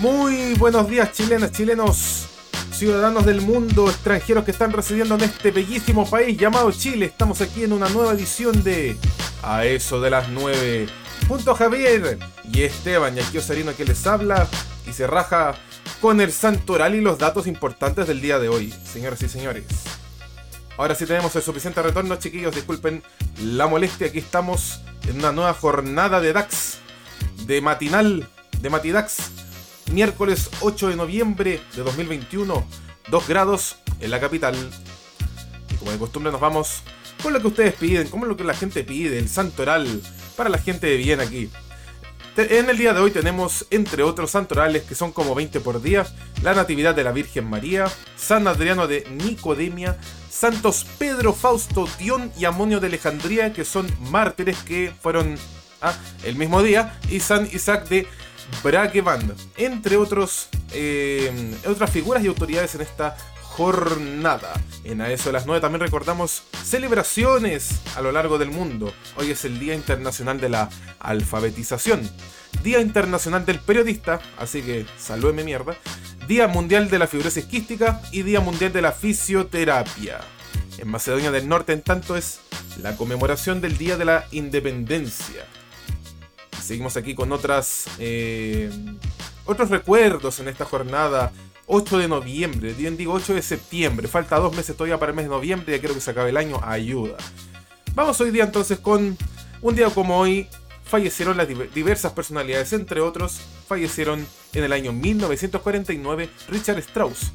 Muy buenos días chilenas, chilenos, ciudadanos del mundo, extranjeros que están residiendo en este bellísimo país llamado Chile. Estamos aquí en una nueva edición de A eso de las 9. Junto a Javier y Esteban y aquí Osarino que les habla y se raja con el santoral y los datos importantes del día de hoy, señoras y señores. Ahora sí tenemos el suficiente retorno, chiquillos, disculpen la molestia, aquí estamos en una nueva jornada de DAX, de matinal, de Matidax, miércoles 8 de noviembre de 2021, 2 grados en la capital. Y como de costumbre nos vamos con lo que ustedes piden, como lo que la gente pide, el santoral para la gente de bien aquí. En el día de hoy tenemos, entre otros santorales que son como 20 por día, la Natividad de la Virgen María, San Adriano de Nicodemia, Santos Pedro, Fausto, Dion y Amonio de Alejandría, que son mártires que fueron ah, el mismo día, y San Isaac de Braqueband, entre otros, eh, otras figuras y autoridades en esta jornada. En a eso de las 9 también recordamos celebraciones a lo largo del mundo. Hoy es el Día Internacional de la Alfabetización, Día Internacional del Periodista, así que salúdeme mierda, Día Mundial de la Fibrosis Quística y Día Mundial de la Fisioterapia. En Macedonia del Norte, en tanto, es la conmemoración del Día de la Independencia. Seguimos aquí con otras eh, otros recuerdos en esta jornada 8 de noviembre, bien digo 8 de septiembre, falta dos meses todavía para el mes de noviembre, ya quiero que se acabe el año, ayuda. Vamos hoy día entonces con un día como hoy, fallecieron las diversas personalidades, entre otros, fallecieron en el año 1949 Richard Strauss,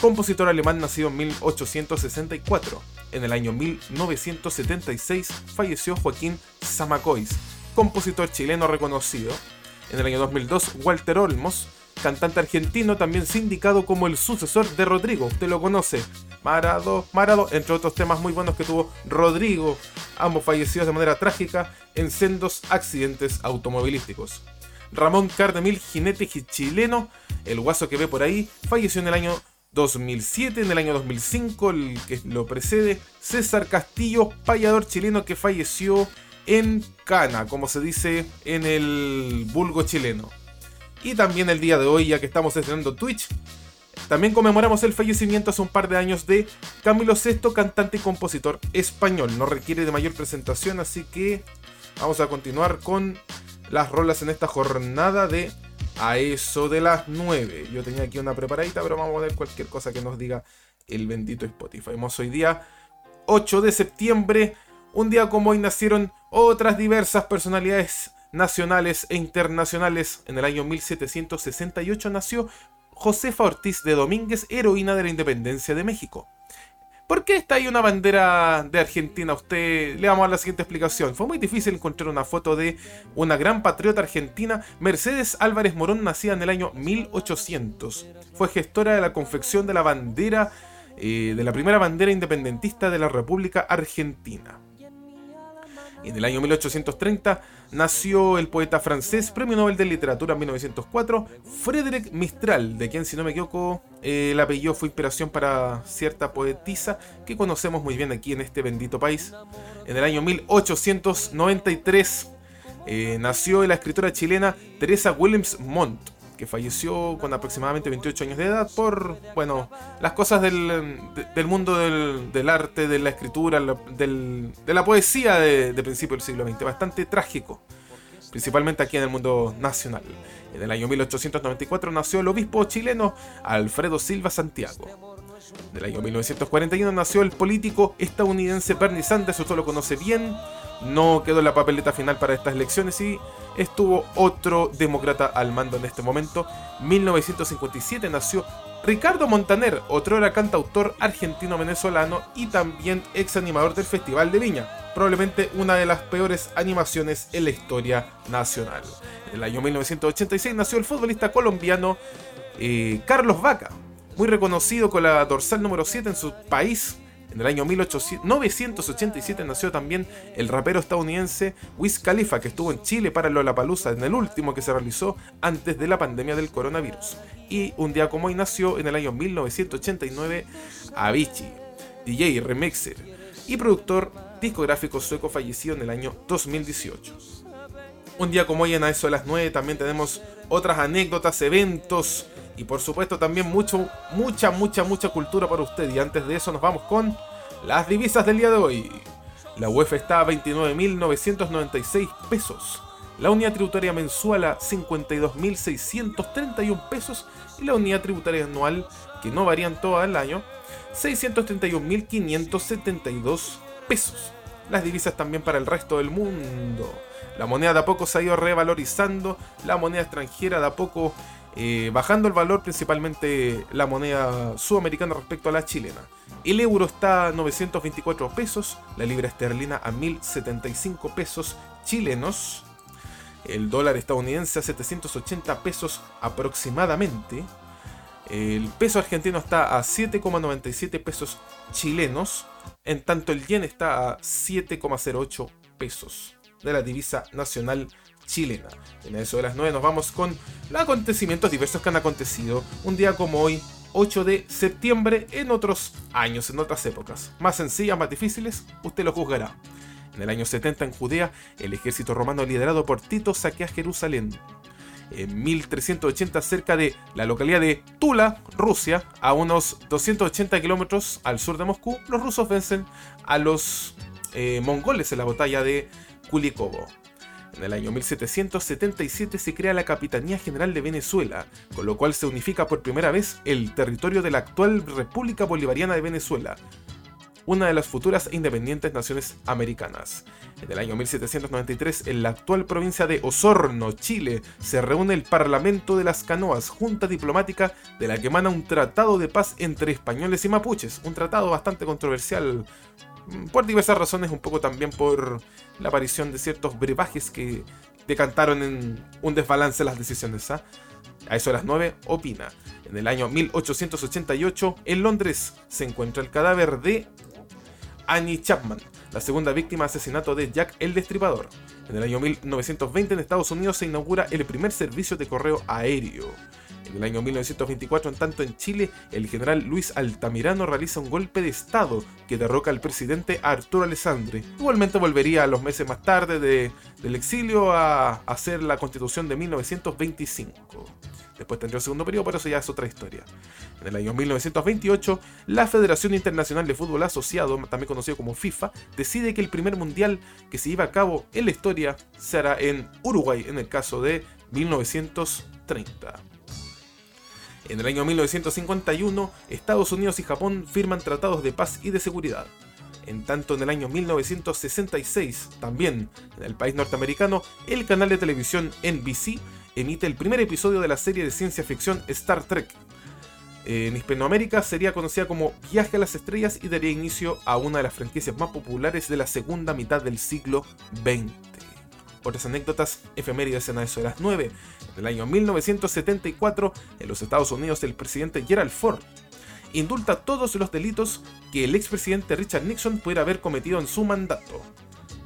compositor alemán nacido en 1864. En el año 1976 falleció Joaquín Zamacois, compositor chileno reconocido. En el año 2002 Walter Olmos, cantante argentino también sindicado como el sucesor de Rodrigo, usted lo conoce, Marado, Marado, entre otros temas muy buenos que tuvo Rodrigo, ambos fallecidos de manera trágica en sendos accidentes automovilísticos. Ramón Cardemil, jinete chileno, el guaso que ve por ahí, falleció en el año 2007, en el año 2005, el que lo precede, César Castillo, payador chileno que falleció en Cana, como se dice en el vulgo chileno. Y también el día de hoy, ya que estamos estrenando Twitch, también conmemoramos el fallecimiento hace un par de años de Camilo VI, cantante y compositor español. No requiere de mayor presentación, así que vamos a continuar con las rolas en esta jornada de a eso de las 9. Yo tenía aquí una preparadita, pero vamos a ver cualquier cosa que nos diga el bendito Spotify. Hoy día 8 de septiembre, un día como hoy nacieron otras diversas personalidades nacionales e internacionales. En el año 1768 nació Josefa Ortiz de Domínguez, heroína de la independencia de México. ¿Por qué está ahí una bandera de Argentina? Usted le vamos a la siguiente explicación. Fue muy difícil encontrar una foto de una gran patriota argentina, Mercedes Álvarez Morón, nacida en el año 1800. Fue gestora de la confección de la bandera, eh, de la primera bandera independentista de la República Argentina. En el año 1830 nació el poeta francés, Premio Nobel de Literatura en 1904, Frédéric Mistral, de quien si no me equivoco eh, el apellido fue inspiración para cierta poetisa que conocemos muy bien aquí en este bendito país. En el año 1893 eh, nació la escritora chilena Teresa Williams Montt que falleció con aproximadamente 28 años de edad por, bueno, las cosas del, mundo del, arte, de la escritura, de la poesía de, de principio del siglo XX. Bastante trágico, principalmente aquí en el mundo nacional. En el año 1894 nació el obispo chileno Alfredo Silva Santiago. En el año 1941 nació el político estadounidense Bernie Sanders, usted lo conoce bien, no quedó en la papeleta final para estas elecciones y estuvo otro demócrata al mando en este momento. 1957 nació Ricardo Montaner, otro era cantautor argentino-venezolano y también ex animador del Festival de Viña, probablemente una de las peores animaciones en la historia nacional. En el año 1986 nació el futbolista colombiano eh, Carlos Vaca, muy reconocido con la dorsal número 7 en su país en el año 1987 nació también el rapero estadounidense Wiz Khalifa, que estuvo en Chile para Lollapalooza en el último que se realizó antes de la pandemia del coronavirus. Y un día como hoy nació en el año 1989 Avicii, DJ, remixer y productor discográfico sueco fallecido en el año 2018. Un día como hoy en a eso de las 9 también tenemos otras anécdotas, eventos y por supuesto también mucho, mucha, mucha, mucha cultura para usted. Y antes de eso nos vamos con las divisas del día de hoy. La UEF está a 29.996 pesos. La unidad tributaria mensual a 52.631 pesos y la unidad tributaria anual, que no varían todo el año, 631.572 pesos. Las divisas también para el resto del mundo. La moneda de a poco se ha ido revalorizando, la moneda extranjera de a poco eh, bajando el valor, principalmente la moneda sudamericana respecto a la chilena. El euro está a 924 pesos, la libra esterlina a 1075 pesos chilenos, el dólar estadounidense a 780 pesos aproximadamente, el peso argentino está a 7,97 pesos chilenos, en tanto el yen está a 7,08 pesos de la divisa nacional chilena. En eso de las 9 nos vamos con los acontecimientos diversos que han acontecido un día como hoy, 8 de septiembre, en otros años, en otras épocas. Más sencillas, más difíciles, usted lo juzgará. En el año 70 en Judea, el ejército romano liderado por Tito saquea Jerusalén. En 1380 cerca de la localidad de Tula, Rusia, a unos 280 kilómetros al sur de Moscú, los rusos vencen a los eh, mongoles en la batalla de En el año 1777 se crea la Capitanía General de Venezuela, con lo cual se unifica por primera vez el territorio de la actual República Bolivariana de Venezuela, una de las futuras independientes naciones americanas. En el año 1793, en la actual provincia de Osorno, Chile, se reúne el Parlamento de las Canoas, junta diplomática de la que emana un tratado de paz entre españoles y mapuches, un tratado bastante controversial por diversas razones, un poco también por la aparición de ciertos brebajes que decantaron en un desbalance las decisiones. ¿ah? A eso de las 9, opina. En el año 1888, en Londres, se encuentra el cadáver de Annie Chapman, la segunda víctima de asesinato de Jack el Destripador. En el año 1920 en Estados Unidos se inaugura el primer servicio de correo aéreo. En el año 1924, en tanto en Chile, el general Luis Altamirano realiza un golpe de Estado que derroca al presidente Arturo Alessandri. Igualmente volvería a los meses más tarde del exilio a hacer la constitución de 1925. Después tendría un segundo periodo, pero eso ya es otra historia. En el año 1928, la Federación Internacional de Fútbol Asociado, también conocido como FIFA, decide que el primer mundial que se lleva a cabo en la historia será en Uruguay, en el caso de 1930. En el año 1951, Estados Unidos y Japón firman tratados de paz y de seguridad. En tanto, en el año 1966, también en el país norteamericano, el canal de televisión NBC emite el primer episodio de la serie de ciencia ficción Star Trek. En Hispanoamérica sería conocida como Viaje a las Estrellas y daría inicio a una de las franquicias más populares de la segunda mitad del siglo XX. Otras anécdotas efemérides en eso de las 9. El año 1974, en los Estados Unidos, el presidente Gerald Ford indulta todos los delitos que el expresidente Richard Nixon pudiera haber cometido en su mandato.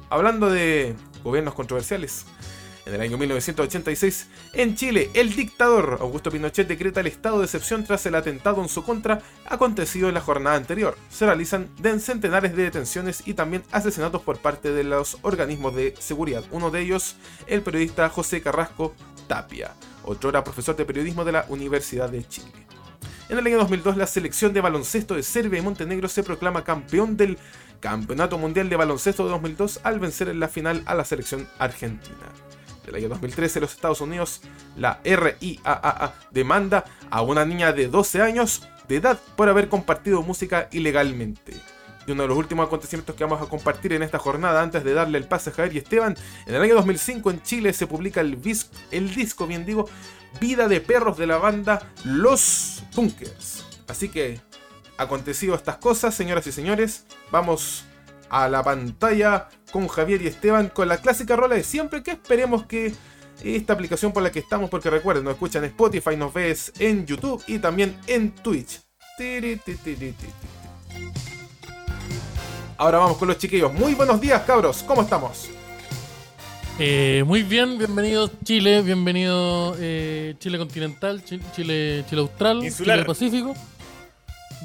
Hablando de gobiernos controversiales, en el año 1986, en Chile, el dictador Augusto Pinochet decreta el estado de excepción tras el atentado en su contra acontecido en la jornada anterior. Se realizan centenares de detenciones y también asesinatos por parte de los organismos de seguridad. Uno de ellos, el periodista José Carrasco Tapia, otro era profesor de periodismo de la Universidad de Chile. En el año 2002, la selección de baloncesto de Serbia y Montenegro se proclama campeón del Campeonato Mundial de Baloncesto de 2002 al vencer en la final a la selección argentina del año 2013 los Estados Unidos, la RIAA demanda a una niña de 12 años de edad por haber compartido música ilegalmente. Y uno de los últimos acontecimientos que vamos a compartir en esta jornada antes de darle el pase a Javier y Esteban, en el año 2005 en Chile se publica el, el disco, bien digo, Vida de Perros de la banda Los Bunkers. Así que, acontecido estas cosas, señoras y señores, vamos a la pantalla con Javier y Esteban con la clásica rola de siempre que esperemos que esta aplicación por la que estamos, porque recuerden, nos escuchan en Spotify, nos ves en YouTube y también en Twitch. Ahora vamos con los chiquillos. Muy buenos días, cabros. ¿Cómo estamos? Eh, muy bien, bienvenido Chile, bienvenido eh, Chile continental, Chile, Chile, austral, Chile Pacífico.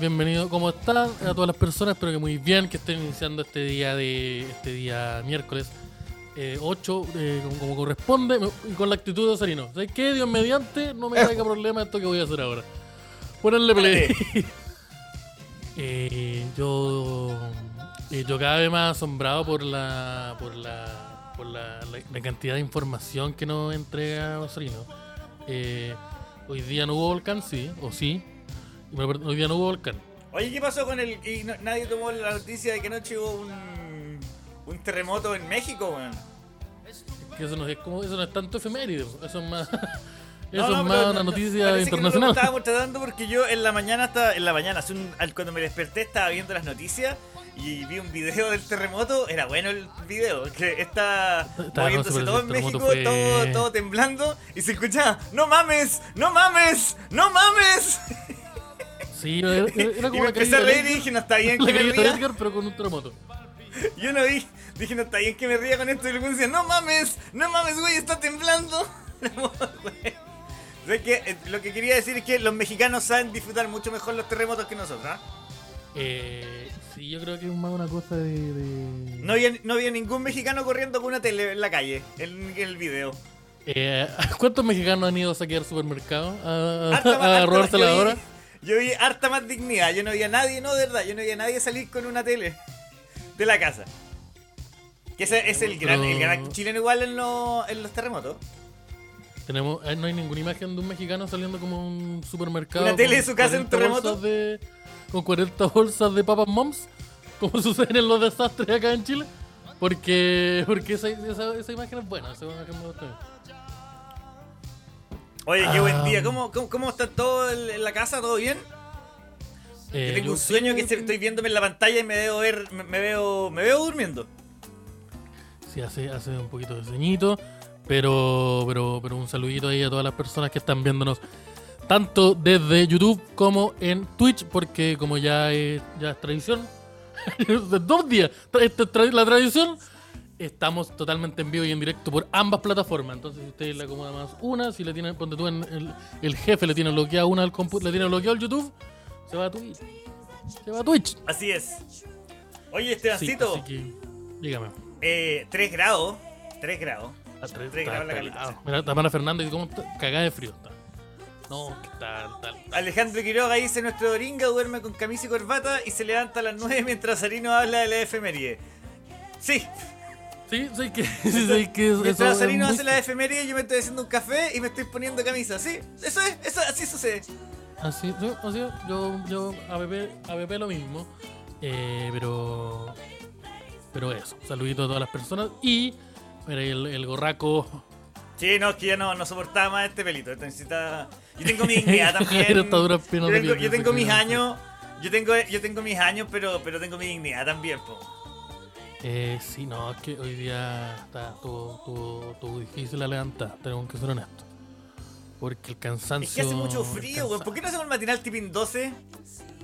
Bienvenido, ¿cómo están? A todas las personas, espero que muy bien, que estén iniciando este día de este día miércoles 8 eh, como, corresponde y con la actitud de Osarino. ¿Sabes qué? Dios mediante, no me traiga problema esto que voy a hacer ahora. Ponerle play. eh, yo, eh, yo cada vez más asombrado por la por la por la, la, cantidad de información que nos entrega Osarino. Eh, hoy día no hubo volcán, sí, o sí. Hoy día no hubo volcán. Oye, ¿qué pasó con el.? Y nadie tomó la noticia de que anoche hubo un, un terremoto en México, weón. Que eso no es como, eso no es tanto efeméride, eso es más. Eso es más una noticia internacional. Que estábamos tratando porque yo en la mañana estaba, en la mañana, cuando me desperté estaba viendo las noticias y vi un video del terremoto. Era bueno el video, que está moviéndose todo en México, todo, todo temblando y se escuchaba, no mames, no mames, no mames. Sí, era, era como y me empecé a reír y dije, no está bien que me ría. Edgar, pero con un terremoto. Yo no vi, dije, no está bien que me ría con esto. Y luego decía, no mames, no mames, güey, está temblando. que, eh, lo que quería decir es que los mexicanos saben disfrutar mucho mejor los terremotos que nosotros, ¿ah? Eh, sí, yo creo que es más una cosa de. No, había, no había ningún mexicano corriendo con una tele en la calle, en, el video. Eh, ¿Cuántos mexicanos han ido a saquear supermercado? A, a, a robarse la hora. Yo vi harta más dignidad. Yo no vi a nadie, no, de verdad. Yo no vi a nadie salir con una tele de la casa. Que ese es el gran, el gran chileno igual en, en los terremotos. Tenemos, eh, no hay ninguna imagen de un mexicano saliendo como un supermercado. Una tele de su casa en terremoto. De, con 40 bolsas de papas moms, como sucede en los desastres acá en Chile. Porque, porque esa, esa, imagen es buena, esa imagen me gusta. Oye, qué buen día. Ah. ¿Cómo, cómo, está todo en la casa? ¿Todo bien? Eh, tengo un sueño que estoy viéndome en la pantalla y me veo ver, me, veo, me veo durmiendo. Sí, hace, hace un poquito de sueñito, pero, pero, pero un saludito ahí a todas las personas que están viéndonos tanto desde YouTube como en Twitch, porque como ya es, ya es tradición, de dos días, la tradición estamos totalmente en vivo y en directo por ambas plataformas. Entonces, si usted le acomoda más una, si le tiene, ponte tú en el, jefe le tiene bloqueado una al le tiene bloqueado el YouTube, se va a Twitch. Se va a Twitch. Así es. Oye, Estebancito. Sí, que, dígame. Eh, 3 grados. 3 grados. A 3, grados la calidad. Mira, Tamara Fernández, ¿cómo está? Cagada de frío está. No, ¿qué tal, tal, Alejandro Quiroga dice: Nuestro Doringa duerme con camisa y corbata y se levanta a las 9 mientras Sarino habla de la efemerie. Sí, Sí, soy que. Sí, que Mientras Sarino hace la efeméride, yo me estoy haciendo un café y me estoy poniendo camisa. Sí, eso es, eso, así sucede. Así, yo, así, yo, yo a bebé, a lo mismo. Eh, pero. Pero eso, saludito a todas las personas. Y. Mira, el, el gorraco. Sí, no, es que ya no, no soportaba más este pelito. Necesita... Yo tengo mi dignidad también. yo tengo, yo tengo mis años. Yo tengo, yo tengo mis años, pero, pero tengo mi dignidad también, po. Eh, sí, no, es que hoy día está todo, todo, difícil la levantar, tenemos que ser honestos. Porque el cansancio. Es que hace mucho frío, güey. ¿Por qué no hacemos el matinal tipín 12?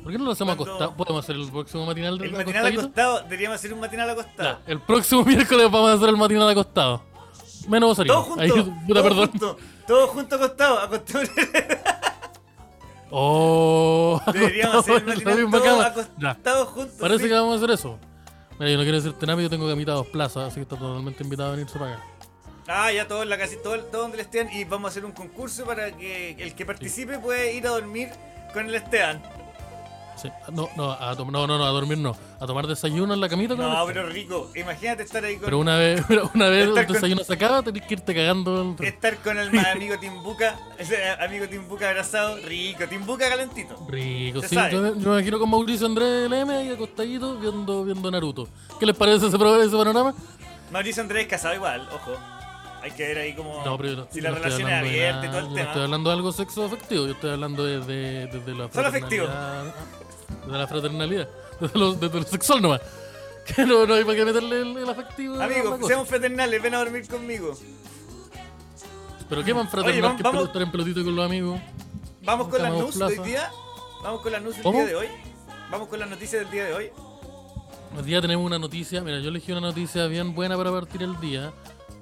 ¿Por qué no lo hacemos acostado? ¿Podemos hacer el próximo matinal El matinal acostado, deberíamos hacer un matinal acostado. el próximo miércoles vamos a hacer el matinal acostado. Menos vos Todos juntos. Todos perdón. Junto, todos juntos acostados. Acostados. Oh, Deberíamos hacer el matinal acostados juntos. Parece que vamos a hacer eso. Mira, yo no quiero decirte nada, yo tengo camita a dos plazas, así que está totalmente invitado a venirse para acá. Ah, ya todo en la casi todo, todo donde le estén y vamos a hacer un concurso para que el que participe puede ir a dormir con el Esteban. No, no, a no, no, no, a dormir no. A tomar desayuno en la camita. No, pero rico. Imagínate estar ahí con. Pero una vez, una vez el desayuno se acaba, tenés que irte cagando. Estar con el amigo Timbuca, ese amigo Timbuca abrazado, rico. Timbuca calentito. Rico, sí. Yo, me imagino con Mauricio Andrés LM ahí acostadito viendo, viendo Naruto. ¿Qué les parece ese, ese panorama? Mauricio Andrés casado igual, ojo. Hay que ver ahí como. No, pero si la relación es abierta y todo el tema. No estoy hablando de algo sexo afectivo, yo estoy hablando de, de, de, de la. Solo afectivo de la fraternalidad, de lo, de lo sexual nomás. Que no, no hay para qué meterle el, afectivo. Amigos, seamos fraternales, ven a dormir conmigo. Pero qué más fraternal que vamos, estar en pelotito con los amigos. Vamos con las news del día. Vamos con las news del día de hoy. Vamos con las noticias del día de hoy. Hoy día tenemos una noticia, mira, yo elegí una noticia bien buena para partir el día,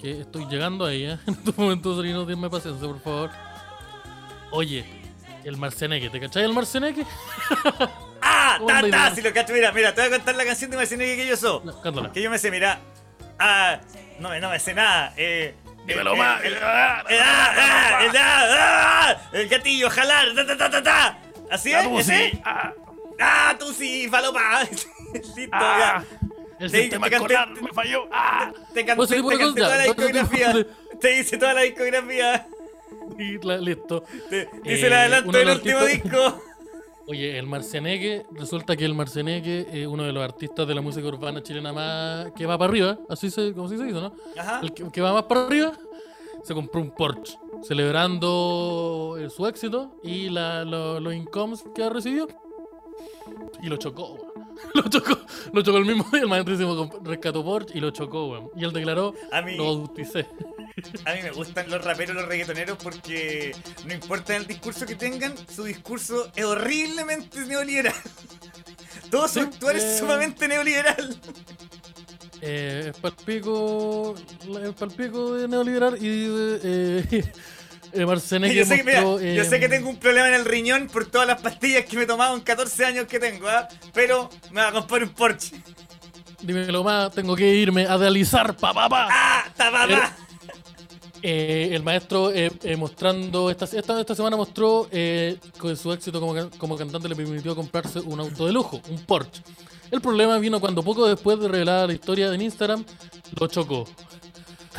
que estoy llegando a ella. En estos momentos, no denme paciencia, por favor. Oye, el Marceneque, ¿te cachai el Marceneque? ¡Ah! ¡Ta, ta! Si lo cacho, mira, mira, te voy a contar la canción de Marcineque que yo soy. Que yo me sé, mira. Ah, no, no me sé nada. Eh, Dímelo más. El, el gatillo, jalar. Ta, ta, ta, ta, ta. ¿Así es? ¿Ese? Ah, tú sí, falopa. Listo, ya. El Te- sistema escolar me falló. Ah. Te canté, de canté toda la discografía. Te hice toda la discografía. Y la- listo. Te Eh, hice el adelanto del último artistas- disco. Oye, el Marcianeque, resulta que el Marcianeque es uno de los artistas de la música urbana chilena más que va para arriba, así se, como se dice, ¿no? Ajá. El que, que va más para arriba se compró un Porsche, celebrando eh, su éxito y la, lo- los incomes que ha recibido. Y lo chocó. Lo chocó, lo chocó el mismo día, el maestrísimo rescató Porsche y lo chocó, weón. Y él declaró, A mí- lo bauticé. A mí me gustan los raperos, los reggaetoneros, porque no importa el discurso que tengan, su discurso es horriblemente neoliberal. Todo su Sí, actuar es eh. sumamente neoliberal. Eh, es palpico, es palpico de neoliberal y eh, eh, Yo sé, que, mira, mostró, yo sé eh, que tengo un problema en el riñón por todas las pastillas que me he tomado en 14 años que tengo, ¿ah? pero me va a comprar un Porsche. Dímelo más, tengo que irme a realizar, pa, pa, pa. ¡Ah! ¡Tababa! Eh, el maestro eh, eh, mostrando, esta, esta, esta semana mostró eh, que su éxito como, como cantante le permitió comprarse un auto de lujo, un Porsche. El problema vino cuando poco después de revelar la historia en Instagram, lo chocó.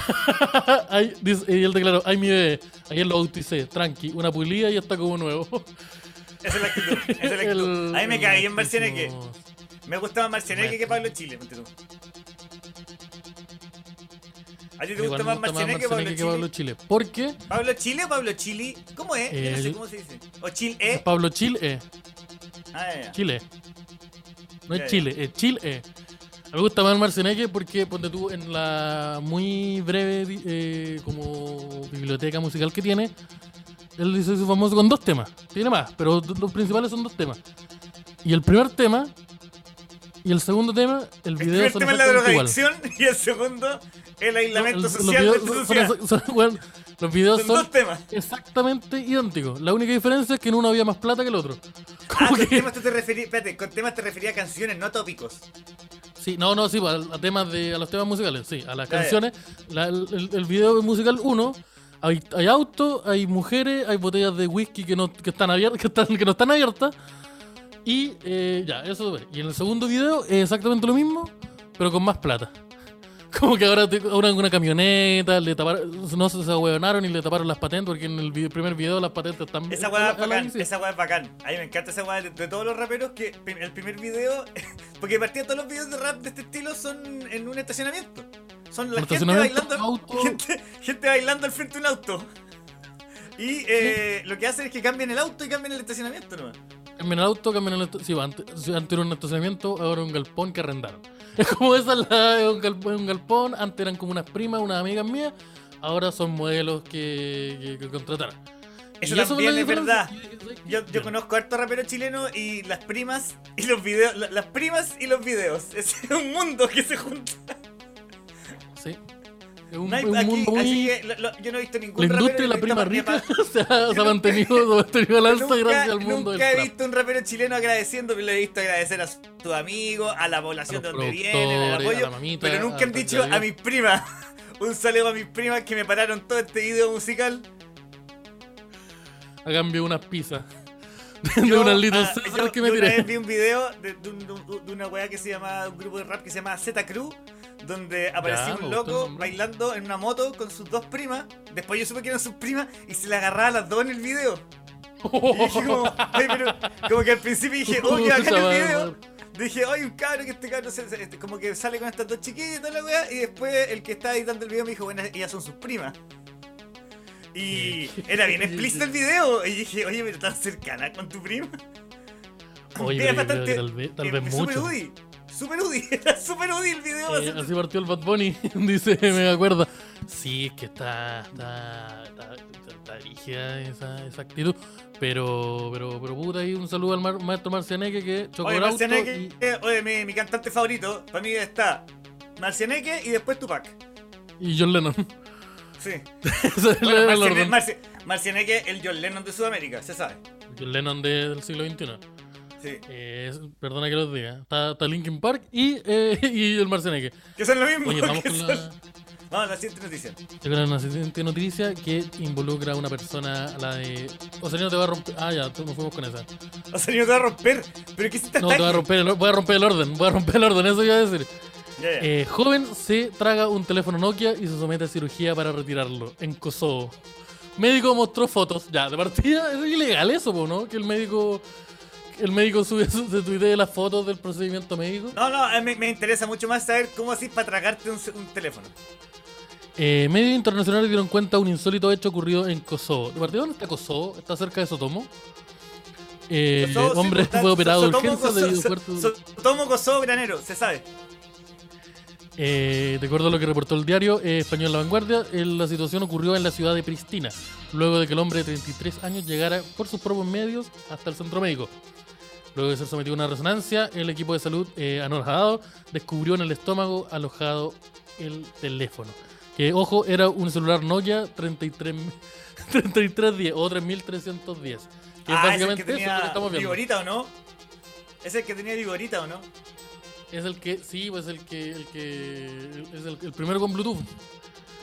Dice- y él declaró, ay mi bebé, ayer lo bauticé, tranqui, una pulida y está como nuevo. Esa es la actitud. Esa es la actitud. A mí me cae bien Marcianeque. Me gusta más Marcianeque que Pablo Chile, ponte tú. ¿A ti te gusta más Marcianeque que Pablo que Pablo Chile? Chile. ¿Por qué? ¿Pablo Chile o Pablo Chili? ¿Cómo es? Yo no sé Eh, cómo se dice. ¿O Chile? eh? Pablo Chile, Ah. Chile. No es. Chile, es Chile. Me gusta más Marcianeque porque, ponte tú, en la muy breve eh, como biblioteca musical que tiene, él dice su famoso con dos temas. Tiene más, pero los principales son dos temas. Y el primer tema y el segundo tema, el El video primer son tema es la igual. drogadicción y el segundo el aislamiento No, el- social de los videos, son- sociedad. son- son- weón, los videos Son son dos temas. exactamente idénticos. La única diferencia es que en uno había más plata que el otro. Ah, que- temas tú te referías, espérate, con temas te refería a canciones, no a tópicos. Sí, no, no, sí, a, a temas de, a los temas musicales, sí, a las canciones. la- el, video musical 1, hay, hay autos, hay mujeres, hay botellas de whisky que no, que están abiertas, que, están, que no están abiertas. Y eh, ya, eso es. Y en el segundo video es exactamente lo mismo, pero con más plata. Como que ahora, ahora en una camioneta, le taparon, no se ahueonaron y le taparon las patentes, porque en el primer video las patentes están Esa la- es bacán, esa weá es bacán. A mí me encanta esa weá de, de todos los raperos que el primer video, porque de partida todos los videos de rap de este estilo son en un estacionamiento. Son la gente estacionamiento, bailando, auto. gente, gente bailando al frente de un auto. Y eh, lo que hacen es que cambian el auto y cambian el estacionamiento nomás. Cambian el auto, cambian el esta- Sí, antes, antes era un estacionamiento, ahora un galpón que arrendaron. Es como esa es la, es un, galpón, un galpón, antes eran como unas primas, unas amigas mías, ahora son modelos que, que, que contrataron. Eso fue también es diferencia. verdad. Yo, yo conozco harto rapero chileno y las primas y los videos, la- las primas y los videos. Es un mundo que se junta. Sí. Un, No hay- un aquí- mundo muy... así que lo- lo- yo no he visto ningún La industria de la prima rica se ha, se ha mantenido, mantenido al alza Nunca, gracias al mundo nunca del he trap. visto un rapero chileno agradeciendo, lo he visto agradecer a sus amigos, a la población A de donde el productores, apoyo, a la mamita, pero nunca han dicho a mis primas. Un saludo a mis primas que me pararon todo este video musical. A cambio de unas pizzas. De Yo, unas Little ah, Caesar yo- que me una tiré. vez vi un video de, de de una weá que se llama, un grupo de rap que se llama Z Crew, donde aparecía un el loco bailando en una moto con sus dos primas. Después yo supe que eran sus primas y se le agarraba a las dos en el video. Y dije como, "Ay, pero", como que al principio dije, oye, acá en el Chaval, video. Dije, oye, un cabrón que este cabrón se- se- este, como que sale con estas dos chiquillas y toda la weá. Y después el que estaba editando el video me dijo, bueno, ellas son sus primas. Y era bien explícito el video. Y dije, oye, pero tan cercana con tu prima. Oye, pero que tal vez, tal eh, vez mucho. Super UDI. Era super UDI el video. Eh, así partió el Bad Bunny, dice, me acuerdo. Sí, es que está, está, está, está, rígida esa, esa actitud. Pero, pero, pero puta, ahí un saludo al mar- maestro Marcianeque que chocó Oye, el auto y, eh, oye, mi, mi cantante favorito, para mí está Marcianeque y después Tupac. y John Lennon. Sí. Bueno, Marcianeque, el John Lennon de Sudamérica, se sabe. John Lennon de- del siglo XXI. Eh, perdona que los diga. Está, está Linkin Park y, eh, y el Marcianeque. Que son lo mismo. Oye, vamos con la... Vamos a la siguiente noticia. Yo creo una siguiente noticia que involucra a una persona, la de. Osorino te va a romper. Ah, ya, nos fuimos con esa. Osorino te va a romper. ¿Pero qué hiciste No, te va a romper, el, voy a romper el orden. Voy a romper el orden, eso iba a decir. Ya, ya. Eh, joven se traga un teléfono Nokia y se somete a cirugía para retirarlo en Kosovo. Médico mostró fotos. Ya, de partida es ilegal eso, ¿no? Que el médico. El médico sube su- se las fotos del procedimiento médico. No, no, a mí me interesa mucho más saber cómo así para tragarte un, un teléfono. Eh, medios internacionales dieron cuenta de un insólito hecho ocurrido en Kosovo. ¿De partida dónde está Kosovo? ¿Está cerca de Sotomo? Eh, el Kosovo, sí, hombre pues, está- fue operado de urgencia Kosovo- debido a Sotomo Kosovo Granero, se sabe. Eh, de acuerdo a lo que reportó el diario eh, español La Vanguardia, eh, la situación ocurrió en la ciudad de Pristina, luego de que el hombre de 33 años llegara por sus propios medios hasta el centro médico. Luego de ser sometido a una resonancia, el equipo de salud eh, anojado descubrió en el estómago alojado el teléfono. Que, ojo, era un celular Nokia 33, 3310 o 3310. Que es ah, básicamente ese que eso que tenía estamos viendo. Viborita o no. Ese que tenía Viborita o no. Es el que, sí, pues el que, el que, es el, el primero con Bluetooth.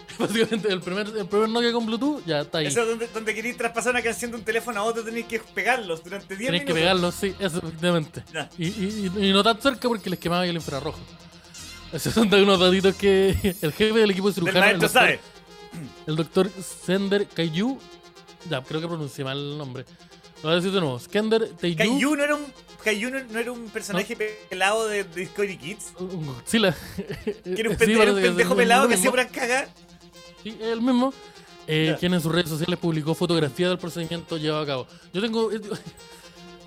Básicamente, el primer, el primer Nokia con Bluetooth, ya está ahí. Eso donde, donde queréis traspasar una canción de un teléfono a otro tenéis que pegarlos durante 10 Tienes minutos. que pegarlo, sí, eso, efectivamente. Y, y, no tan cerca porque les quemaba el infrarrojo. Esos son unos datitos que el jefe del equipo de cirujano, el doctor, sabe. el doctor Sender Kaiju, ya, creo que pronuncié mal el nombre. Lo voy a decir de nuevo. Skender Teiju, Caillou no era un, Caillou no, no era un personaje pelado de, Discovery Kids. un Godzilla. Que era un, Sí, pende- era un es pendejo el pelado que hacía puras cagas. Sí, es el mismo. Eh, quien en sus redes sociales publicó fotografías del procedimiento llevado a cabo. Yo tengo.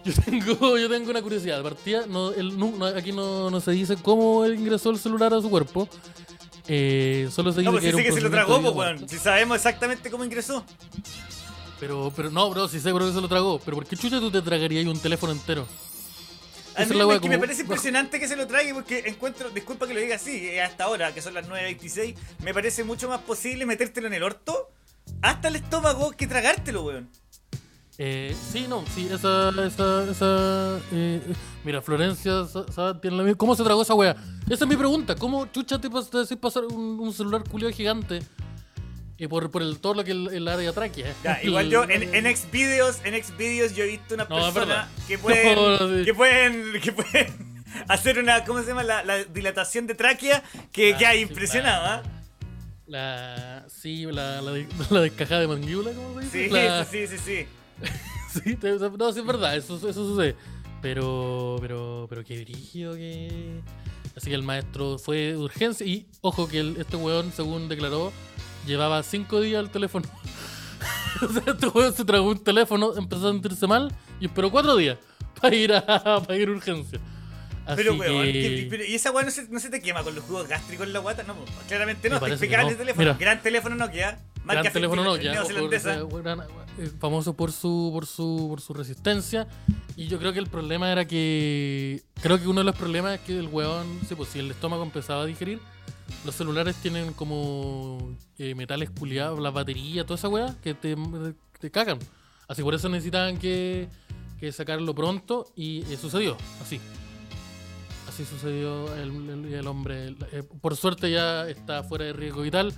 Yo tengo, yo tengo una curiosidad. Partida, no, el- no- aquí no, no se dice cómo él ingresó el celular a su cuerpo. Eh, solo se dice No, pues que sí era sé un que se lo tragó, pues. Si sabemos exactamente cómo ingresó. Pero, pero no, bro, sí seguro que se lo tragó. Pero ¿por qué chucha tú te tragarías un teléfono entero? A mí me, que me parece impresionante que se lo trague porque encuentro, disculpa que lo diga así, eh, hasta ahora, que son las 9.26, me parece mucho más posible metértelo en el orto hasta el estómago que tragártelo, weón. Eh, sí, no, sí, esa, esa, esa, eh, mira, Florencia, tiene la misma- ¿cómo se tragó esa wea? Esa es mi pregunta, ¿cómo chucha te, pas- te decís pasar un, un celular culiado gigante eh, por, por el, todo lo que el, el área tráquea? Ya, igual yo en, en Xvideos, en Xvideos yo he visto una No, que pueden, No, no, sí. que pueden, que pueden hacer una, ¿cómo se llama? La, la dilatación de tráquea que Ah, queda sí, impresionado, ¿ah? La, sí, la, la, la descajada de mandíbula, ¿cómo se dice? Sí, La- sí, sí, sí. Sí, no, sí es verdad, eso, eso sucede. Pero, pero, pero qué dirigido que. Así que el maestro fue de urgencia. Y ojo que el- este weón, según declaró, llevaba cinco días al teléfono. o sea, este weón se tragó un teléfono, empezó a sentirse mal y esperó cuatro días para ir a, para ir a urgencia. Así Pero, weón, que. ¿qué- pero- ¿y esa weá no se, no se te quema con los jugos gástricos en la guata? No, claramente no, parece que no. el teléfono. Mira. Gran teléfono Nokia. Marca Gran teléfono Nokia, neozelandesa. eh, famoso por su, por su por su resistencia. Y yo creo que el problema era que. Creo que uno de los problemas es que el weón, sí, pues si el estómago empezaba a digerir, los celulares tienen como eh, metales culiados, la batería, toda esa weá, que te, te cagan. Así por eso necesitaban que, que sacarlo pronto y eh, sucedió, así. Así sucedió el, el- hombre. eh, por suerte ya está fuera de riesgo vital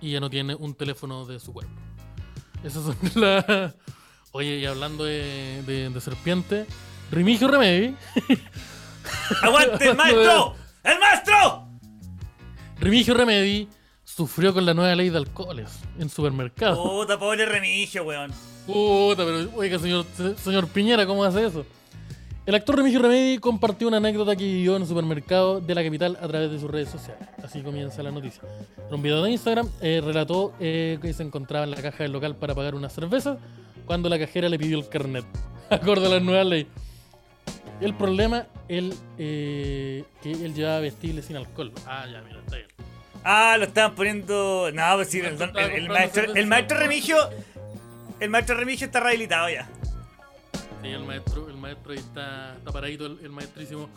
y ya no tiene un teléfono de su cuerpo. Esas son las. Oye, y hablando de, de, serpiente, Remigio Remedy. ¡Aguante, el maestro! ¡El maestro! Remigio Remedy sufrió con la nueva ley de alcoholes en supermercados. Puta, pobre remigio, weón. Puta, pero oiga, señor, señor Piñera, ¿cómo hace eso? El actor Remigio Remedy compartió una anécdota que vivió en un supermercado de la capital a través de sus redes sociales. Así comienza la noticia. En un video de Instagram eh, relató eh, que se encontraba en la caja del local para pagar una cerveza cuando la cajera le pidió el carnet, acorde a la nueva ley. El problema, él, eh, que él llevaba vestibles sin alcohol. Ah, ya, mira, está bien. Ah, lo estaban poniendo. No, pues sí, el, el- maestro, el maestro remigio. El maestro remigio está rehabilitado ya. Sí, el maestro, el maestro ahí está, está paradito, el, el maestrísimo.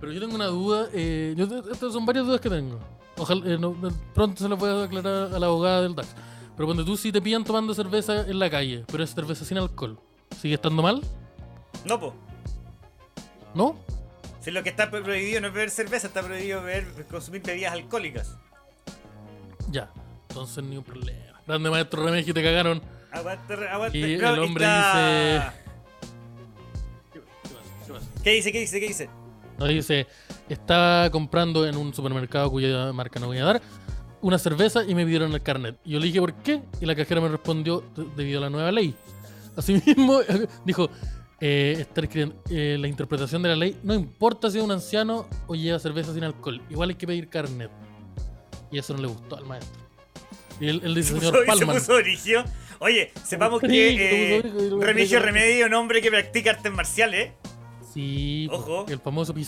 Pero yo tengo una duda, eh, yo, estas son varias dudas que tengo. Ojalá, eh, no- no- pronto se las voy a aclarar a la abogada del DAX. Pero cuando tú si te pillan tomando cerveza en la calle, pero es cerveza sin alcohol, ¿sigue estando mal? No, po. ¿No? Si lo que está prohibido no es beber cerveza, está prohibido beber, consumir bebidas alcohólicas. Ya, entonces ni un problema. Grande maestro Remeji, te cagaron. Aguante, aguante. Y el hombre está- dice... ¿Qué dice? ¿Qué dice? ¿Qué dice? No, dice, estaba comprando en un supermercado cuya marca no voy a dar una cerveza y me pidieron el carnet. Y yo le dije, ¿por qué? Y la cajera me respondió, "De- debido a la nueva ley. Asimismo, dijo, eh, escribiendo, eh, la interpretación de la ley, no importa si es un anciano o lleva cerveza sin alcohol, igual hay que pedir carnet. Y eso no le gustó al maestro. Y él, él dice, Se señor puso, se Palman. puso origio. Oye, sepamos Sí, que se eh, puso Remigio Remedio un hombre que practica artes marciales. Sí, pues, Ojo. el famoso.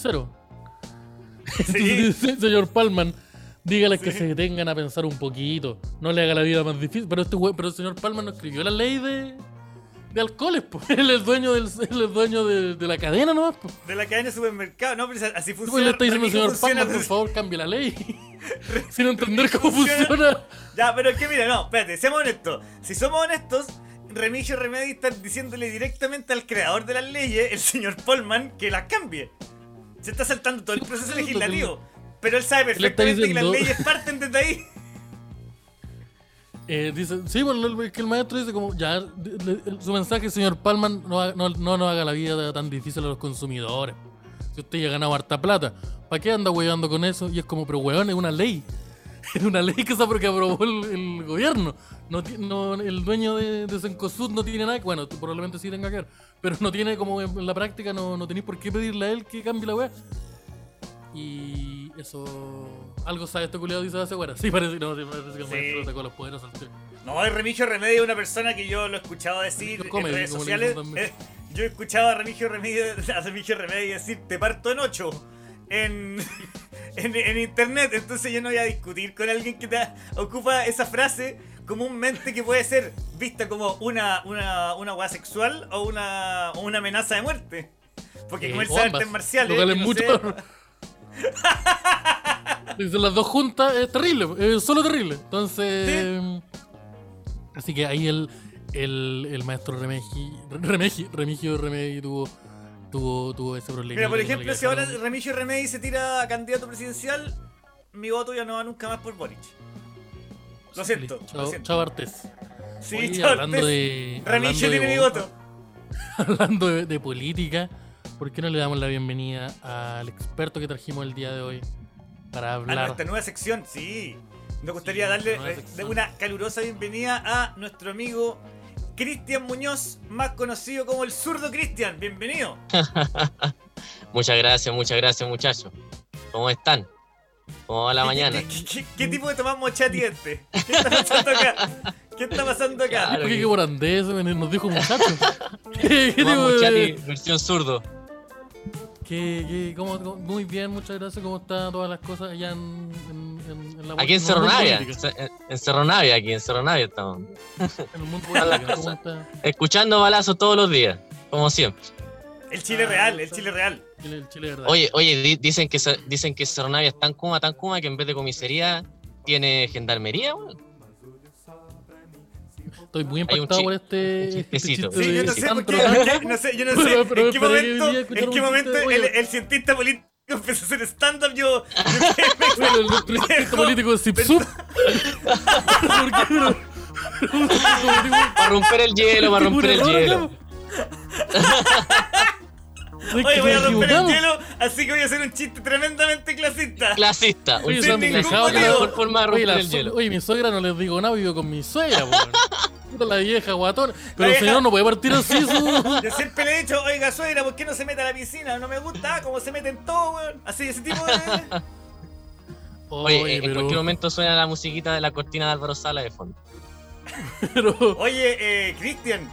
Sí. Dice, señor Palman, dígale que se detengan a pensar un poquito. No le haga la vida más difícil. Pero este pero el señor Palman no escribió la ley de, de alcoholes, pues. Él es dueño, del, él es dueño de, de la cadena nomás, pues. De la cadena de supermercado. No, pero así Pues funciona. le está diciendo, señor funciona por favor, cambie la ley. Sin entender cómo Funciona- funciona. Ya, pero es que mira, no, espérate, seamos honestos. Si somos honestos, Remigio Remedi está diciéndole directamente al creador de las leyes, el señor Polman, que las cambie. Se está saltando todo el proceso sí, legislativo. Pero él sabe perfectamente que las leyes parten desde ahí. Eh, dice, sí, bueno, que el maestro dice como, ya, le- el- su mensaje, señor Palman, no, no, no nos haga la vida tan difícil a los consumidores. Si usted ya ha ganado harta plata, ¿para qué anda hueveando con eso? Y es como, pero weón, es una ley. Es una ley que, que aprobó el, gobierno. No, no, el dueño de, de Cencosud no tiene nada, bueno, probablemente sí tenga que ver, pero no tiene como en la práctica, no, no tenéis por qué pedirle a él que cambie la weá. Y eso... Algo sabe este culiado dice hace weá. Sí, parece, no, sí, parece que el Sí. maestro sacó los poderes. No, el Remigio Remedio es una persona que yo lo he escuchado decir en Comedy, redes sociales. Eh, yo he escuchado a Remigio Remedio, a Remigio Remedio decir, te parto en ocho. En, en, en internet, entonces yo no voy a discutir con alguien que te ocupa esa frase comúnmente que puede ser vista como una, una, una weá sexual o una, una amenaza de muerte. Porque Eh, como él o sabe ambas, artes marciales, es no mucho. Dicen las dos juntas, es terrible, es solo terrible. Entonces. Así que ahí el, el, el maestro Remegi, Remegi, Remigio Remegi tuvo, tuvo, tuvo ese problema. Mira, por ejemplo, si ahora Remigio Remedi se tira a candidato presidencial, mi voto ya no va nunca más por Boric. Lo siento, lo Chao, siento. chao. Sí, Oye, chao, hablando Artés. de. Remigio hablando de tiene mi vo- voto. Hablando de, de política, ¿por qué no le damos la bienvenida al experto que trajimos el día de hoy para A hablar? nuestra nueva sección, sí. Nos gustaría Sí, darle eh, una calurosa bienvenida a nuestro amigo Cristian Muñoz, más conocido como el zurdo Cristian. Bienvenido. Muchas gracias, muchas gracias muchachos. ¿Cómo están? ¿Cómo va la ¿Qué- mañana? ¿Qué, qué- qué tipo de Tomás Mochati es este? ¿Qué está pasando acá? ¿Qué está pasando acá? Claro. ¿Por qué que por andés nos dijo muchacho? ¿Qué, tipo de- versión zurdo. ¿Qué, qué, cómo- cómo- muy bien, muchas gracias. ¿Cómo están todas las cosas allá en, en, en- en la Aquí en Cerro Navia. En Cerro Navia, aquí en Cerro Navia estamos. En el mundo político, ¿cómo cosas. está Escuchando balazos todos los días, como siempre. El Chile Ah, real, el. Chile real. Chile, el Chile, ¿verdad? Oye, oye, di- dicen que dicen que Cerro Navia es tan kuma, tan kuma que en vez de comisaría tiene gendarmería, weón. Estoy muy impactado por este, este chistecito. chiste Sí, yo no sé por qué, Sandro. por qué- no sé, yo no sé Pero- pero en qué momento, en qué momento chiste, el, el cientista político empezó a hacer stand-up, yo... Bueno, el nuestro cientista político de Zipsup. ¿Por qué? Pero- pero un cientista político- Para romper el hielo, para romper el hielo. Que Oye, voy a romper el hielo, así que voy a hacer un chiste tremendamente clasista. Clasista, un chiste mejor forma de Oye, romper el hielo. oye, mi suegra no les digo nada, vivo con mi suegra, la vieja guatona. Pero el vieja- señor no puede partir así su. Yo siempre le he dicho, oiga, suegra, ¿por qué no se mete a la piscina? No me gusta cómo se meten todos, weón. Así, ese tipo de... Oye, Oye, en pero, cualquier momento suena la musiquita de la cortina de Álvaro Sala de fondo. pero- Oye, eh, Cristian,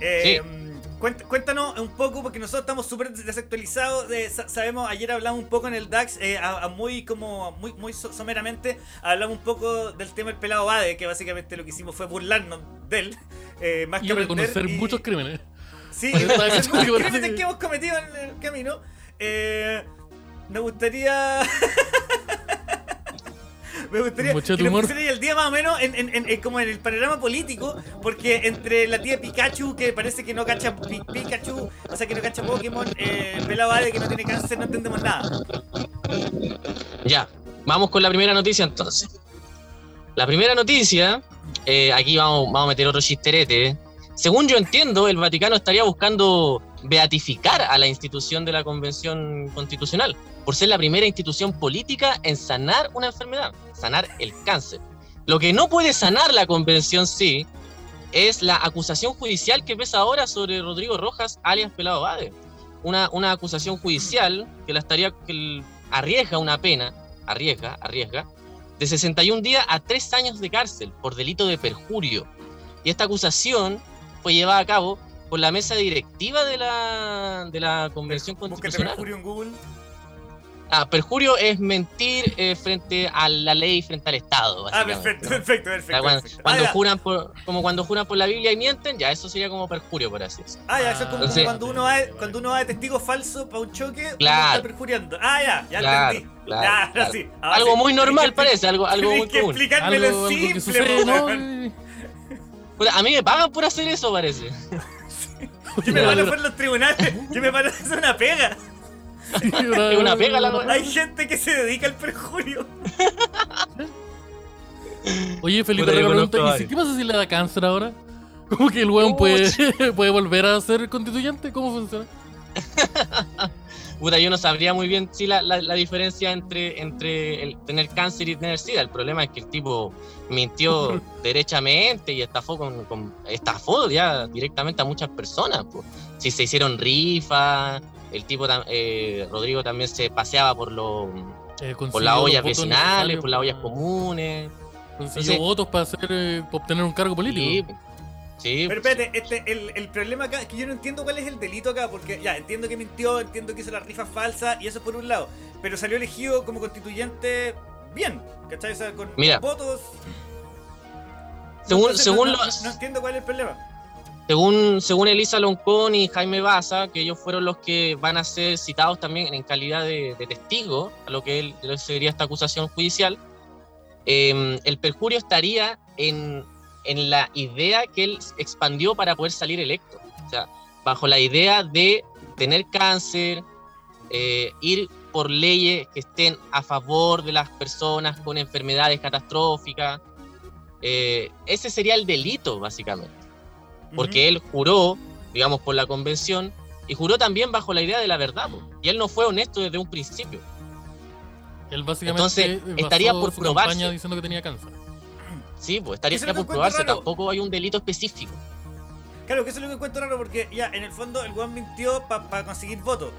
eh, cuént- cuéntanos un poco, porque nosotros estamos súper desactualizados. de- sa- sabemos, ayer hablamos un poco en el DAX, eh, a- a muy como muy, muy so- someramente, hablamos un poco del tema del pelado Bade, que básicamente lo que hicimos fue burlarnos de él. eh, más y que reconocer y- muchos crímenes. Sí, muchos crímenes que- que hemos cometido en el camino. Eh, me gustaría. me gustaría que nos pusieran el día más o menos en, en, en, como en el panorama político, porque entre la tía Pikachu, que parece que no cacha Pikachu, o sea que no cacha Pokémon, eh, Vale que no tiene cáncer, no entendemos nada. Ya, vamos con la primera noticia entonces. La primera noticia, eh, aquí vamos, vamos a meter otro chisterete. Según yo entiendo, el Vaticano estaría buscando beatificar a la institución de la Convención Constitucional por ser la primera institución política en sanar una enfermedad, sanar el cáncer. Lo que no puede sanar la Convención sí es la acusación judicial que pesa ahora sobre Rodrigo Rojas, alias Pelado Bade. Una, una acusación judicial que la estaría que arriesga una pena, arriesga, arriesga, de 61 días a 3 años de cárcel por delito de perjurio. Y esta acusación fue llevada a cabo por la mesa directiva de la, de la Convención Constitucional. perjurio en Google? Ah, perjurio es mentir eh, frente a la ley, frente al Estado. Ah, perfecto, perfecto, perfecto. cuando, ah, juran por, como cuando juran por la Biblia y mienten, ya eso sería como perjurio, por así decirlo. Ah, ya, eso es como, cuando, uno va, cuando uno va de testigo falso para un choque, claro. está perjuriando. Ah, ya, ya claro, entendí. Claro, ya, Sí. algo muy normal parece, algo, algo muy que explicármelo en simple, ¿no? A mí me pagan por hacer eso, parece. Yo me paro por los tribunales, yo me paro a hacer una pega. es una pega la Hay gente que se dedica al perjurio. Oye, Felipe, pregunta, ¿y qué pasa si le da cáncer ahora? ¿Cómo que el weón puede, puede volver a ser constituyente? ¿Cómo funciona? Puta, yo no sabría muy bien si la, la, diferencia entre, entre el tener cáncer y tener SIDA. El problema es que el tipo mintió derechamente y estafó con, con, estafó ya directamente a muchas personas. Si se hicieron rifas, el tipo eh, Rodrigo también se paseaba por los eh, por las ollas vecinales, por las ollas comunes. Consiguió votos para hacer eh, obtener un cargo político. Sí. Pero espérate, este, el, el, problema acá es que yo no entiendo cuál es el delito acá, porque ya, entiendo que mintió, entiendo que hizo la rifa falsa, y eso por un lado. Pero salió elegido como constituyente bien, ¿cachai? O sea, con votos. Según, según no, no, entiendo cuál es el problema. Según, según Elisa Loncón y Jaime Baza, que ellos fueron los que van a ser citados también en calidad de, de testigos a lo que él sería esta acusación judicial, eh, el perjurio estaría en en la idea que él expandió para poder salir electo. O sea, bajo la idea de tener cáncer, eh, ir por leyes que estén a favor de las personas con enfermedades catastróficas. Eh, ese sería el delito, básicamente. Porque él juró, digamos, por la convención, y juró también bajo la idea de la verdad. Y él no fue honesto desde un principio. Él básicamente Entonces, estaría por probarse. diciendo que tenía cáncer. Sí, pues estaría por probarse, tampoco hay un delito específico. Claro, que eso es lo que encuentro raro porque ya, en el fondo el weón mintió para conseguir votos.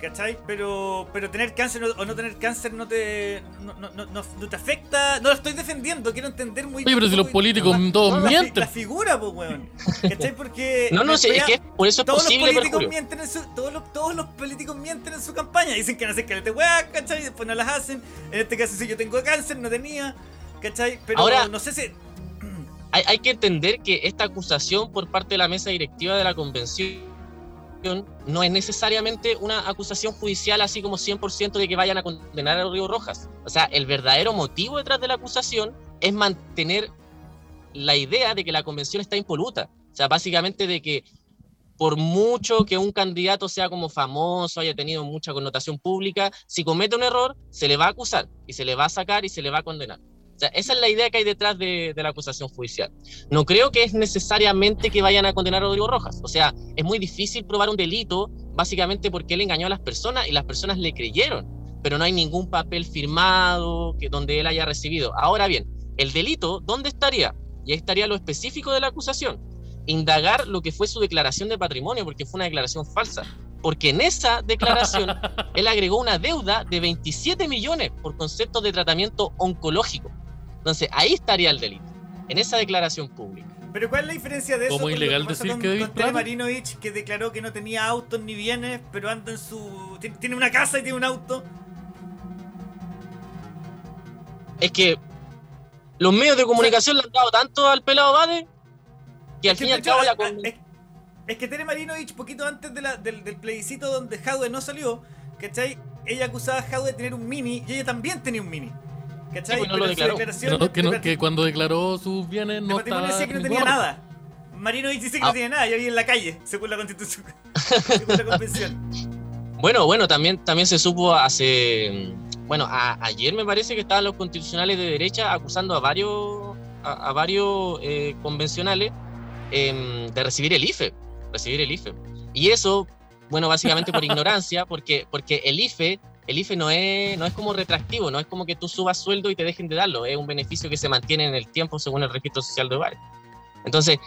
¿Cachai? Pero, pero tener cáncer o no tener cáncer no te, no, no, no, te afecta. No lo estoy defendiendo, quiero entender muy bien. pero si los políticos todos mienten. La, figura, pues, weón. ¿Cachai? Porque. No, no sé, es que por eso es todos posible. Los políticos mienten en su, todos, los, todos los políticos mienten en su campaña. Dicen que no hacen caleta weá, ¿cachai? Y después no las hacen. En este caso, si yo tengo cáncer, no tenía. ¿Cachai? Pero Ahora, no sé si. Hay, hay, que entender que esta acusación por parte de la mesa directiva de la convención no es necesariamente una acusación judicial así como 100% de que vayan a condenar a Río Rojas. O sea, el verdadero motivo detrás de la acusación es mantener la idea de que la convención está impoluta. O sea, básicamente de que por mucho que un candidato sea como famoso, haya tenido mucha connotación pública, si comete un error, se le va a acusar y se le va a sacar y se le va a condenar esa es la idea que hay detrás de, la acusación judicial. No creo que es necesariamente que vayan a condenar a Rodrigo Rojas. O sea, es muy difícil probar un delito básicamente porque él engañó a las personas y las personas le creyeron, pero no hay ningún papel firmado que, donde él haya recibido. Ahora bien, el delito, ¿dónde estaría? Y ahí estaría lo específico de la acusación. Indagar lo que fue su declaración de patrimonio, porque fue una declaración falsa. Porque en esa declaración él agregó una deuda de 27 millones por conceptos de tratamiento oncológico. Entonces, ahí estaría el delito, en esa declaración pública. Pero ¿cuál es la diferencia de eso? ¿Cómo ilegal decir con, que con Marinovich que declaró que no tenía autos ni bienes, pero anda en su tiene una casa y tiene un auto? Es que los medios de comunicación le han dado tanto al pelado Bade que al fin y al cabo la es, que Tere Marinovich, poquito antes del, del, plebiscito donde Jaude no salió, ¿cachai? Ella acusaba a Jaude de tener un mini y ella también tenía un mini. ¿Cachai? pues no lo declaró. Que, que, cuando declaró sus bienes no estaba... decía que no tenía nada. Marino dice que no ah. tenía nada, ya vi en la calle, según la constitución, según la convención. Bueno, bueno, también, también se supo hace, bueno, ayer me parece que estaban los constitucionales de derecha acusando a varios, a, varios eh, convencionales em, de recibir el IFE, recibir el IFE. Y eso, bueno, básicamente por ignorancia, porque, porque el IFE el IFE no es, no es como retractivo, no es como que tú subas sueldo y te dejen de darlo, es un beneficio que se mantiene en el tiempo según el registro social de hogares. Entonces,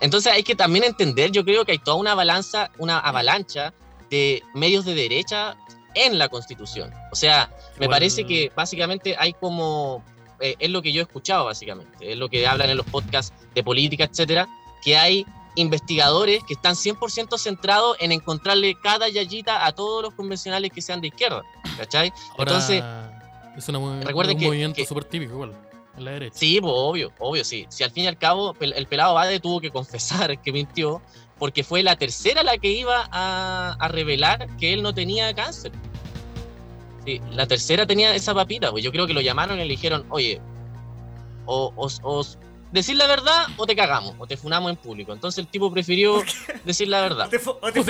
entonces hay que también entender, yo creo que hay toda una balanza, una avalancha de medios de derecha en la Constitución. O sea, me parece que básicamente hay como, eh, es lo que yo he escuchado básicamente, es lo que hablan en los podcasts de política, etcétera, que hay investigadores que están 100% centrados en encontrarle cada yayita a todos los convencionales que sean de izquierda, ¿cachai? Entonces, es una, un movimiento súper típico igual. En la derecha. Sí, pues, obvio, obvio, sí. Si al fin y al cabo el pelado Bade tuvo que confesar que mintió, porque fue la tercera la que iba a, revelar que él no tenía cáncer. Sí, la tercera tenía esa papita, pues yo creo que lo llamaron y le dijeron, oye, o, decir la verdad o te cagamos, o te funamos en público. Entonces el tipo prefirió decir la verdad. O te, funamos o te,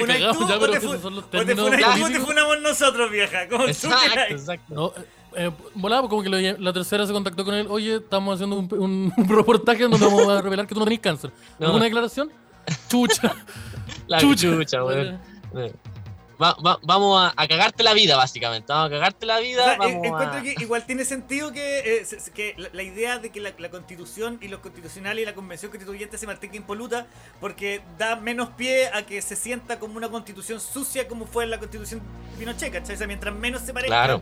funamos nosotros, vieja. Como exacto, exacto. No, eh, volaba, como que la tercera se contactó con él, oye, estamos haciendo un, un reportaje donde vamos a revelar que tú no tenés cáncer. ¿Alguna declaración? Chucha. La chucha, chucha vamos a, cagarte la vida, básicamente. Vamos a cagarte la vida. encuentro que igual tiene sentido que, eh, que la, idea de que la, constitución y los constitucionales y la convención constituyente se mantenga impoluta, porque da menos pie a que se sienta como una constitución sucia como fue la constitución Pinochet, ¿cachai? O mientras menos se parezca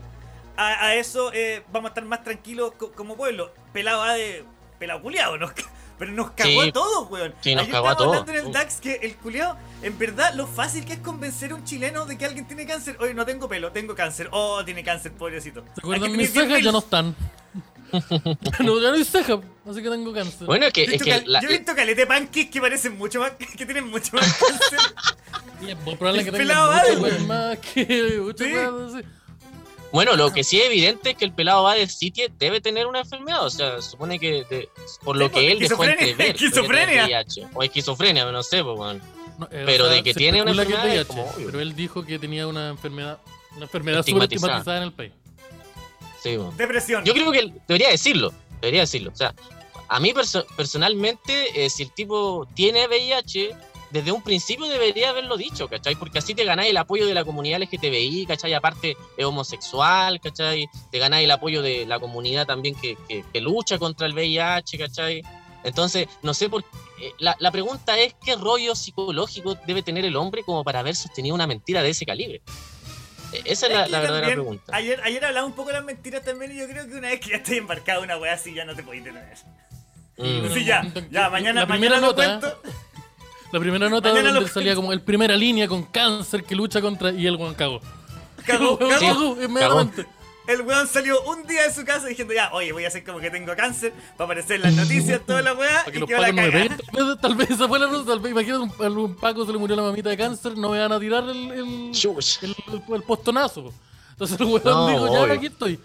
a, eso, eh, vamos a estar más tranquilos como pueblo. Pelado va de. Pelado culiado, ¿no? Pero nos cagó a todos, weón. Sí, nos cagó a todos. hablando en el DAX que el culiao, en verdad, lo fácil que es convencer a un chileno de que alguien tiene cáncer. Oye, no tengo pelo, tengo cáncer. Oh, tiene cáncer, pobrecito. ¿Se acuerdan mis cejas? Ya no están. no, ya no hay cejas, así que tengo cáncer. Bueno, que, es que yo he visto calete panquis que parecen mucho más, que tienen mucho más cáncer. Y es probable que tengan mucho más que mucho más, bueno, lo que sí es evidente es que el pelado va de City debe tener una enfermedad. O sea, supone que por lo que él dejó entrever. Esquizofrenia. O esquizofrenia, no sé, pues, bueno. Eh, pero de que tiene una enfermedad. pero él dijo que tenía una enfermedad, una enfermedad estigmatizada en el país. Sí, bueno. Depresión. Yo creo que él debería decirlo. Debería decirlo. O sea, a mí personalmente, eh, si el tipo tiene VIH desde un principio debería haberlo dicho, ¿cachai? Porque así te ganáis el apoyo de la comunidad LGTBI, ¿cachai? Aparte es homosexual, ¿cachai? Te ganáis el apoyo de la comunidad también que, que, lucha contra el VIH, ¿cachai? Entonces, no sé por qué. Eh, la, la, pregunta es: ¿qué rollo psicológico debe tener el hombre como para haber sostenido una mentira de ese calibre? E, esa es, la, la verdadera pregunta. Ayer, ayer hablaba un poco de las mentiras también, y yo creo que una vez que ya estoy embarcado en una wea así, ya no te podéis tener. Mm. Sí, ya, ya, mañana, la primera mañana nota, cuento. La primera nota donde salía como el primera línea con cáncer que lucha contra. Y el weón cagó. Cagó, cagó, inmediatamente. El weón salió un día de su casa diciendo ya, oye, voy a hacer como que tengo cáncer para aparecer en las noticias, toda la weá, y que va la cagada. Tal vez esa fue la nota, tal vez, imagínate, un, Paco se le murió la mamita de cáncer, no me van a tirar el, el, el, postonazo. Entonces el weón dijo, ya, aquí estoy.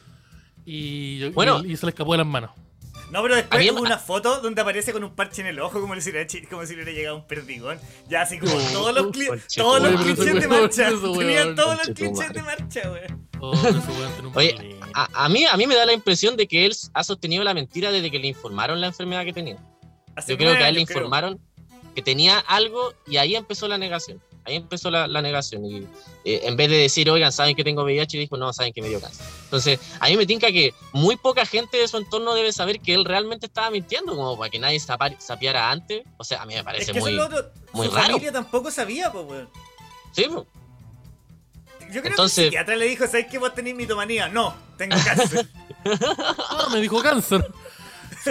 Y, bueno, y se le escapó de las manos. No, pero después hubo una foto donde aparece con un parche en el ojo, como si le, como si le hubiera llegado un perdigón. Ya así como todos los, todos los clichés de marcha. Tenían todos los clichés de marcha, weón. Oye, a, a, mí, a mí me da la impresión de que él ha sostenido la mentira desde que le informaron la enfermedad que tenía. yo creo que a él le informaron que tenía algo y ahí empezó la negación. Ahí empezó la, negación. Y eh, en vez de decir, oigan, saben que tengo VIH, dijo, no, saben que me dio cáncer. Entonces, a mí me tinca que muy poca gente de su entorno debe saber que él realmente estaba mintiendo, como para que nadie sapiara antes. O sea, a mí me parece muy, muy su raro. familia tampoco sabía, pues, weón. Sí, pues. Yo creo Entonces, que el psiquiatra le dijo, ¿sabes que vos tenés mitomanía? No, tengo cáncer. ah, me dijo cáncer.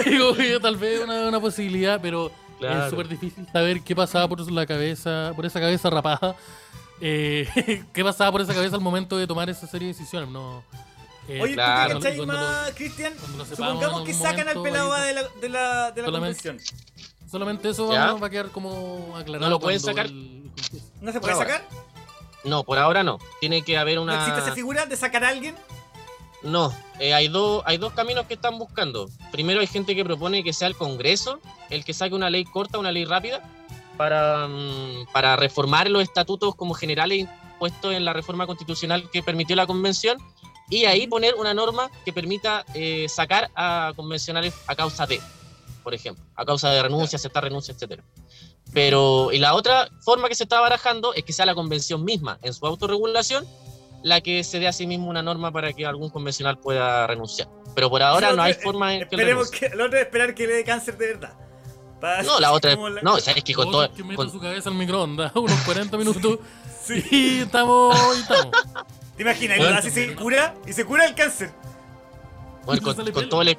Digo, tal vez una, una posibilidad, pero es súper difícil saber qué pasaba por la cabeza, por esa cabeza rapada. Eh, qué pasaba por esa cabeza al momento de tomar esa serie de decisiones. No, eh, Oye, claro. ¿tú qué más, Cristian? Supongamos que sacan al pelado de la, de la, de la convención. Solamente eso va, a quedar como aclarado. ¿No lo pueden sacar? ¿No se puede sacar? No, por ahora no. Tiene que haber una. ¿No existe esa figura de sacar a alguien? No, eh, hay, dos hay dos caminos que están buscando. Primero hay gente que propone que sea el Congreso el que saque una ley corta, una ley rápida, para, mm, para reformar los estatutos como generales impuestos en la reforma constitucional que permitió la convención y ahí poner una norma que permita eh, sacar a convencionales a causa de, por ejemplo, a causa de renuncia, aceptar renuncia, etcétera. Pero, y la otra forma que se está barajando es que sea la convención misma, en su autorregulación, la que se dé a sí mismo una norma para que algún convencional pueda renunciar. Pero por ahora no hay forma en que Esperemos que la otra es esperar que le dé cáncer de verdad. no, la otra es, no, sabes que con todo que con... su cabeza al microondas unos 40 minutos sí. y estamos, y estamos. ¿Te imaginas? Bueno, así se cura y se cura el cáncer. Bueno, con, con todo el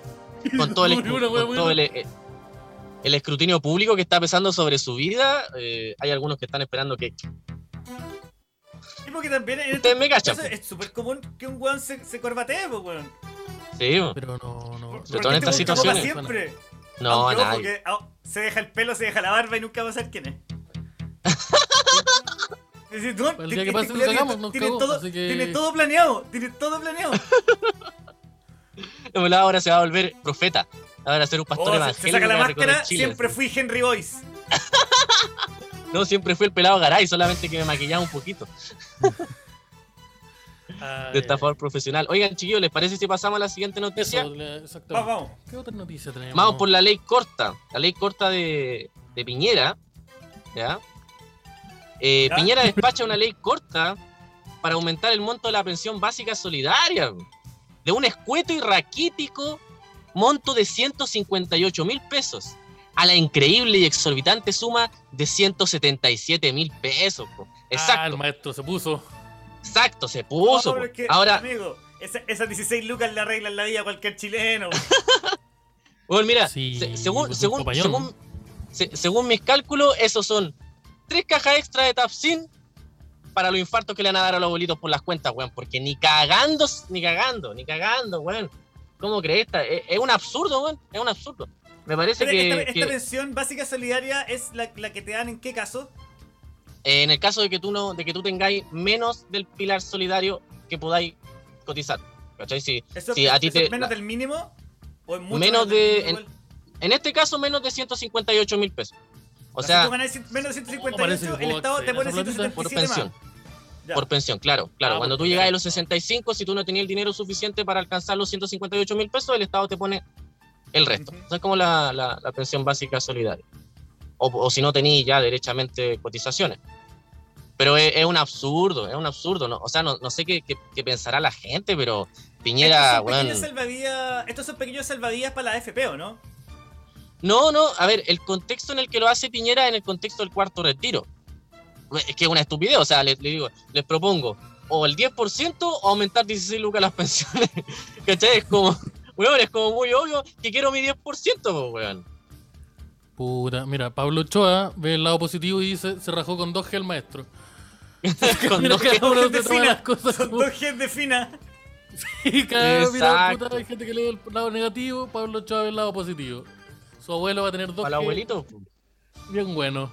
con todo el, con todo el, eh, el escrutinio público que está pesando sobre su vida, eh, hay algunos que están esperando que porque también en este me cachan. Es súper común que un weón se, se corbatee, pues weón. Sí, pero no, no. Sobre todo en estas situaciones. Siempre. No, nadie. Oh, se deja el pelo, se deja la barba y nunca va a saber quién es. Decir, no, el día que pase nos cagamos, nos tiene, todo, así que... tiene todo planeado, tiene todo planeado. ahora se va a volver profeta. Ahora a ser un pastor oh, evangélico. Se saca la máscara, siempre fui Henry Boyce. No, siempre fui el pelado Garay, solamente que me maquillaba un poquito. de estafador profesional. Oigan, chiquillos, ¿les parece si pasamos a la siguiente noticia? vamos, ¿Qué otra noticia tenemos? Vamos por la ley corta. La ley corta de, Piñera. ¿ya? Eh, Piñera despacha una ley corta para aumentar el monto de la pensión básica solidaria. De un escueto y raquítico monto de 158 mil pesos a la increíble y exorbitante suma de 177 mil pesos. Exacto. Ah, el maestro se puso. Exacto, se puso. Ahora, amigo, esas 16 lucas le arreglan la vida a cualquier chileno. bueno, mira, según, según, según, mis cálculos, esos son tres cajas extra de Tapsin para los infartos que le van a dar a los abuelitos por las cuentas, weón. Porque ni cagando, ni cagando, ni cagando, weón. ¿Cómo crees? Es, es un absurdo, weón. Es un absurdo. Me parece que esta, pensión básica solidaria es la, que te dan en qué caso? en el caso de que tú no, de que tú tengáis menos del pilar solidario que podáis cotizar. ¿Cachai? Si, si a ti te, menos del mínimo o en mucho menos de. En, este caso, menos de 158 mil pesos. O, sea, si tú ganas menos de 158, el Estado te pone 177 por pensión. Por pensión, claro, claro. Ah, Cuando tú llegas a los 65, si tú no tenías el dinero suficiente para alcanzar los 158 mil pesos, el Estado te pone el resto. es como la, la, pensión básica solidaria. O, si no tenéis ya derechamente cotizaciones. Pero es, un absurdo, es un absurdo. ¿no? O sea, no, no sé qué, qué, pensará la gente, pero Piñera, estos son, bueno, estos son pequeños salvadías para la AFP, ¿o no? No, no, a ver, el contexto en el que lo hace Piñera es en el contexto del cuarto retiro. Es que es una estupidez, o sea, les, digo, les propongo o el 10% o aumentar 16 lucas las pensiones. ¿Cachai? Es como, weón, es como muy obvio que quiero mi 10%, weón. Puta, mira, Pablo Ochoa ve el lado positivo y dice, se rajó con dos G el maestro. con dos G de fina. Cosas con dos de fina. Sí, cada mira, puta, hay gente que lee el lado negativo, Pablo Ochoa ve el lado positivo. Su abuelo va a tener dos ¿Para el abuelito? Bien bueno.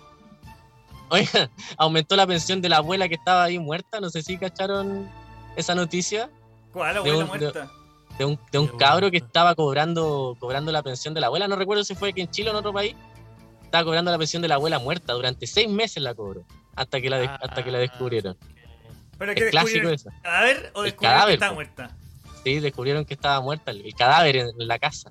Oiga, aumentó la pensión de la abuela que estaba ahí muerta, no sé si cacharon esa noticia. ¿Cuál abuela muerta? de un, de un cabro que estaba cobrando, cobrando la pensión de la abuela. No recuerdo si fue aquí en Chile o en otro país. Estaba cobrando la pensión de la abuela muerta. Durante seis meses la cobró. Hasta que la, hasta que la descubrieron. ¿Pero es clásico eso. ¿Cadáver o descubrieron que estaba muerta? Sí, descubrieron que estaba muerta. El, cadáver en, la casa.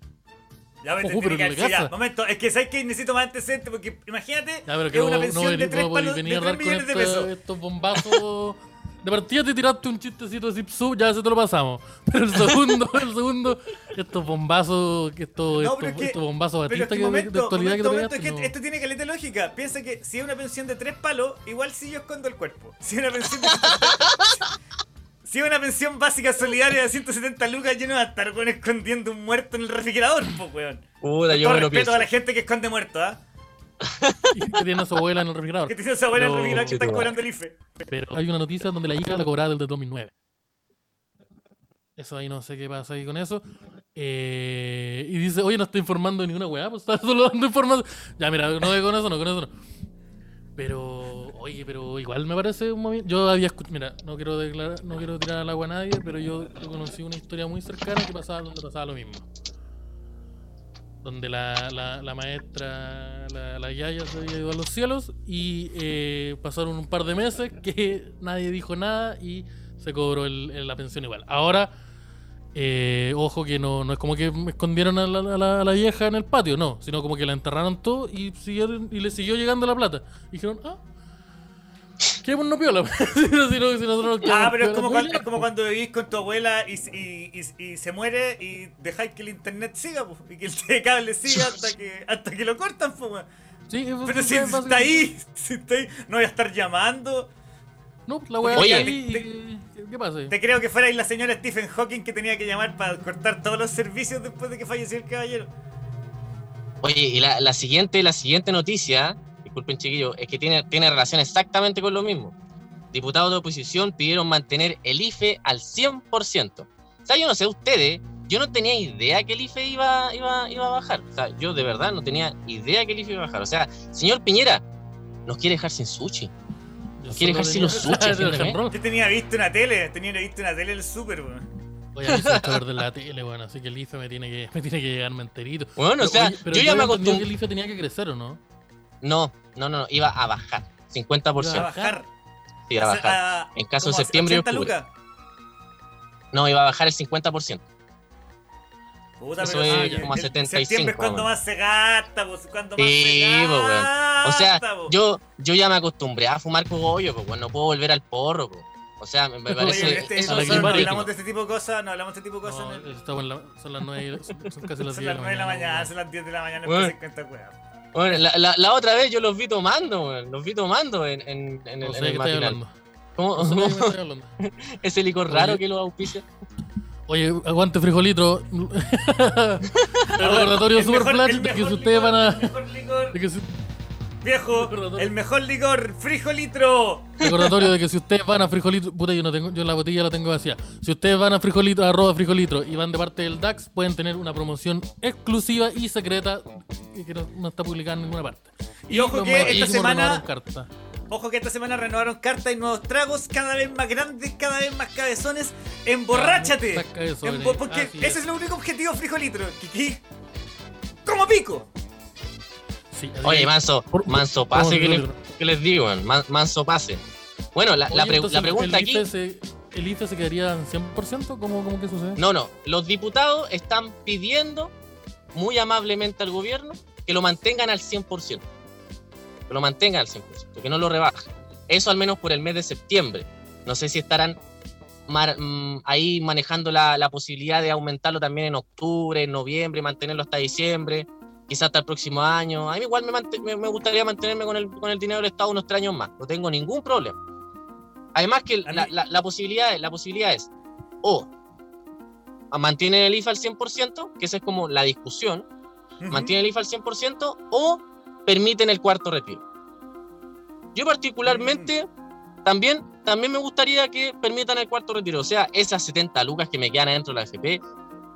Ya, me uh, pero que, ya, momento, es que sabes que necesito más antecedentes porque imagínate ya, que, una pensión de 3 millones de pesos. Estos bombazos de partida te tiraste un chistecito de Zip ya se te lo pasamos. Pero el segundo, el segundo, estos bombazos, estos, no, estos, estos bombazos batistas que, momento, de actualidad momento, que te pegaste, es que Esto tiene caleta lógica. Piensa que si es una pensión de tres palos, igual sí yo escondo el cuerpo. Si es una pensión de Si es una pensión básica solidaria de 170 lucas, yo no voy a estar escondiendo un muerto en el refrigerador, pues weón. Puta, yo me lo respeto a la gente que esconde muertos, ¿ah? que tiene a su abuela en el refrigerador. Que tiene a su abuela en el refrigerador que está cobrando el IFE. Pero hay una noticia donde la hija la cobraba desde 2009. Eso ahí no sé qué pasa ahí con eso. Eh, y dice, oye, no estoy informando de ninguna weá, pues está solo dando información. Ya, mira, no con eso, no, con eso no. Pero, Oye, pero igual me parece un movimiento. Yo había escuchado. Mira, no quiero declarar, no quiero tirar al agua a nadie, pero yo, conocí una historia muy cercana que pasaba donde pasaba lo mismo. Donde la, la, la maestra, la, la, Yaya se había ido a los cielos y eh, pasaron un par de meses que nadie dijo nada y se cobró el, la pensión igual. Ahora eh, ojo que no, no es como que escondieron a la, a, la, vieja en el patio, no, sino como que la enterraron todo y siguieron, y le siguió llegando la plata. Dijeron, ah, qué no piola. ah, pero es como, cuando, es como cuando vivís con tu abuela y, y, y, se muere y dejáis que el internet siga, y que el cable siga hasta que, hasta que lo cortan, pues, Sí, pero si, está ahí, si está ahí, no voy a estar llamando. No, la weá ahí ¿Qué pasa? Te creo que fuera ahí la señora Stephen Hawking que tenía que llamar para cortar todos los servicios después de que falleció el caballero. Oye, y la, siguiente, la siguiente noticia, disculpen chiquillos, es que tiene, tiene relación exactamente con lo mismo. Diputados de oposición pidieron mantener el IFE al 100%. O sea, yo no sé ustedes, yo no tenía idea que el IFE iba, iba, iba a bajar. O sea, yo de verdad no tenía idea que el IFE iba a bajar. O sea, señor Piñera, nos quiere dejar sin sushi. ¿Quiere dejar sin los sushi? Yo tenía visto una tele, tenía visto una tele el super, weón. Voy a ver de la tele, bueno, así que el IFE me tiene que, me tiene que llegar enterito. Bueno, o sea, yo ya me acostumbré. que el IFE tenía que crecer, ¿o no? No, no, no, iba a bajar. 50%. ¿Iba a bajar? Sí, iba a bajar. en caso de septiembre y octubre. No, iba a bajar el 50%. Puta, Eso es como a 75. Septiembre es cuando más se gasta, pues, cuando más se gasta. O sea, yo, yo ya me acostumbré a fumar cogollo, pues, no puedo volver al porro, pues. O sea, me, parece. Oye, este, eso no, hablamos de este tipo de cosas, no hablamos de este tipo de cosas. No, en la, son las 9, son, casi las 10 de la mañana. la mañana, son las 10 de la mañana, bueno, bueno la, la, la, otra vez yo los vi tomando, los vi tomando en, en, en, el, en el matinal. ¿Cómo? No Ese licor raro que lo auspicia. Oye, aguante frijolito. recordatorio super flash de que si ustedes van a. Viejo, el mejor licor, frijolitro. Recordatorio de que si ustedes van a frijolitro, puta, yo no tengo, yo la botella la tengo vacía. Si ustedes van a frijolitro, arroba frijolitro y van de parte del DAX, pueden tener una promoción exclusiva y secreta que no, está publicada en ninguna parte. Y, ojo que esta semana. Ojo que esta semana renovaron cartas y nuevos tragos cada vez más grandes, cada vez más cabezones. emborráchate. porque ese es el único objetivo frijolitro. Kiki. Como pico. Oye, manso, manso pase que, les digo, manso pase. Bueno, la, pregunta aquí. ¿El IFE se quedaría en 100%? ¿Cómo, ¿Cómo que sucede? No, no. Los diputados están pidiendo muy amablemente al gobierno que lo mantengan al 100% que lo mantengan al 100%, que no lo rebajen. Eso al menos por el mes de septiembre. No sé si estarán mm, ahí manejando la, posibilidad de aumentarlo también en octubre, en noviembre, mantenerlo hasta diciembre, quizás hasta el próximo año. A mí igual me, me, gustaría mantenerme con el, con el dinero del Estado unos tres años más, no tengo ningún problema. Además que la, la, posibilidad, la posibilidad es o mantienen el IFA al 100%, que esa es como la discusión, mantienen el IFA al 100% o permiten el cuarto retiro. Yo particularmente también, también me gustaría que permitan el cuarto retiro. O sea, esas 70 lucas que me quedan adentro de la FP,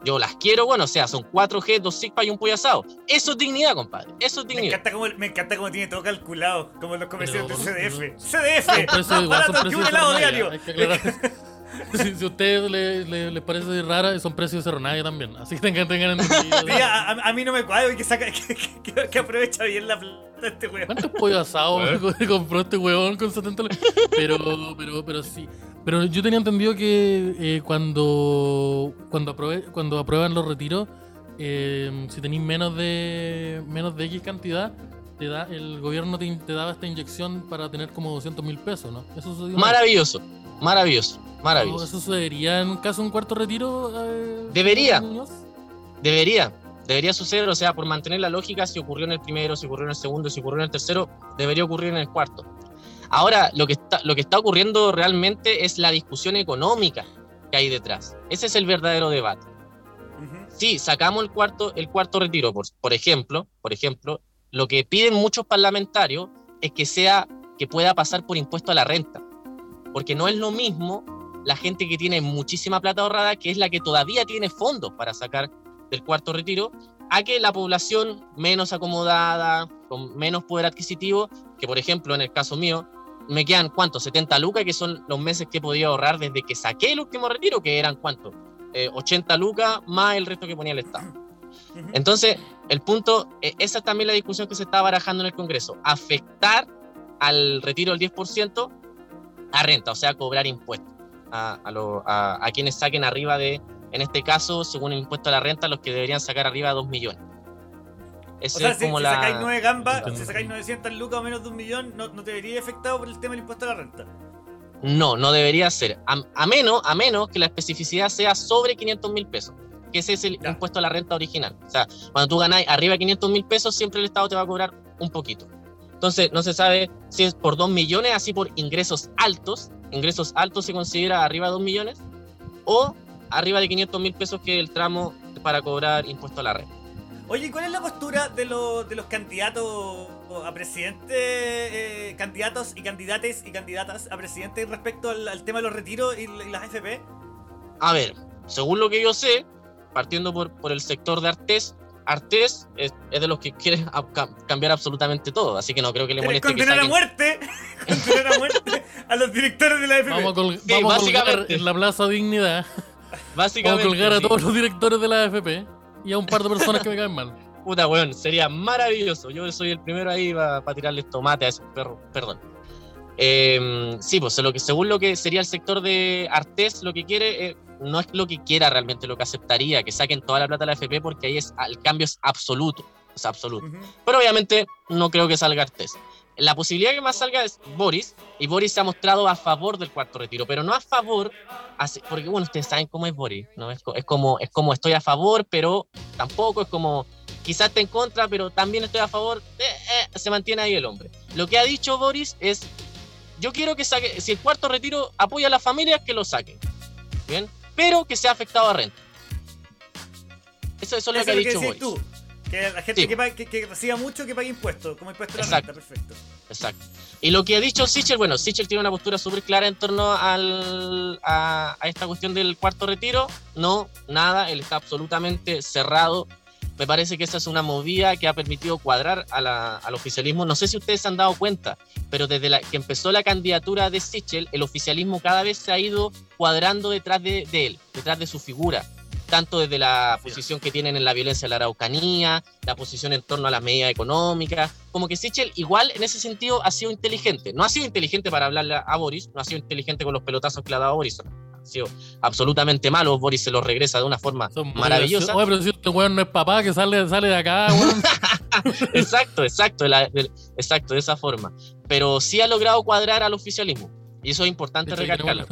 yo las quiero, bueno, o sea, son 4G, 2 SIGPA y un pollo asado. Eso es dignidad, compadre. Eso es dignidad. Me encanta cómo, me encanta cómo tiene todo calculado, como los comerciantes del CDF. CDF, más barato que un helado diario. si, si a ustedes les le, parece rara, son precios de Cerro también. Así que tengan, tengan a, a, mí no me cuadra que, saca, que, que, aprovecha bien la plata este weón. ¿Cuántos pollos asados compró este weón con 70 Pero, pero, pero sí. Pero yo tenía entendido que eh, cuando, cuando, cuando aprueban los retiros, eh, si tenéis menos de, menos de X cantidad, te da, el gobierno te, te daba esta inyección para tener como 200 mil pesos, ¿no? Eso Maravilloso, maravilloso. Maravilloso. ¿Eso sucedería en caso de un cuarto retiro? Eh, debería. Debería. Debería suceder, o sea, por mantener la lógica, si ocurrió en el primero, si ocurrió en el segundo, si ocurrió en el tercero, debería ocurrir en el cuarto. Ahora, lo que está, lo que está ocurriendo realmente es la discusión económica que hay detrás. Ese es el verdadero debate. Si sacamos el cuarto, el cuarto retiro, por, por ejemplo, por ejemplo, lo que piden muchos parlamentarios es que sea que pueda pasar por impuesto a la renta. Porque no es lo mismo la gente que tiene muchísima plata ahorrada, que es la que todavía tiene fondos para sacar del cuarto retiro, a que la población menos acomodada, con menos poder adquisitivo, que por ejemplo en el caso mío, me quedan cuánto, 70 lucas, que son los meses que he podido ahorrar desde que saqué el último retiro, que eran cuánto, 80 lucas más el resto que ponía el Estado. Entonces, el punto, esa es también la discusión que se está barajando en el Congreso, afectar al retiro del 10% a renta, o sea, cobrar impuestos a, a, quienes saquen arriba de, en este caso, según el impuesto a la renta, los que deberían sacar arriba de 2 millones. O sea, es si, como si sacáis 9 gambas, si sacáis 900 lucas o menos de un millón, no, no te vería afectado por el tema del impuesto a la renta. No, no debería ser. A, menos, a menos que la especificidad sea sobre 500 mil pesos, que ese es el impuesto a la renta original. O sea, cuando tú ganáis arriba de 500 mil pesos, siempre el Estado te va a cobrar un poquito. Entonces, no se sabe si es por 2 millones, así por ingresos altos. Ingresos altos se considera arriba de 2 millones, o arriba de 500 mil pesos, que es el tramo para cobrar impuesto a la renta. Oye, ¿cuál es la postura de, los, de los candidatos a presidente, eh, candidatos y candidates y candidatas a presidente respecto al, tema de los retiros y, las AFP? A ver, según lo que yo sé, partiendo por, por el sector de Artés, Artés es, de los que quiere cambiar absolutamente todo, así que no creo que le moleste que saquen... a muerte, condenar a muerte a los directores de la AFP. Vamos a, colgar en la Plaza Dignidad. Básicamente. Vamos a colgar a todos los directores de la AFP y a un par de personas que me caen mal. Puta, weón, sería maravilloso. Yo soy el primero ahí para tirarles tomate a esos perros. Perdón. Em, sí, pues lo que, según lo que sería el sector de Artés, lo que quiere eh, no es lo que quiera realmente, lo que aceptaría, que saquen toda la plata de la FP porque ahí es, el cambio es absoluto. Es absoluto. Pero obviamente no creo que salga Artés. La posibilidad que más salga es Boris, y Boris se ha mostrado a favor del cuarto retiro, pero no a favor, porque bueno, ustedes saben cómo es Boris, ¿no? Es, como, es como estoy a favor, pero tampoco, es como quizás esté en contra, pero también estoy a favor, eh, eh, se mantiene ahí el hombre. Lo que ha dicho Boris es, yo quiero que saque, si el cuarto retiro apoya a las familias, que lo saquen, ¿bien? Pero que sea afectado a renta. Eso, es lo que ha dicho Boris. Que la gente que, reciba mucho que pague impuestos, como impuesto a la renta, perfecto. Exacto. Y lo que ha dicho Sichel, bueno, Sichel tiene una postura súper clara en torno al, a, esta cuestión del cuarto retiro. No, nada, él está absolutamente cerrado. Me parece que esa es una movida que ha permitido cuadrar al oficialismo. No sé si ustedes se han dado cuenta, pero desde la, que empezó la candidatura de Sichel, el oficialismo cada vez se ha ido cuadrando detrás de él, detrás de su figura tanto desde la posición que tienen en la violencia de la Araucanía, la posición en torno a las medidas económicas, como que Sichel igual en ese sentido ha sido inteligente. No ha sido inteligente para hablarle a Boris, no ha sido inteligente con los pelotazos que le ha dado a Boris. Ha sido absolutamente malo, Boris se los regresa de una forma maravillosa. Oye, pero si este weón no es papá que sale, sale de acá, exacto, exacto, exacto, de esa forma. Pero sí ha logrado cuadrar al oficialismo. Y eso es importante recalcarlo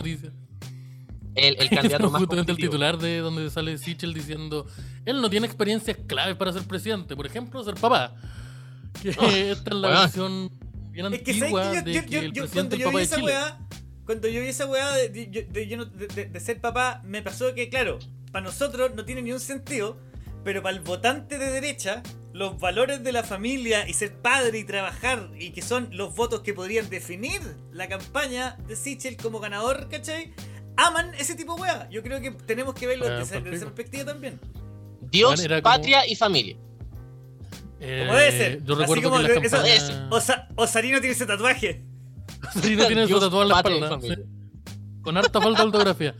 el, candidato más Justamente el titular de donde sale Sichel diciendo, él no tiene experiencias claves para ser presidente, por ejemplo, ser papá. Que ah, esta es la versión bien antigua de que el presidente el papá de Chile. cuando yo vi esa weá de, de, ser papá, me pasó que, claro, para nosotros no tiene ni un sentido, pero para el votante de derecha, los valores de la familia y ser padre y trabajar, y que son los votos que podrían definir la campaña de Sichel como ganador, ¿cachai? Aman ese tipo de weá. Yo creo que tenemos que verlo desde, esa, perspectiva también. Dios, patria y familia. Eh, como debe ser. Yo recuerdo como, que eso, Osa, Osarino tiene ese tatuaje. Osarino tiene ese tatuaje en la espalda. Con harta falta de ortografía.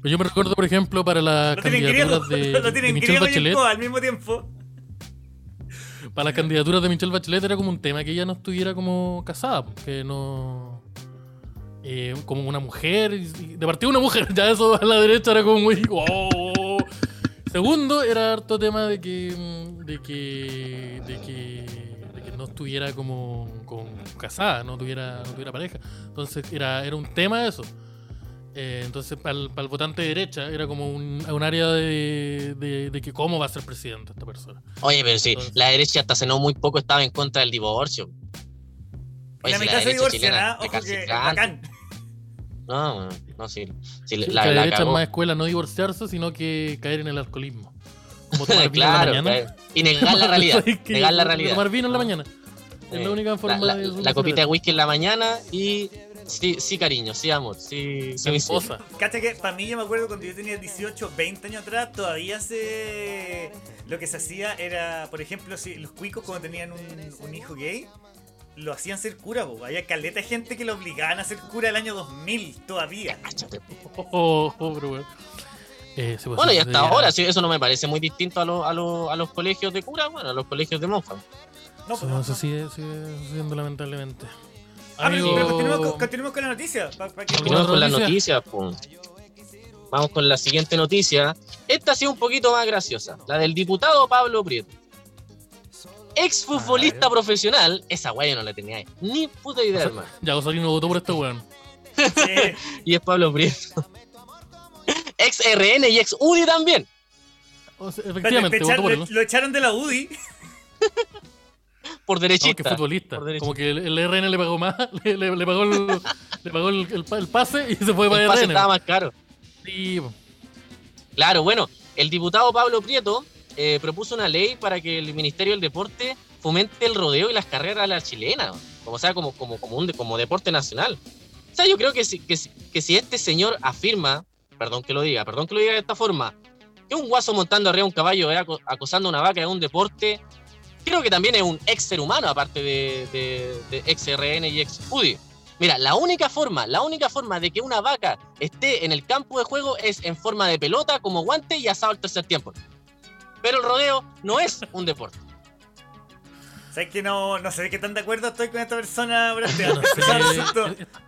Pues yo me recuerdo, por ejemplo, para las candidaturas de, lo tienen de Michelle Bachelet. al mismo tiempo. Para las candidaturas de Michelle Bachelet era como un tema que ella no estuviera como casada, que no eh, como una mujer, de partida una mujer, ya eso a la derecha era como muy... Segundo, era harto tema de que, mm, de que, de que, de que no estuviera como, casada, no tuviera, no tuviera pareja. Entonces era, era un tema eso. Eh, entonces, para el, votante de derecha, era como un, un área de, de, que cómo va a ser presidente esta persona. Oye, pero sí, la derecha hasta hace no muy poco estaba en contra del divorcio. Oye, la mitad se divorciará, ojo que bacán. No, no, sí. la, derecha es más escuela no divorciarse, sino que caer en el alcoholismo. Como tomar vino claro, en la mañana. Y negar la realidad. negar la realidad. Tomar vino en la mañana. Es la única forma la, de. La copita de whisky en la mañana y. Sí, sí, cariño, sí, amor, sí, sí, mi esposa. Cacha que para mí yo me acuerdo cuando yo tenía 18, 20 años atrás, todavía se. Lo que se hacía era, por ejemplo, si los cuicos cuando tenían un, un hijo gay, lo hacían ser cura, po. Había caleta de gente que lo obligaban a ser cura el año 2000 todavía. Oh, oh, bro, eh, pues, bueno, y hasta ahora, sí, eso no me parece muy distinto a, a, a los colegios de cura, bueno, a los colegios de monjas. No, pues, no, eso sigue, sigue lamentablemente. Ah, pero continuemos, continuemos, con la noticia. continuemos con la noticia, pues. Vamos con la siguiente noticia. Esta ha sido un poquito más graciosa. La del diputado Pablo Prieto. Ex futbolista profesional. Esa weá no la tenía ni puta idea, hermano. Ya, no votó por este weón. y es Pablo Prieto. ex RN y ex UDI también. efectivamente, votó por él. Lo echaron de la UDI. por derechista. No, que futbolista. Como que el, RN le pagó más, le, le, pagó, el, le pagó el, el, pase y se fue para el, el pase estaba más caro. Claro, bueno, el diputado Pablo Prieto eh, propuso una ley para que el Ministerio del Deporte fomente el rodeo y las carreras a la chilena, como sea, como, como, como, un, como deporte nacional. O sea, yo creo que si, que, si este señor afirma, perdón que lo diga, perdón que lo diga de esta forma, que un guaso montando arriba un caballo acosando a una vaca es un deporte, creo que también es un ex ser humano, aparte de, de, de ex RN y ex UDI. Mira, la única forma, la única forma de que una vaca esté en el campo de juego es en forma de pelota, como guante y asado al tercer tiempo. Pero el rodeo no es un deporte. ¿Sabes que no, no sé qué tan de acuerdo estoy con esta persona,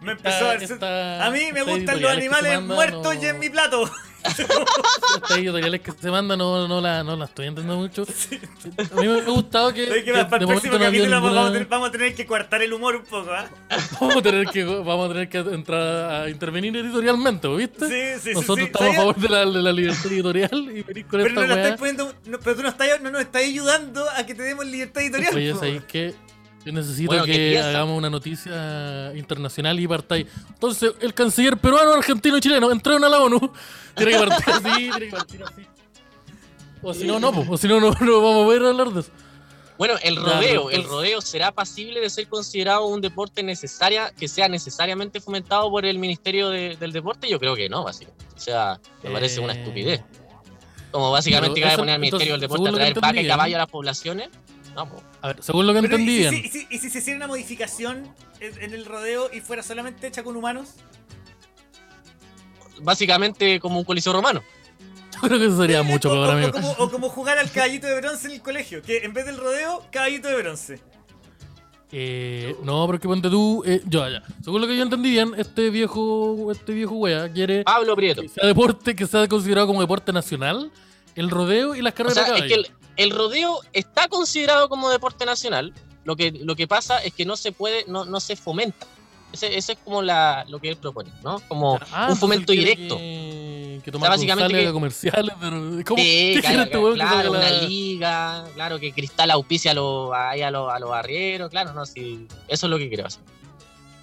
me empezó a, a mí me gustan los animales muertos y en mi plato. Estas editoriales que se mandan no, no, la, no la estoy entendiendo mucho. A mí me ha gustado que. que, para el próximo capítulo vamos, vamos, a tener que coartar el humor un poco. ¿ah? Vamos, a tener que, vamos a tener que entrar a intervenir editorialmente, ¿viste? Sí, sí, Nosotros estamos a favor de la, de la, libertad editorial y venir con pero esta no estás poniendo, Pero tú no, estás, no nos estás ayudando a que te demos libertad editorial. Oye, ¿sabes qué? Yo necesito que hagamos una noticia internacional y partáis. Entonces, el canciller peruano, argentino y chileno entraron a la ONU. Tiene que partir así, tiene que partir así. O si no, no, o si no, no, vamos a ver hablar de eso. Bueno, el rodeo, el rodeo será pasible de ser considerado un deporte necesaria, que sea necesariamente fomentado por el Ministerio del Deporte. Yo creo que no, básicamente. O sea, me parece una eh, estupidez. Como básicamente va a poner al Ministerio del Deporte a traer vaca y caballo a las poblaciones. A ver, según lo que entendí. ¿y si, ¿y, si, se hiciera una modificación en, el rodeo y fuera solamente hecha con humanos? Básicamente como un coliseo romano. Yo creo que eso sería mucho peor, amigo. O como, o como jugar al caballito de bronce en el colegio, que en vez del rodeo, caballito de bronce. Eh, no, pero que ponte tú. Eh, yo, ya. Según lo que yo entendí bien, este viejo, este viejo wea quiere. Pablo Prieto. Que sea deporte, que sea considerado como deporte nacional, el rodeo y las carreras o sea, Es que el rodeo está considerado como deporte nacional. Lo que, lo que pasa es que no se puede, no, no se fomenta. Ese, ese es como la, lo que él propone, ¿no? Como ah, un fomento directo. Que, que básicamente que, comerciales, pero ¿cómo? Sí, claro, este claro, una liga, claro, que Cristal auspicia a los a, a los, a los barrieros, claro, no, sí, eso es lo que creo hacer.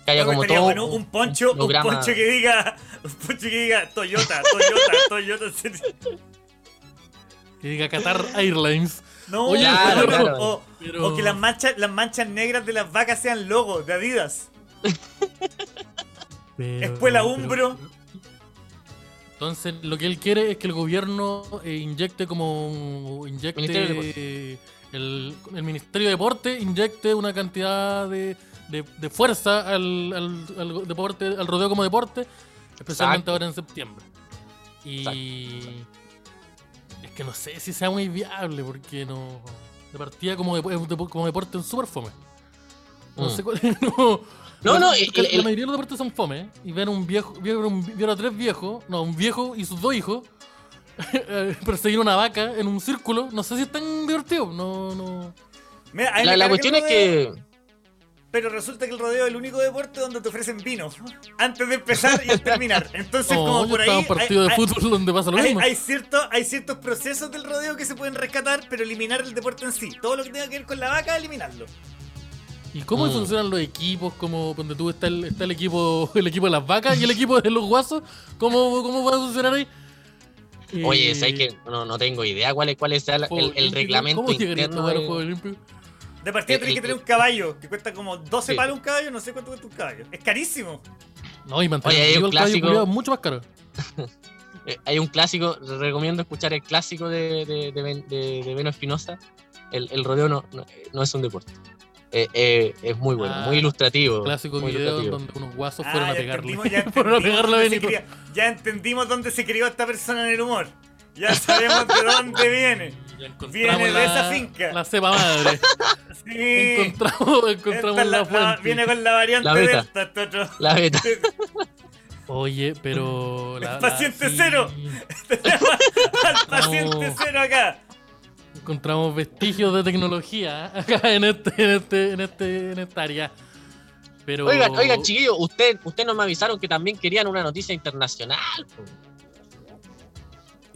Que haya como todo bueno, un poncho, un, un poncho que diga, un poncho que diga Toyota, Toyota, Toyota. Que diga Qatar Airlines. No, Oye, claro, O, que las manchas, las manchas negras de las vacas sean logos de Adidas. Espuela Umbro. entonces, lo que él quiere es que el gobierno eh, inyecte como. Inyecte. el, el, Ministerio de Deporte inyecte una cantidad de, de, fuerza al, al, deporte, al rodeo como deporte, especialmente ahora en septiembre. Y que no sé si sea muy viable, porque no. De partida como, como deporte en super fome. No mm. sé cuál no. No, no, la, mayoría de los deportes son fome, ¿eh? Y ver un viejo, ver a tres viejos, no, un viejo y sus dos hijos perseguir una vaca en un círculo, no sé si es tan divertido, no, no. la, la cuestión es que pero resulta que el rodeo es el único deporte donde te ofrecen vino antes de empezar y al terminar. Entonces, como por ahí. un partido de fútbol donde pasa lo mismo. Hay, hay ciertos procesos del rodeo que se pueden rescatar, pero eliminar el deporte en sí. Todo lo que tenga que ver con la vaca, eliminarlo. ¿Y cómo mm. funcionan los equipos? Como donde tú está el, está el equipo el equipo de las vacas y el equipo de los guasos. ¿Cómo, cómo va a funcionar ahí? Oye, ¿sabes que no, no tengo idea cuál es, cuál es el, el, reglamento ¿Cómo interno. De... Juegos de partida tenés que tener un caballo que cuesta como 12 palos un caballo, no sé cuánto cuesta un caballo. Es carísimo. No, y mantener Oye, hay un clásico. mucho más caro. Eh, hay un clásico, recomiendo escuchar el clásico de, de, de, de Espinosa. El, el, rodeo no, no, es un deporte. eh, eh, es muy bueno, muy ah, ilustrativo. Clásico video donde unos guasos ah, fueron a pegarle. Ya, fueron a pegarle a Benito. Ya entendimos dónde se crió esta persona en el humor. Ya sabemos de dónde viene. Viene de esa finca. La cepa madre. sí. Encontramos, encontramos la, fuente. viene con la variante la delta. Este otro. La beta. Oye, pero. La, paciente cero. al paciente cero acá. Encontramos vestigios de tecnología acá en este, en este, en este, en esta área. Pero... Oigan, oigan, chiquillos, usted, usted no me avisaron que también querían una noticia internacional.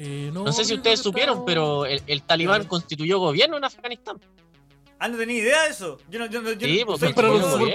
Eh, no, sé si ustedes supieron, pero el, talibán constituyó gobierno en Afganistán. Ah, no tenía idea de eso. Yo no, yo, yo, sí, pues,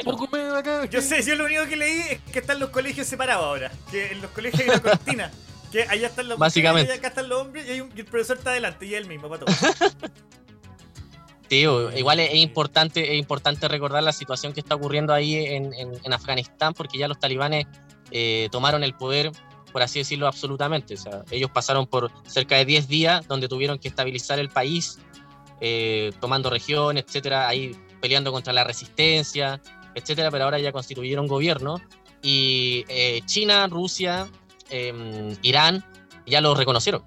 poco me Yo sé, yo lo único que leí es que están los colegios separados ahora. Que en los colegios hay una cortina. que allá están los Básicamente. y acá están los hombres y, el profesor está adelante y es el mismo para todos. Tío, igual es, importante, es importante recordar la situación que está ocurriendo ahí en, en, Afganistán, porque ya los talibanes eh, tomaron el poder por así decirlo, absolutamente. O sea, ellos pasaron por cerca de 10 días donde tuvieron que estabilizar el país, eh, tomando región, etcétera, ahí peleando contra la resistencia, etcétera, pero ahora ya constituyeron gobierno. Y eh, China, Rusia, em, Irán ya lo reconocieron.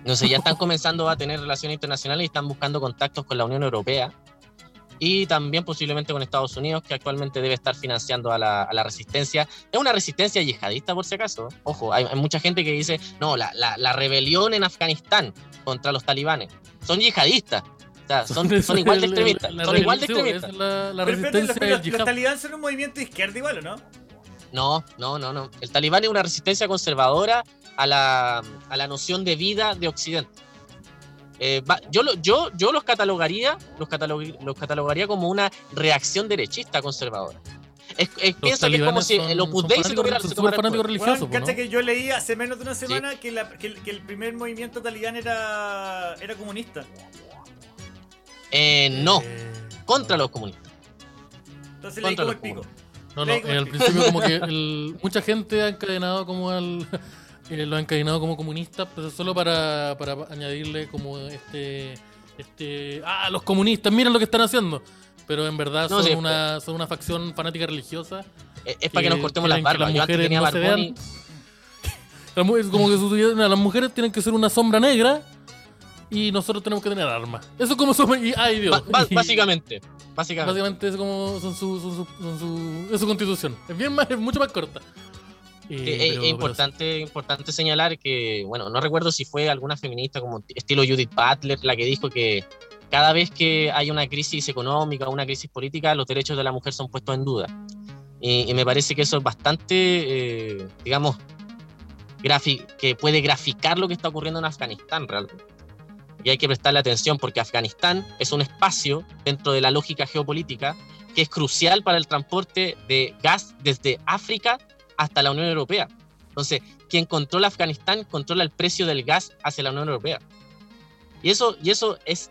Entonces ya están comenzando a tener relaciones internacionales y están buscando contactos con la Unión Europea y también posiblemente con Estados Unidos, que actualmente debe estar financiando a la, a la resistencia. Es una resistencia yihadista, por si acaso. Ojo, hay, mucha gente que dice, no, la, la, la, rebelión en Afganistán contra los talibanes son yihadistas. O sea, son, son igual de extremistas. son igual de extremistas. La, resistencia los, los, talibanes son un movimiento de izquierda igual, ¿o no? No, no, no, no. El talibán es una resistencia conservadora a la, a la noción de vida de Occidente. Eh, yo, yo, yo los catalogaría, los, los catalogaría como una reacción derechista conservadora. Es, piensa que es como si el Opus Dei se tuviera fanático religioso. Bueno, ¿no? que yo leí hace menos de una semana que, que, el, primer movimiento talibán era, era comunista. Eh, no, eh, contra los comunistas. Entonces leí como el pico. No, no, al principio como que mucha gente ha encadenado como al lo han encadenado como comunistas, pero solo para, para añadirle como este, este, ah, los comunistas, miren lo que están haciendo. Pero en verdad son, una, son una facción fanática religiosa. Es, para que nos cortemos las barbas. Las mujeres no se vean. como que las mujeres tienen que ser una sombra negra y nosotros tenemos que tener armas. Eso es como. Y, ay, Dios. básicamente. Básicamente. Básicamente es como son su, son su, son su, es su constitución. Es bien más, es mucho más corta. Eh, es importante, importante señalar que, bueno, no recuerdo si fue alguna feminista como estilo Judith Butler la que dijo que cada vez que hay una crisis económica o una crisis política, los derechos de la mujer son puestos en duda. Y, me parece que eso es bastante, eh, digamos, que puede graficar lo que está ocurriendo en Afganistán realmente. Y hay que prestarle atención porque Afganistán es un espacio dentro de la lógica geopolítica que es crucial para el transporte de gas desde África hasta la Unión Europea. Entonces, quien controla Afganistán controla el precio del gas hacia la Unión Europea. Y eso, y eso es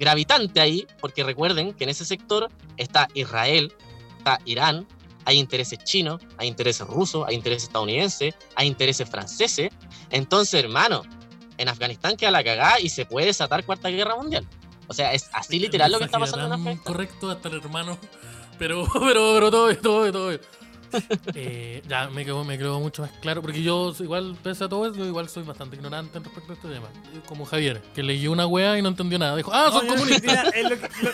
gravitante ahí, porque recuerden que en ese sector está Israel, está Irán, hay intereses chinos, hay intereses rusos, hay intereses estadounidenses, hay intereses franceses. Entonces, hermano, en Afganistán queda la cagada y se puede desatar Cuarta Guerra Mundial. O sea, es así literal lo que está pasando en Afganistán. Correcto, hasta el hermano. Pero, pero, pero todo, todo, todo. Eh, ya me quedó, me quedó mucho más claro, porque yo igual, pese a todo eso, igual soy bastante ignorante respecto a este tema. Como Javier, que leyó una wea y no entendió nada. Dijo, ah, son comunistas.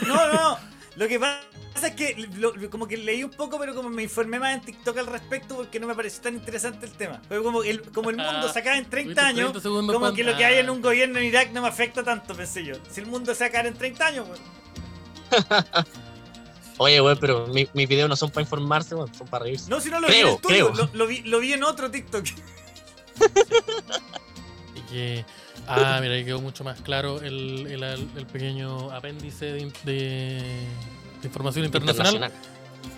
No, no, Lo que pasa es que como que leí un poco, pero como me informé más en TikTok al respecto porque no me pareció tan interesante el tema. Pero como el, como el mundo se acaba en 30 años, como que lo que hay en un gobierno en Irak no me afecta tanto, pensé yo. Si el mundo se acaba en 30 años, pues. Oye, güey, pero mis mi videos no son para informarse, son para reírse. No, si no lo vi en el tuyo, lo, vi, lo vi en otro TikTok. y que. Ah, mira, ahí quedó mucho más claro el, el, el pequeño apéndice de, de, información internacional.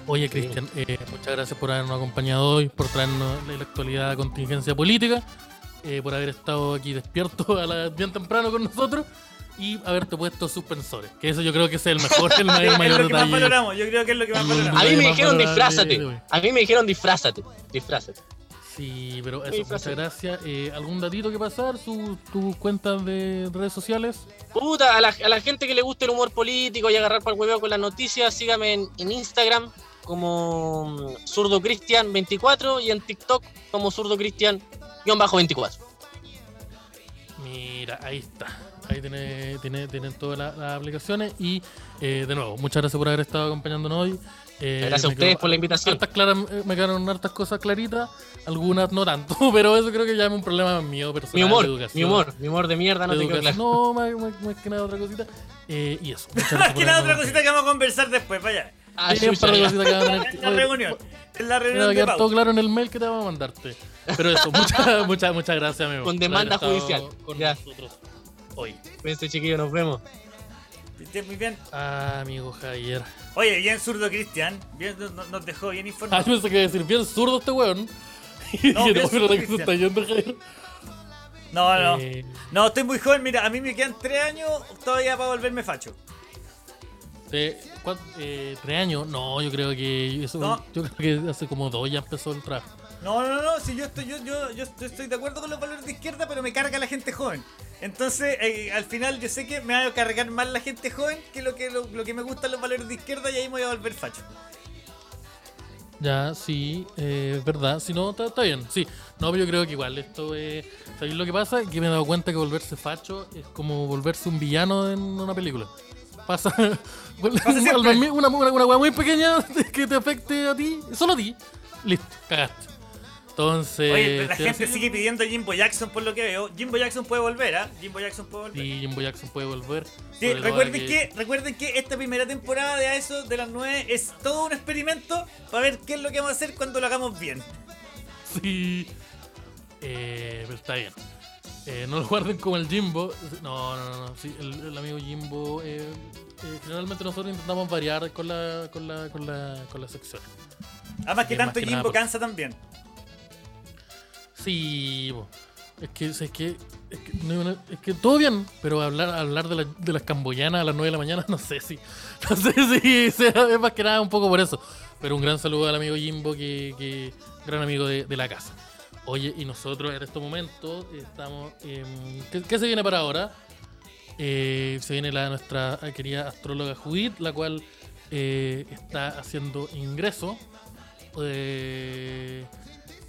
Oye, Cristian, eh, muchas gracias por habernos acompañado hoy, por traernos la, actualidad de contingencia política, eh, por haber estado aquí despierto a la, bien temprano con nosotros y haberte puesto suspensores. Que eso yo creo que es el mejor, el mayor, es lo que más valoramos, yo creo que es lo que más valoramos. A mí me dijeron disfrázate. A mí me dijeron disfrázate. Disfrázate. Sí, pero eso, muchas gracias. Eh, ¿Algún datito que pasar? ¿Tus cuentas de redes sociales? Puta, a la, a la, gente que le guste el humor político y agarrar para el hueveo con las noticias, sígame en, Instagram como mm, Zurdo Cristian 24 y en TikTok como Zurdo Cristian-24. Mira, ahí está. Ahí tiene, tiene, tienen todas las, aplicaciones. Y eh, de nuevo, muchas gracias por haber estado acompañándonos hoy. Eh, gracias a ustedes por la invitación. Claras, eh, me quedaron hartas cosas claritas, algunas no tanto, pero eso creo que ya es un problema mío personal. Mi humor, mi humor, mi humor de mierda, no te quedó claro. No, más, más, que nada otra cosita. Eh, y eso. Más que nada otra cosita que vamos a conversar después, vaya. Ah, sí, de cositas que vamos a tener. La reunión. En la reunión. Va a quedar todo claro en el mail que te vamos a mandarte. Pero eso, muchas, muchas, muchas gracias, amigo. Con demanda judicial. Con ya. nosotros hoy. Cuídense, chiquillos, nos vemos. Muy bien. Ah, amigo Javier. Oye, bien zurdo Cristian. Bien, nos dejó bien informado. Ah, yo pensé que decir bien zurdo este weón. No, bien zurdo que se está yendo, Javier. No, no. Eh... No, estoy muy joven. Mira, a mí me quedan tres años todavía para volverme facho. Eh, eh, ¿Tres años? No, yo creo que eso, no. yo creo que hace como dos ya empezó el trabajo. No, no, no, si yo estoy, yo, yo, yo estoy de acuerdo con los valores de izquierda, pero me carga la gente joven. Entonces, eh, al final yo sé que me va a cargar más la gente joven que lo que, lo, que me gustan los valores de izquierda y ahí me voy a volver facho. Ya, sí, eh, verdad. Si no, está, bien, sí. No, pero yo creo que igual esto es... ¿Sabéis lo que pasa? Que me he dado cuenta que volverse facho es como volverse un villano en una película. Pasa... Pasa una, una, una, muy pequeña que te afecte a ti, solo a ti. Listo, cagaste. Entonces. Oye, la gente sigue pidiendo a Jimbo Jackson por lo que veo. Jimbo Jackson puede volver, ¿ah? Jimbo Jackson puede volver. Sí, Jimbo Jackson puede volver. Sí, recuerden que... recuerden que esta primera temporada de eso, de las nueve, es todo un experimento para ver qué es lo que vamos a hacer cuando lo hagamos bien. Sí. Eh, pero está bien. Eh, no lo guarden como el Jimbo. No, no, no. Sí, el, amigo Jimbo. Eh, eh, generalmente nosotros intentamos variar con la, con la, con la, con la sección. Además que tanto Jimbo cansa también. Sí, es que, es que, es que, todo bien, pero hablar, hablar de, la, de las camboyanas a las 9 de la mañana, no sé si, no sé si es más que nada un poco por eso. Pero un gran saludo al amigo Jimbo, que, que gran amigo de, la casa. Oye, y nosotros en estos momentos estamos. ¿qué, se viene para ahora? Eh, se viene la nuestra querida astróloga Judith, la cual eh, está haciendo ingreso. Eh,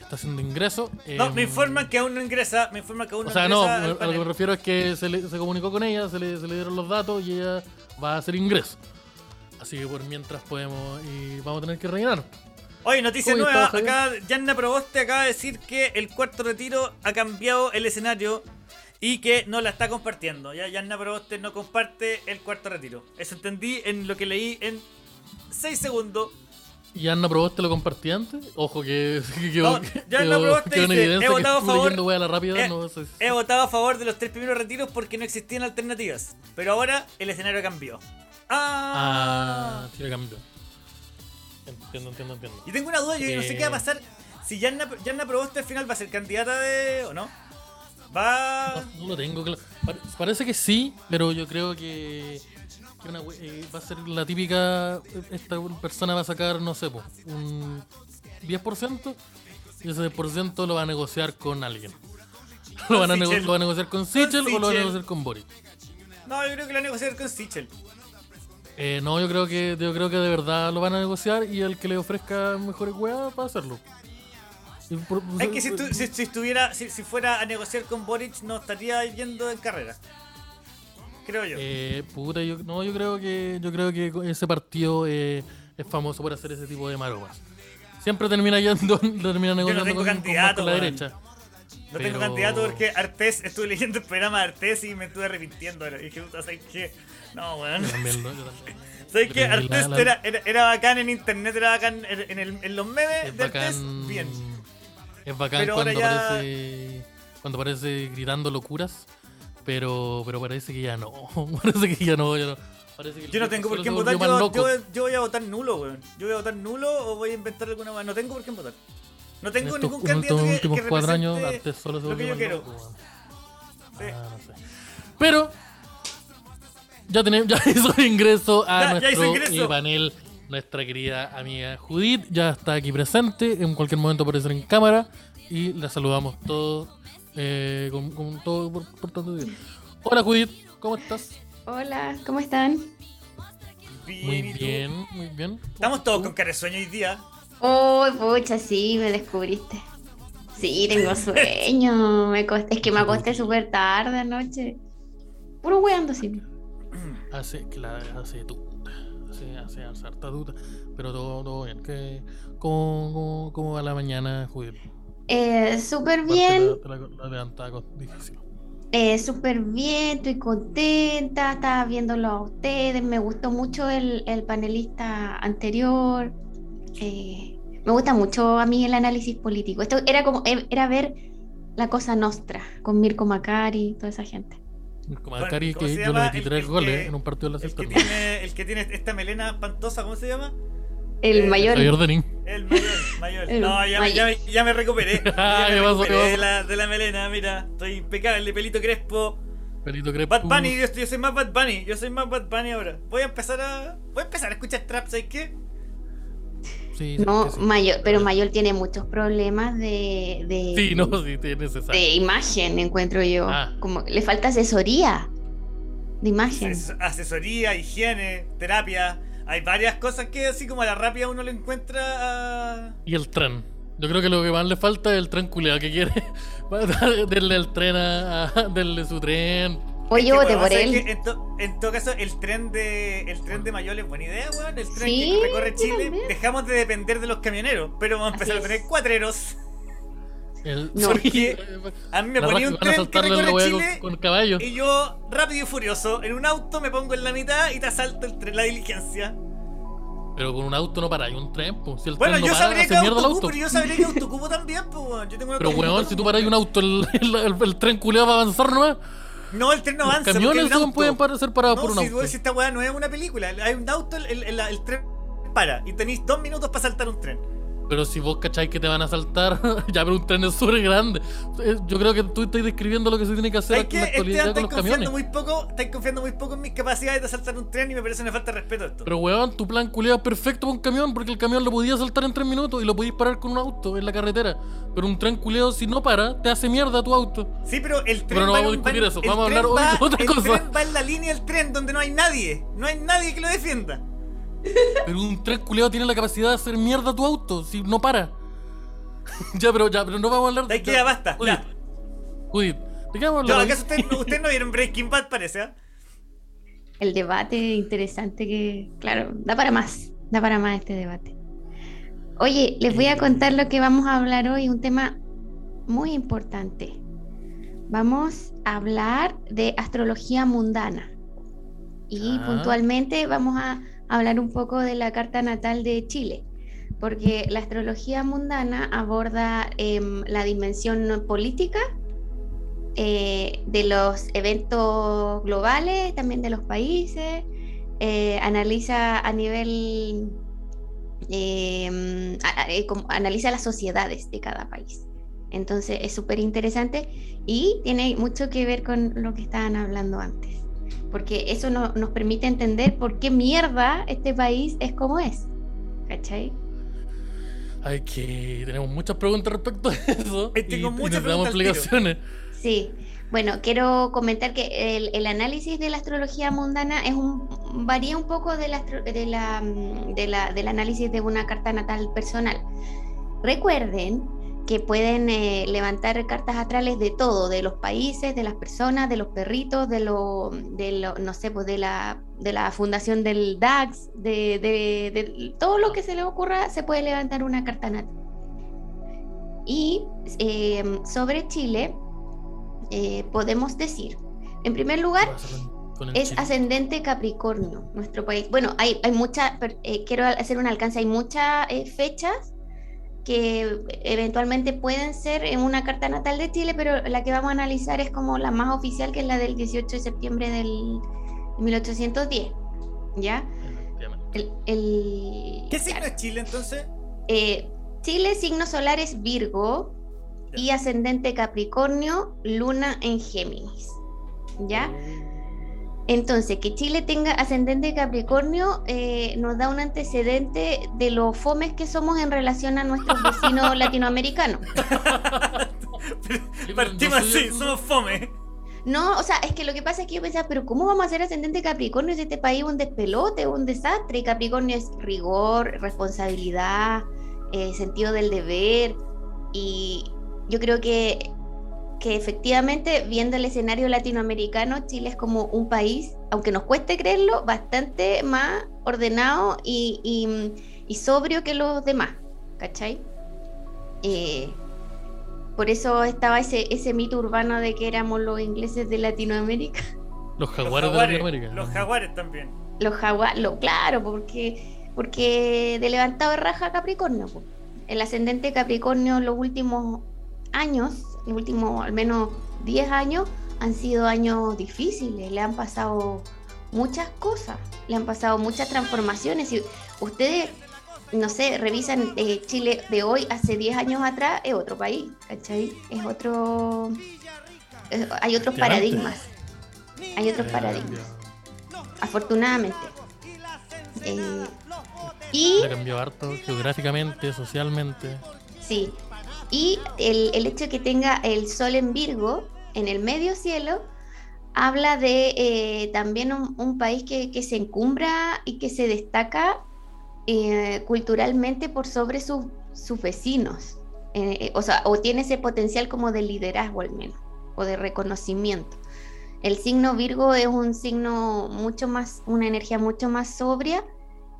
está haciendo ingreso. No, me em, informan que aún no ingresa. Me informan que aún no O sea, no, a lo que me refiero es que se, le, se comunicó con ella, se le, se le, dieron los datos y ella va a hacer ingreso. Así que por mientras podemos y vamos a tener que rellenar. Oye, noticia nueva. Acá Yanna Proboste acaba de decir que el cuarto retiro ha cambiado el escenario y que no la está compartiendo. Ya Yanna Proboste no comparte el cuarto retiro. Eso entendí en lo que leí en 6 segundos ¿Y Anna Proboste lo compartía antes? Ojo que, que, no, ya Anna Proboste dice, he votado a favor la rápida, he, no, he, votado a favor de los tres primeros retiros porque no existían alternativas. Pero ahora el escenario cambió. Ah, ah sí cambió. Entiendo, entiendo, entiendo. Y tengo una duda, yo no sé qué va a pasar. Si Yanna, Yanna Proboste al final va a ser candidata de... ¿o no? Va... No, lo tengo claro. Parece que sí, pero yo creo que eh, va a ser la típica, esta persona va a sacar, no sé, un 10% y ese 10% lo va a negociar con alguien. Lo, van a lo va a negociar con Sichel o lo va a negociar con Boris. No, yo creo que lo va a negociar con Sichel. Eh, no, yo creo que yo creo que de verdad lo van a negociar y el que le ofrezca mejores weas va a hacerlo. es que si, si, estuviera, si, si, fuera a negociar con Boric no estaría yendo en carrera creo yo. Eh, puta, yo, no, yo creo que yo creo que ese partido eh, es famoso por hacer ese tipo de maromas. Siempre termina yendo, termina negociando con, candidato, la derecha. No tengo candidato porque Artés, estuve leyendo el programa de Artés y me estuve arrepintiendo. Y dije, ¿sabes qué? No, weón. ¿Sabes qué? Artés era, era, bacán en internet, era bacán en, el, en los memes de Artés, bien. Es bacán cuando, aparece, cuando aparece gritando locuras pero, pero parece que ya no. parece que ya no. Ya no. Parece que yo no tengo por quién votar. Yo, yo, yo, voy a votar nulo, weón. Yo voy a votar nulo o voy a inventar alguna más. No tengo por quién votar. No tengo en ningún candidato que, últimos que cuatro años antes solo se lo que yo quiero. sí. ah, no sé. Pero ya, tenemos, ya hizo ingreso a ya, nuestro ya ingreso. panel nuestra querida amiga Judith. Ya está aquí presente. En cualquier momento aparecer en cámara. y la saludamos todos eh, con, todo por, tanto Hola Judith, ¿cómo estás? Hola, ¿cómo están? muy bien, muy bien. Estamos todos con cara de sueño hoy día. Oh, pucha, sí, me descubriste. Sí, tengo sueño. me Es que me acosté súper tarde anoche. Puro weando, sí. Hace, claro, hace tuta. Hace, hace harta duda. Pero todo, todo bien. ¿Qué, cómo, cómo, va la mañana, Judith? Eh, súper bien. la, difícil. Eh, súper bien, estoy contenta, estaba viéndolo a ustedes, me gustó mucho el, el panelista anterior, eh, me gusta mucho a mí el análisis político. Esto era como era ver la cosa nostra con Mirko Macari y toda esa gente. Mirko Macari que yo le metí tres goles en un partido de la el que, tiene, el que tiene esta melena espantosa, ¿cómo se llama? El mayor. El mayor, mayor. no, ya, Ya, ya, me recuperé. Ya me recuperé de, la, de la melena, mira. Estoy impecable, pelito crespo. Pelito crespo. Bad Bunny, yo, yo, soy más Bad Bunny. Yo soy más Bad Bunny ahora. Voy a empezar a. Voy a empezar a escuchar trap, ¿sabes qué? Sí, no, Mayor, pero Mayor tiene muchos problemas de, de sí, no, sí, tiene de imagen, encuentro yo. Ah. Como le falta asesoría de imagen. Asesoría, higiene, terapia. Hay varias cosas que así como a la rápida uno le encuentra. Y el tren. Yo creo que lo que más le falta es el tren culeado que quiere. darle el tren a, darle su tren. Oye, vote por él. en, todo caso, el tren de el tren de Mayol es buena idea, weón. El tren que recorre Chile. Dejamos de depender de los camioneros, pero vamos a empezar a tener cuatreros. El... No, a mí me ponía un tren que recorre Chile con, caballo. y yo, rápido y furioso, en un auto me pongo en la mitad y te asalto el tren, la diligencia. Pero con un auto no para, hay un tren, pues. Si el bueno, tren yo no para, sabría que auto, pero yo sabría que autocupo también, pues. Yo tengo pero weón, si tú paras un auto, el, el, tren culeado va a avanzar nomás. No, el tren no avanza. Los camiones no pueden ser parados por un si auto. Si esta weá no es una película, hay un auto, el, el tren para y tenéis dos minutos para saltar un tren. Pero si vos cacháis que te van a saltar, ya pero un tren es súper grande. Yo creo que tú estás describiendo lo que se tiene que hacer en la actualidad con los camiones. Muy poco, estáis confiando muy poco en mis capacidades de saltar un tren y me parece una falta de respeto esto. Pero weón, tu plan culiado es perfecto para un camión porque el camión lo podías saltar en tres minutos y lo podías parar con un auto en la carretera. Pero un tren culiado si no para, te hace mierda tu auto. Sí, pero el tren pero no vamos a discutir eso, vamos a hablar hoy de otra el cosa. El tren va en la línea del tren donde no hay nadie. No hay nadie que lo defienda. Pero un tren culiado tiene la capacidad de hacer mierda tu auto si no para. ya, pero ya, pero no vamos a hablar de. que ya basta. Judith, ya. Judith, ¿de qué vamos a hablar? No, ¿acaso ustedes usted no vieron Breaking Bad, parece? ¿eh? El debate interesante que, claro, da para más. Da para más este debate. Oye, les voy a contar lo que vamos a hablar hoy, un tema muy importante. Vamos a hablar de astrología mundana. Y ah. puntualmente vamos a hablar un poco de la carta natal de Chile porque la astrología mundana aborda em, la dimensión política eh, de los eventos globales, también de los países, eh, analiza a nivel, em, eh, analiza las sociedades de cada país. Entonces es súper interesante y tiene mucho que ver con lo que estaban hablando antes, porque eso nos permite entender por qué mierda este país es como es. ¿Cachai? Hay que. Tenemos muchas preguntas respecto a eso. Y, tengo muchas explicaciones. Sí. Bueno, quiero comentar que el, análisis de la astrología mundana es un, varía un poco de la, de la, de la, del análisis de una carta natal personal. Recuerden que pueden eh, levantar cartas astrales de todo, de los países, de las personas, de los perritos, de lo, de lo no sé, pues de la, de la fundación del DAX, de, de, todo lo que se le ocurra, se puede levantar una carta natal. Y em, sobre Chile, eh, podemos decir, en primer lugar, es ascendente Capricornio, nuestro país. Bueno, hay, hay muchas, eh, quiero hacer un alcance, hay muchas fechas que eventualmente pueden ser en una carta natal de Chile, pero la que vamos a analizar es como la más oficial, que es la del 18 de septiembre del 1810. ¿Ya? El, ¿Qué signo es Chile entonces? Eh, Chile, signo solar es Virgo y ascendente Capricornio, luna en Géminis. ¿Ya? Entonces, que Chile tenga ascendente Capricornio eh, nos da un antecedente de los fomes que somos en relación a nuestros vecinos latinoamericanos. Partimos así, somos fome. No, o sea, es que lo que pasa es que yo pensaba, pero ¿cómo vamos a ser ascendente Capricornio si este país es un despelote, un desastre? Y Capricornio es rigor, responsabilidad, eh, sentido del deber. Y yo creo que que efectivamente, viendo el escenario latinoamericano, Chile es como un país, aunque nos cueste creerlo, bastante más ordenado y, sobrio que los demás, ¿cachai? Eh, por eso estaba ese, ese mito urbano de que éramos los ingleses de Latinoamérica. Los jaguares, de Latinoamérica. Los jaguares también. Los jaguares, claro, porque, porque de levantado de raja Capricornio. El ascendente Capricornio los últimos años últimos al menos 10 años han sido años difíciles, le han pasado muchas cosas, le han pasado muchas transformaciones. Y ustedes, no sé, revisan eh, Chile de hoy, hace 10 años atrás, es otro país, ¿cachai? Es otro... hay otros paradigmas. Hay otros paradigmas. Afortunadamente. Eh, y... Ha cambiado harto geográficamente, socialmente. Sí, y el, hecho de que tenga el sol en Virgo, en el medio cielo, habla de eh, también un, país que, se encumbra y que se destaca eh, culturalmente por sobre sus vecinos. Eh, o sea, o tiene ese potencial como de liderazgo al menos, o de reconocimiento. El signo Virgo es un signo mucho más, una energía mucho más sobria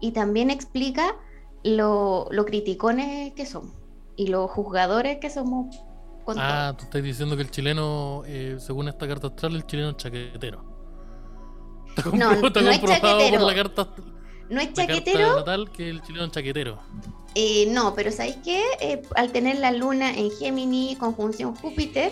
y también explica lo, lo criticones que somos y los juzgadores que somos. ah, tú estás diciendo que el chileno, eh, según esta carta astral, el chileno es chaquetero. no, no es chaquetero. por la carta, no es chaquetero. natal que el chileno es chaquetero. Eh, no, pero ¿sabéis qué? Eh, al tener la luna en Géminis, conjunción Júpiter,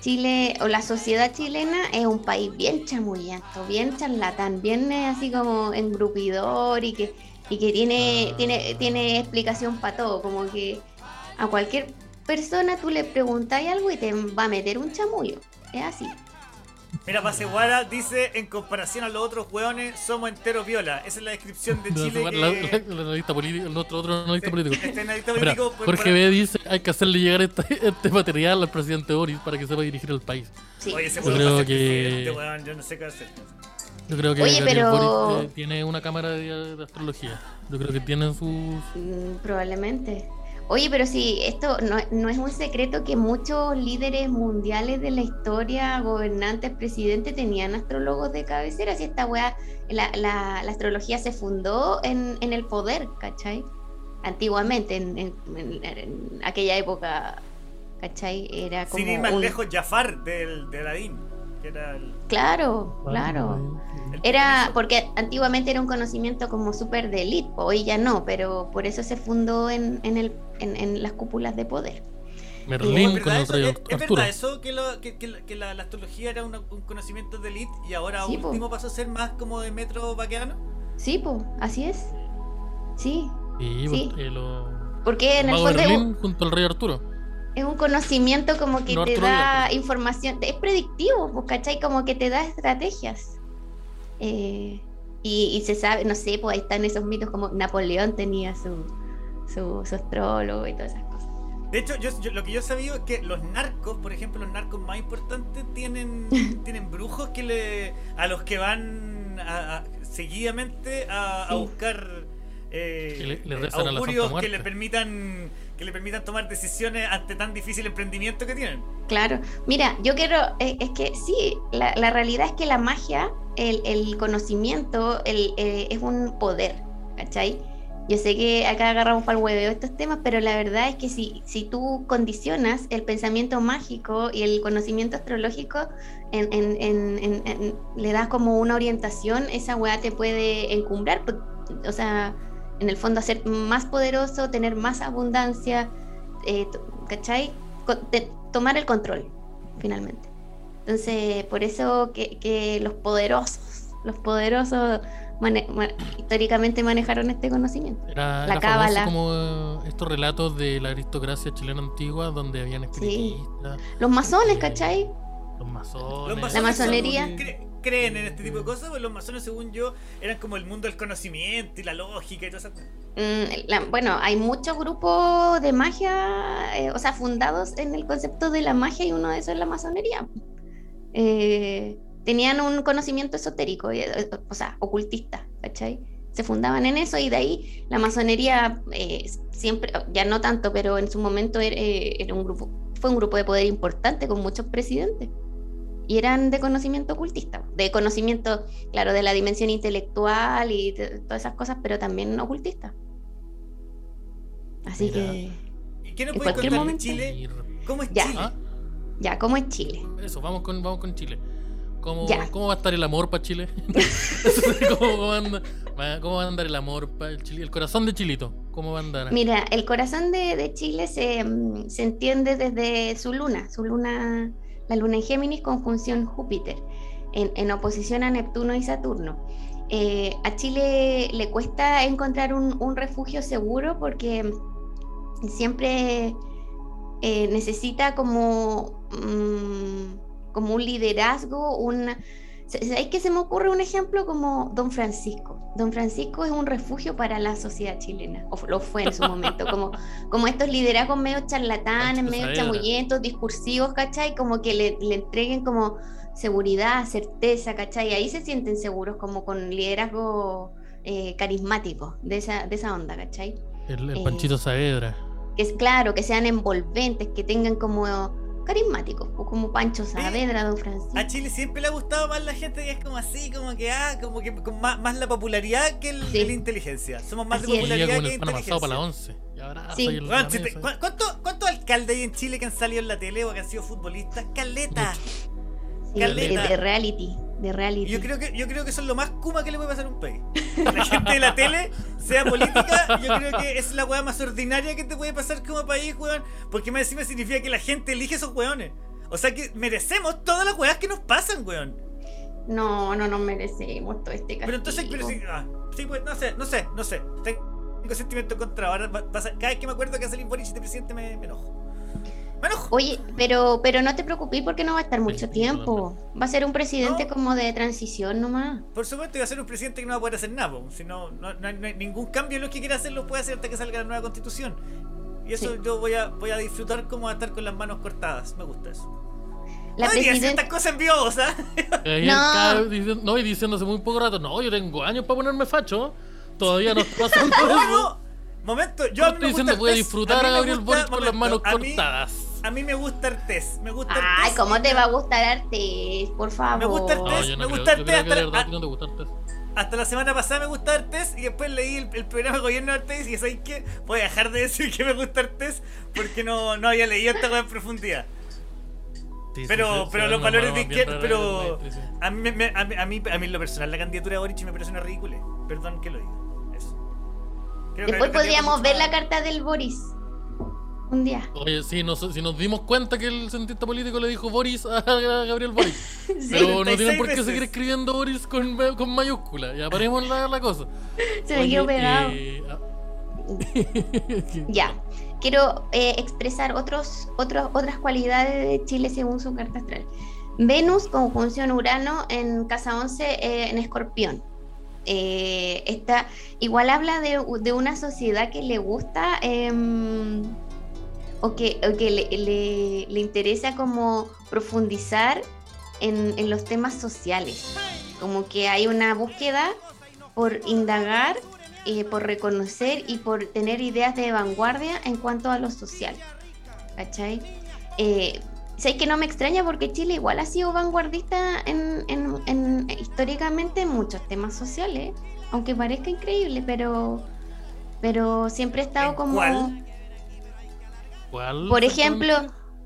Chile o la sociedad chilena es un país bien chamullento, bien charlatán, bien así como engrupidor y que, y que tiene, ah. tiene, tiene explicación para todo, como que a cualquier persona tú le preguntas algo y te va a meter un chamullo. Es así. Mira, Paseguara dice, en comparación a los otros hueones, somos enteros viola. Esa es la descripción de Chile. que... La, analista político, el otro, otro analista político. Este analista político pues, Jorge B dice, hay que hacerle llegar este, este, material al presidente Boris para que sepa dirigir el país. Sí. Oye, ese yo creo que... Este weón, yo no sé qué hacer. Yo creo que Oye, pero... Boris eh, tiene una cámara de, de, astrología. Yo creo que tiene sus... Mm, probablemente. Oye, pero sí, esto no, es un secreto que muchos líderes mundiales de la historia, gobernantes, presidentes, tenían astrólogos de cabecera. Si esta weá, la, astrología se fundó en, el poder, ¿cachai? Antiguamente, en, aquella época, ¿cachai? Era como. Sin ir más lejos, Jafar del, de Aladín. Claro, claro. Era porque antiguamente era un conocimiento como súper de élite, hoy ya no, pero por eso se fundó en, en, el, en, las cúpulas de poder. Merlín con el rey ¿Es, verdad eso? Que, que, la, astrología era un conocimiento de élite y ahora último pasó a ser más como de metro vaqueano? Sí, pues, así es. Sí. sí. Porque, porque en el fondo. junto al rey Arturo es un conocimiento como que te da información, es predictivo, pues, ¿cachai? Como que te da estrategias. Eh, y, se sabe, no sé, pues ahí están esos mitos como Napoleón tenía su, su, astrólogo y todas esas cosas. De hecho, yo, lo que yo he sabido es que los narcos, por ejemplo, los narcos más importantes tienen, tienen brujos que le, a los que van seguidamente a, buscar eh, augurios que le permitan que le permitan tomar decisiones ante tan difícil emprendimiento que tienen. Claro, mira, yo quiero, eh, es que sí, la, realidad es que la magia, el, conocimiento, el, eh, es un poder, ¿cachai? Yo sé que acá agarramos para el hueveo estos temas, pero la verdad es que si, si tú condicionas el pensamiento mágico y el conocimiento astrológico, le das como una orientación, esa weá te puede encumbrar. Pues, o sea, en el fondo hacer más poderoso, tener más abundancia, eh, ¿cachai? tomar el control, finalmente. Entonces, por eso que, los poderosos, los poderosos históricamente manejaron este conocimiento. la cábala. como estos relatos de la aristocracia chilena antigua donde habían espiritistas. Los masones, ¿cachai? Los masones. la masonería. Creen en este tipo de cosas, pues los masones, según yo, eran como el mundo del conocimiento y la lógica y todo eso. Mm, bueno, hay muchos grupos de magia, eh, o sea, fundados en el concepto de la magia y uno de esos es la masonería. Eh, tenían un conocimiento esotérico, eh, o sea, ocultista, ¿cachai? Se fundaban en eso y de ahí la masonería siempre, ya no tanto, pero en su momento era un grupo, fue un grupo de poder importante con muchos presidentes y eran de conocimiento ocultista, de conocimiento, claro, de la dimensión intelectual y todas esas cosas, pero también ocultista. Así que. ¿Y qué nos puede contar de Chile? ¿Cómo es Chile? Ya, ¿cómo es Chile? Eso, vamos con, vamos con Chile. ¿Cómo, ¿Cómo va a estar el amor para Chile? ¿Cómo, va a andar, el amor para el Chile? El corazón de Chilito, ¿cómo va a andar? Mira, el corazón de, de Chile se, mm, se entiende desde su luna, su luna la luna en Géminis conjunción Júpiter, en, oposición a Neptuno y Saturno. Eh, a Chile le cuesta encontrar un, refugio seguro porque siempre eh, necesita como, mm, como un liderazgo, una ¿Sabéis que se me ocurre un ejemplo como Don Francisco? Don Francisco es un refugio para la sociedad chilena, o lo fue en su momento, como, como estos liderazgos medio charlatanes, medio chamullentos, discursivos, ¿cachai? Como que le, le, entreguen como seguridad, certeza, ¿cachai? Ahí se sienten seguros, como con liderazgo eh, carismático de esa, de esa onda, ¿cachai? El, el Panchito eh, Saavedra. Que es claro, que sean envolventes, que tengan como carismáticos, o como Pancho Saavedra, Don Francisco. A Chile siempre le ha gustado más la gente que es como así, como que ah, como que con más, más la popularidad que, el, la inteligencia. Somos más de popularidad que inteligencia. para la 11. sí. ¿Cuántos alcaldes hay en Chile que han salido en la tele o que han sido futbolistas? Caleta. Caleta. De reality de reality. Yo creo que yo creo que eso es lo más kuma que le puede pasar a un país. La gente de la tele, sea política, yo creo que es la weá más ordinaria que te puede pasar como país, weón. Porque más encima significa que la gente elige esos weones. O sea que merecemos todas las weas que nos pasan, weón. No, no nos merecemos todo este castigo. Pero entonces, pero sí, ah, sí, pues, no sé, no sé, no sé. Tengo sentimiento contra. Ahora, cada vez que me acuerdo que hace el Boric de presidente me enojo. Oye, pero, pero no te preocupes porque no va a estar mucho tiempo. Va a ser un presidente como de transición nomás. Por supuesto, va a ser un presidente que no va a poder hacer nada. Si no, no, hay ningún cambio en lo que quiera hacer, lo puede hacer hasta que salga la nueva constitución. Y eso yo voy a, voy a disfrutar como a estar con las manos cortadas. Me gusta eso. La no presidenta... estas cosas en vivo, no. no, y diciéndose muy poco rato, no, yo tengo años para ponerme facho. Todavía no está pasando eso. Momento, yo a mí me diciendo voy a disfrutar a, Gabriel Boric con las manos cortadas. A mí me gusta Artés. Me gusta Ay, ¿cómo te va a gustar Artés? Por favor. Me gusta Artés. me gusta Artés. Hasta, la semana pasada me gusta Artés y después leí el, programa de gobierno de Artés y ¿sabes qué? Voy a dejar de decir que me gusta Artés porque no, no había leído esta cosa en profundidad. pero, pero los valores de izquierda, pero a mí, a, mí, a, mí, a mí lo personal la candidatura de Boric me parece una ridícula. Perdón que lo diga. Después podríamos ver la carta del Boris. Un día. Oye, sí, nos, si nos dimos cuenta que el cientista político le dijo Boris a Gabriel Boris. Pero no tienen por qué seguir escribiendo Boris con, con mayúscula. Ya paremos la, la cosa. Se me quedó pegado. Ah. ya. Quiero eh, expresar otros, otros, otras cualidades de Chile según su carta astral. Venus, conjunción Urano en casa 11 eh, en Escorpión. Eh, esta, igual habla de, de, una sociedad que le gusta em, o que, que le, le, interesa como profundizar en, en, los temas sociales. Como que hay una búsqueda por indagar, eh, por reconocer y por tener ideas de vanguardia en cuanto a lo social. ¿Cachai? Eh, sé que no me extraña porque Chile igual ha sido vanguardista en, en, históricamente en muchos temas sociales, aunque parezca increíble, pero, pero siempre he estado como... ¿Cuál? Por ejemplo,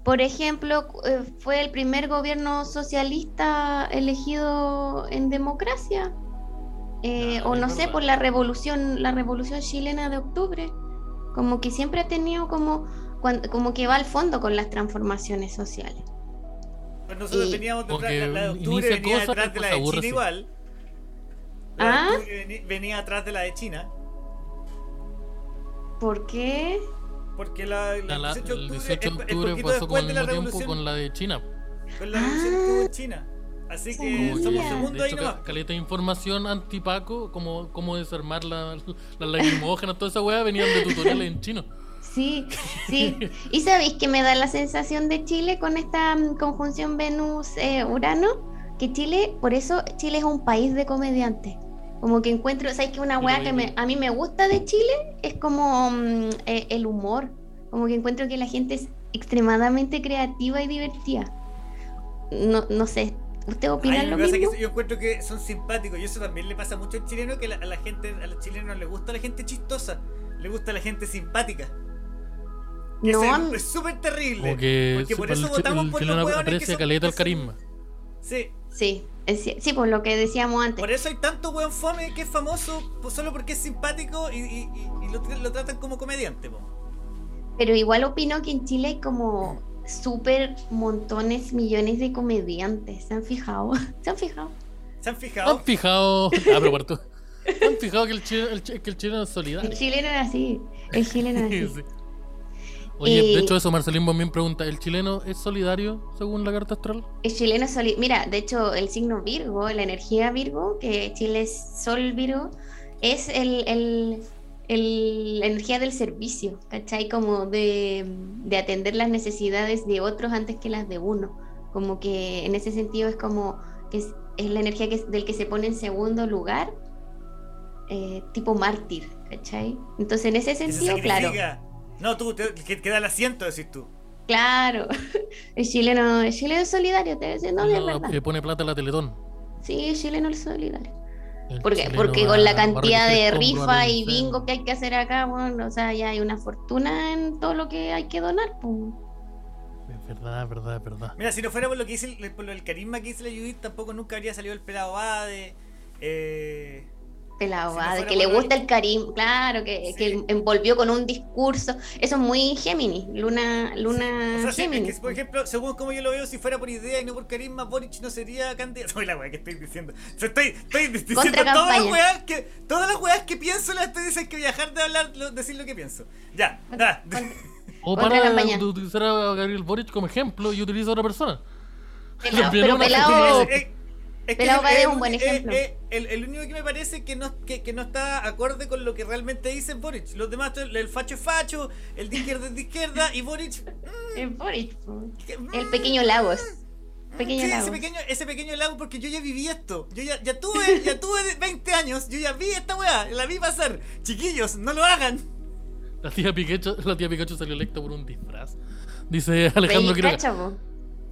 por ejemplo, eh, fue el primer gobierno socialista elegido en democracia. Eh, o no sé, por la revolución, la revolución chilena de octubre. Como que siempre ha tenido como como que va al fondo con las transformaciones sociales. Pues nosotros teníamos detrás, la, la, de octubre venía detrás de la de China igual. ¿Ah? venía, atrás de la de China. ¿Por qué? Porque la, la, 18 de octubre, el 18 de octubre pasó como al mismo tiempo con la de China. Con la revolución ah. en China. Así que somos segundo ahí nomás. Caleta de información antipaco, como cómo desarmar las la, lacrimógenas, toda esa weá venían de tutoriales en chino. Sí, sí. ¿Y sabéis que me da la sensación de Chile con esta mm, conjunción Venus-Urano? que Chile, por eso Chile es un país de comediantes. Como que encuentro, ¿sabes que una weá que a mí me gusta de Chile es como mm, eh, el humor? Como que encuentro que la gente es extremadamente creativa y divertida. No, no sé, ¿usted opina lo, mismo? yo encuentro que son simpáticos y eso también le pasa mucho al chileno que a la gente, a los chilenos les gusta la gente chistosa, le gusta la gente simpática. No, es súper terrible. porque por eso votamos por los aprecia caleta el carisma. Sí. Sí, sí, por lo que decíamos antes. Por eso hay tanto weón fome que es famoso pues, solo porque es simpático y, lo, tratan como comediante. Pero igual opino que en Chile hay como súper montones, millones de comediantes. ¿Se han fijado? ¿Se han fijado? ¿Se han fijado? ¿Han fijado? Ah, pero ¿Se han fijado que el, chileno, el, que el chileno es solidario? El chileno era así. El chileno era así. Oye, de hecho eso, Marcelín también pregunta, ¿el chileno es solidario según la carta astral? El chileno es solidario. Mira, de hecho el signo Virgo, la energía Virgo, que Chile es Sol Virgo, es el, el, la energía del servicio, ¿cachai? Como de, atender las necesidades de otros antes que las de uno. Como que en ese sentido es como que es, la energía que, del que se pone en segundo lugar, eh, tipo mártir, ¿cachai? Entonces en ese sentido, claro no, tú, que, queda el asiento, decís tú. Claro, el chileno, el chileno es solidario, te decía, no, no, Le pone plata a la Teletón. Sí, el chileno es solidario. porque, porque con la cantidad de rifa y bingo que hay que hacer acá, bueno, o sea, ya hay una fortuna en todo lo que hay que donar. Pues. Es verdad, verdad, verdad. Mira, si no fuera por lo que dice el, por el carisma que dice la Judith, tampoco nunca habría salido el pelado Bade. Eh, pelado, de que le gusta el cariño, claro, que, que, envolvió con un discurso. Eso es muy Géminis, Luna, Luna Géminis. por ejemplo, según como yo lo veo, si fuera por idea y no por carisma, Boric no sería candidato. Soy la weá que estoy diciendo. estoy, estoy diciendo todas las weas que, todas las weas que pienso, las estoy diciendo que viajar de hablar, decir lo que pienso. Ya. O para utilizar a Gabriel Boric como ejemplo y utiliza a otra persona. pero pelado. Es que es un buen ejemplo. el, único que me parece que no, que, no está acorde con lo que realmente dice Boric. Los demás, el facho es facho, el de izquierda es de izquierda y Boric. Mm, el Boric. el pequeño Lagos. Pequeño sí, Ese pequeño, ese pequeño lago, porque yo ya viví esto. Yo ya, ya tuve, ya tuve 20 años, yo ya vi esta weá, la vi pasar. Chiquillos, no lo hagan. La tía Pikachu, la tía Pikachu salió electa por un disfraz. Dice Alejandro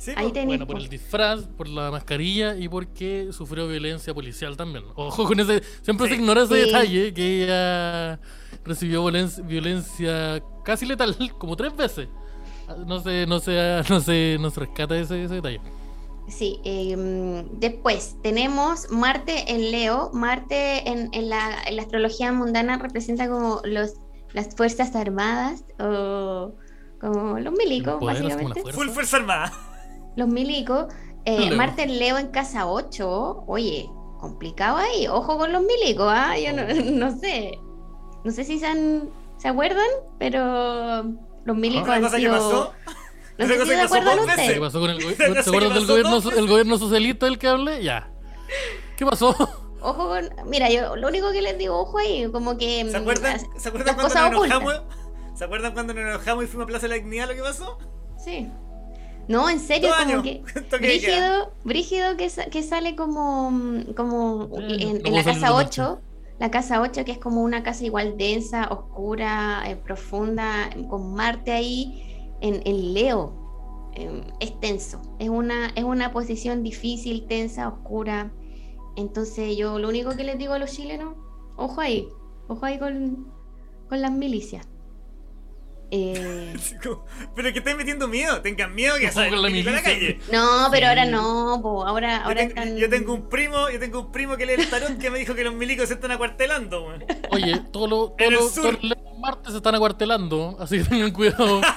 Quiroga. Bueno, por el disfraz, por la mascarilla y porque sufrió violencia policial también. Ojo con ese. Siempre se ignora ese detalle que ella recibió violencia, casi letal, como tres veces. No se, no se, no se, no rescata ese, ese detalle. Sí, em, después tenemos Marte en Leo. Marte en, en, la, en, la, astrología mundana representa como los, las Fuerzas Armadas o como los milicos, básicamente. Full Fuerza Armada. Los milicos. Eh, Marte Leo en casa 8. Oye, complicado ahí. Ojo con los milicos, ¿ah? Yo no, sé. No sé si se, han, se acuerdan, pero los milicos han sido... Pasó? No sé si se acuerdan ustedes. ¿Qué pasó con el, ¿Se acuerdan del gobierno, el gobierno socialista del que hablé? Ya. ¿Qué pasó? Ojo con. Mira, yo lo único que les digo, ojo ahí, como que. ¿Se acuerdan, ¿se acuerdan cuando nos enojamos? ¿Se acuerdan cuando nos enojamos y fuimos a Plaza de la Dignidad lo que pasó? Sí. No, en serio, como que. Brígido, brígido que, que sale como, como en, la casa 8. La casa 8, que es como una casa igual densa, oscura, eh, profunda, con Marte ahí en, el Leo. Em, es tenso. Es una, es una posición difícil, tensa, oscura. Entonces, yo lo único que les digo a los chilenos, ojo ahí, ojo ahí con, con las milicias. Eh... pero que estáis metiendo miedo, tengan miedo que salgan la, la calle. No, pero ahora no, ahora, ahora yo, tengo, un primo, yo tengo un primo que lee el tarot que me dijo que los milicos se están acuartelando, Oye, todos los todo martes se están acuartelando, así que tengan cuidado.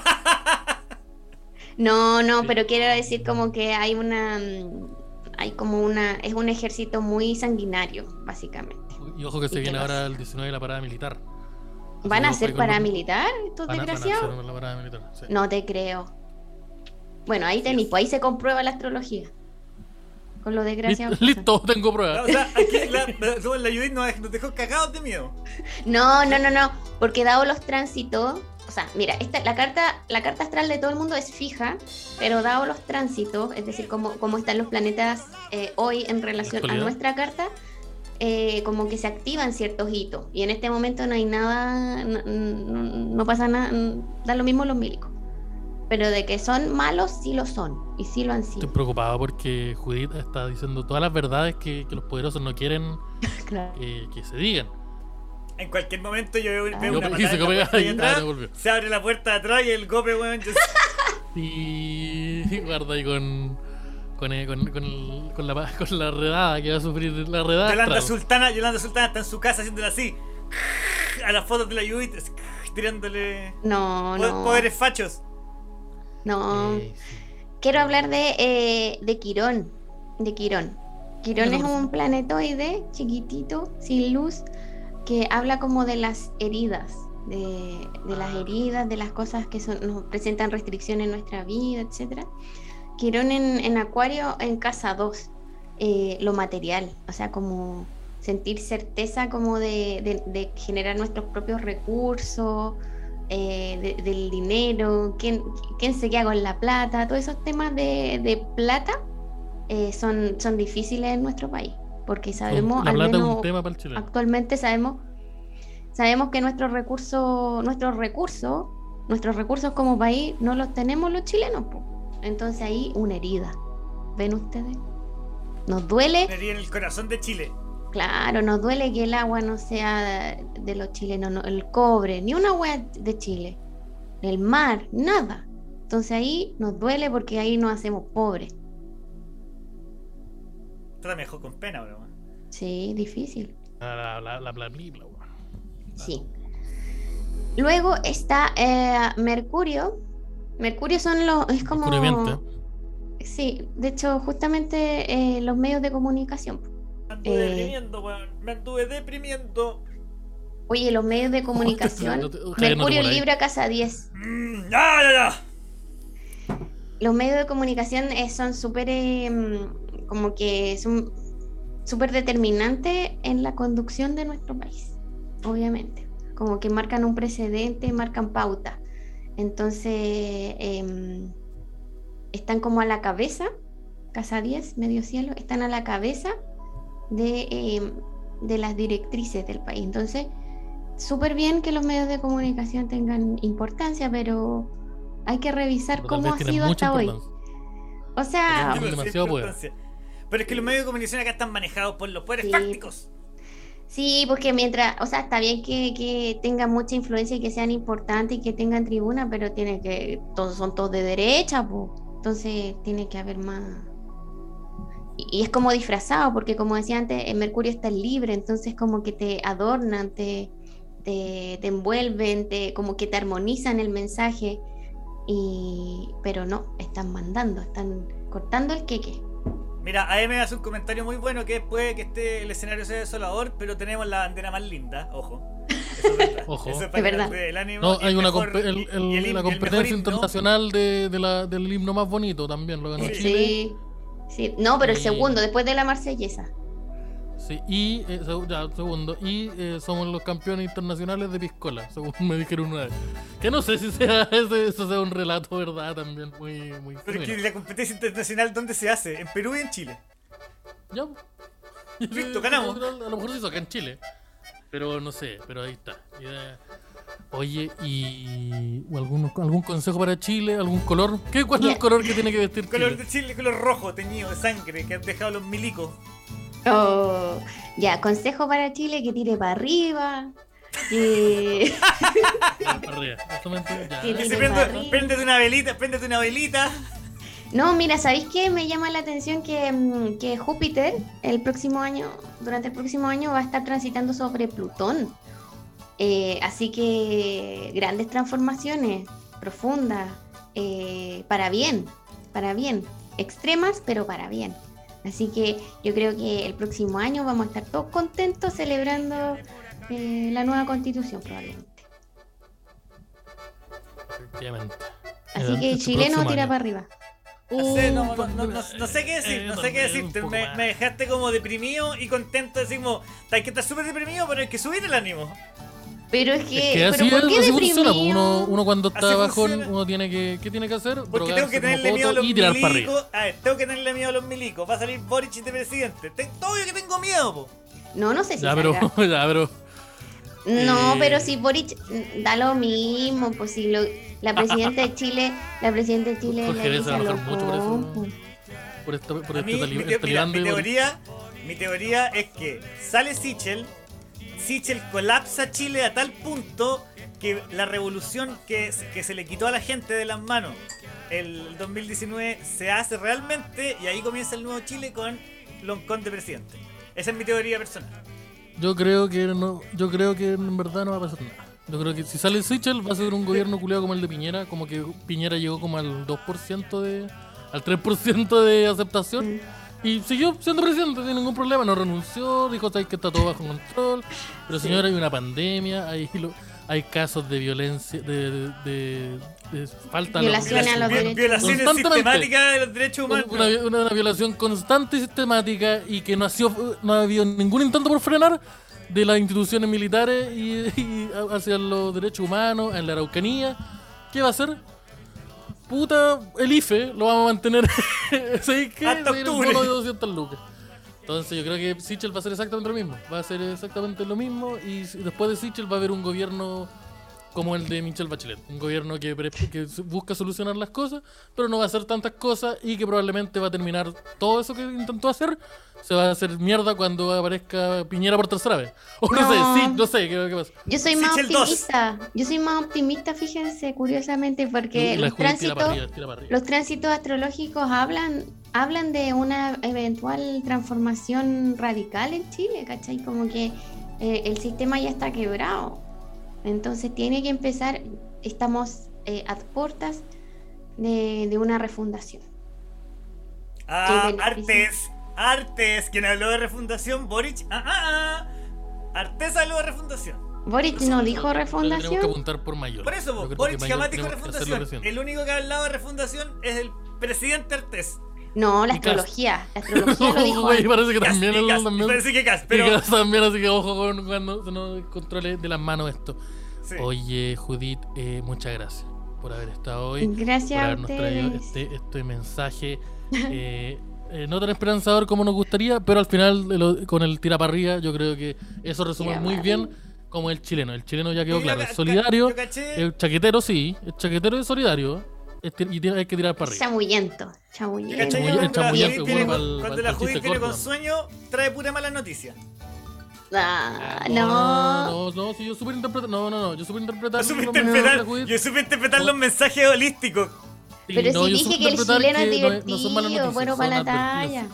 No, no, pero quiero decir como que hay una hay como una es un ejército muy sanguinario, básicamente. Y ojo que se viene ahora el 19 de la parada militar. ¿Van a ser paramilitar estos desgraciados? No te creo. Bueno, ahí tenéis, pues ahí se comprueba la astrología. con lo desgraciado. Listo, tengo pruebas. o sea, aquí la, la, la Judith nos dejó cagados de miedo. No, no, no, no. Porque dado los tránsitos, o sea, mira, esta, la, carta, la carta astral de todo el mundo es fija, pero dado los tránsitos, es decir, cómo, cómo están los planetas eh, hoy en relación a nuestra carta, eh, como que se activan ciertos hitos. Y en este momento no hay nada, no, pasa nada, da lo mismo los milicos. Pero de que son malos, sí lo son. Y sí lo han sido. Estoy preocupado porque Judith está diciendo todas las verdades que, los poderosos no quieren que se digan. En cualquier momento yo veo, una se, se abre la puerta de atrás y el gope, weón. Y guarda ahí con con, eh, con, con, con, la, con la redada que va a sufrir la redada. Yolanda Sultana, Yolanda Sultana está en su casa haciéndola así. A las fotos de la Judith, tirándole no, no. poderes fachos. No. Quiero hablar de, eh, de Quirón. De Quirón. Quirón es un planetoide chiquitito, sin luz, que habla como de las heridas, de, las ah. heridas, de las cosas que nos presentan restricciones en nuestra vida, etc. Quirón en, Acuario en casa 2, eh, lo material, o sea, como sentir certeza como de, generar nuestros propios recursos, eh, del dinero, quién, quién se queda con la plata, todos esos temas de, plata eh, son, son difíciles en nuestro país porque sabemos, al menos actualmente sabemos, sabemos que nuestros recursos, nuestros recursos, nuestros recursos como país no los tenemos los chilenos. Entonces ahí una herida. ¿Ven ustedes? Nos duele. en el corazón de Chile. Claro, nos duele que el agua no sea de los chilenos, el cobre, ni una agua de Chile, el mar, nada. Entonces ahí nos duele porque ahí nos hacemos pobres mejor con pena, bro. Sí, difícil. La, la, la, Sí. Luego está eh, Mercurio. Mercurio son los. Es como. Sí, de hecho, justamente eh, los medios de comunicación. Me anduve eh, deprimiendo, weón. Me anduve deprimiendo. Oye, los medios de comunicación. Mercurio Libra Casa 10. Mm, ya, ya, ya. Los medios de comunicación son súper como que es un súper determinante en la conducción de nuestro país, obviamente. Como que marcan un precedente, marcan pauta. Entonces, em, están como a la cabeza, Casa 10, Medio Cielo, están a la cabeza de, em, de las directrices del país. Entonces, súper bien que los medios de comunicación tengan importancia, pero hay que revisar cómo ha sido hasta hoy. O sea, demasiado pero es que los medios de comunicación acá están manejados por los poderes fácticos. Sí, porque mientras, o sea, está bien que, que tengan mucha influencia y que sean importantes y que tengan tribuna, pero tiene que, todos son todos de derecha, pues. Entonces tiene que haber más. Y, es como disfrazado, porque como decía antes, el Mercurio está libre, entonces como que te adornan, te, te, te envuelven, te, como que te armonizan el mensaje. Y, pero no, están mandando, están cortando el queque. Mira, AM hace un comentario muy bueno que puede que esté el escenario sea desolador, pero tenemos la bandera más linda, ojo. Ojo. Eso es, verdad. El ánimo, no, hay una la competencia internacional de, la, del himno más bonito también lo ganó sí. Sí, sí. No, pero el segundo, después de la marsellesa. Sí, y eh, ya, segundo, y eh, somos los campeones internacionales de piscola, según me dijeron una vez. Que no sé si sea ese, eso sea un relato, ¿verdad? También muy... muy Pero que la competencia internacional, ¿dónde se hace? ¿En Perú y en Chile? Ya. Listo, ganamos. A lo mejor se hizo acá en Chile. Pero no sé, pero ahí está. Oye, ¿y algún, algún consejo para Chile? ¿Algún color? ¿Qué, ¿Cuál es el color que tiene que vestir Chile? Color de Chile, color rojo, teñido de sangre, que han dejado los milicos. Oh, ya, consejo para Chile que tire para arriba. Que... prende, de una velita, prende de una velita. No, mira, ¿sabéis qué? Me llama la atención que, mm, que, Júpiter el próximo año, durante el próximo año, va a estar transitando sobre Plutón. Eh, así que grandes transformaciones, profundas, eh, para bien, para bien. Extremas, pero para bien. Así que yo creo que el próximo año vamos a estar todos contentos celebrando eh, la nueva constitución probablemente. Así que chileno tira para arriba. No sé, no, sé qué decir, no sé qué decirte. Me, dejaste como deprimido y contento. Decimos, hay que estar súper deprimido, pero hay que subir el ánimo. Pero es que, ¿pero ¿por qué deprimido? Uno, uno, cuando está bajón, uno tiene que, ¿qué tiene que hacer? Porque tengo que tenerle miedo a los milicos. A ver, tengo que tenerle miedo a los milicos. Va a salir Boric de presidente. Todo yo que tengo miedo, po. No, no sé si ya, pero, ya, pero... No, eh, pero si Boric da lo mismo, pues si lo, la presidenta de Chile, la presidenta de Chile Jorge le dice a mucho por eso. Por esto, por este mi, mi, teoría, mi teoría es que sale Sichel Sichel colapsa Chile a tal punto que la revolución que, que se le quitó a la gente de las manos el 2019 se hace realmente y ahí comienza el nuevo Chile con Loncón de presidente. Esa es mi teoría personal. Yo creo que no, yo creo que en verdad no va a pasar nada. Yo creo que si sale Sichel va a ser un gobierno culiado como el de Piñera, como que Piñera llegó como al 2% de al 3% de aceptación. Y siguió siendo presidente sin ningún problema, no renunció, dijo que está todo bajo control. Pero señora, hay una pandemia, hay, hay casos de violencia, de, de, de, falta de los derechos Violaciones sistemáticas de los derechos humanos. Una, una, violación constante y sistemática y que no, ha sido, no ha habido ningún intento por frenar de las instituciones militares y, y hacia los derechos humanos en la Araucanía. ¿Qué va a hacer? Puta, el IFE lo vamos a mantener. ¿Sabéis qué? Hasta un bono de 200 lucas. Entonces yo creo que Sichel va a ser exactamente lo mismo. Va a ser exactamente lo mismo y después de Sichel va a haber un gobierno como el de Michelle Bachelet. Un gobierno que, que, busca solucionar las cosas, pero no va a hacer tantas cosas y que probablemente va a terminar todo eso que intentó hacer. Se va a hacer mierda cuando aparezca Piñera por tercera vez. O no, sé, sí, no sé, ¿qué, qué pasa? Yo soy más optimista. Yo soy más optimista, fíjense, curiosamente, porque los, tránsitos, los tránsitos astrológicos hablan hablan de una eventual transformación radical en Chile, ¿cachai? Como que eh, el sistema ya está quebrado. Entonces tiene que empezar, estamos eh, a puertas de, una refundación. Ah, Artes, Artes, quien habló de refundación, Boric, ah, ah, ah. Artes habló de refundación. Boric no dijo refundación. Tenemos que apuntar por mayor. Por eso, Boric jamás dijo refundación. El único que ha hablado de refundación es el presidente Artes. No, la astrología. La astrología lo dijo. Güey, parece que también, Cas, también. Parece que Cas, pero... también, así que ojo con cuando se nos controle de las manos esto. Oye, Judith, eh, muchas gracias por haber estado hoy. Gracias por habernos traído este, este mensaje. Eh, eh, no tan esperanzador como nos gustaría, pero al final con el tira arriba yo creo que eso resume muy bien como el chileno. El chileno ya quedó claro, es solidario, el chaquetero sí, el chaquetero es solidario, y hay que tirar para arriba. Chamullento. Chamullento. Cuando la Judith viene con sueño, trae pura mala noticia. Ah, no. No, no, si yo supe interpretar. No, no, no, yo supe interpretar. Yo supe interpretar, yo supe interpretar los mensajes holísticos. Pero si dije que el chileno es divertido, bueno para la talla.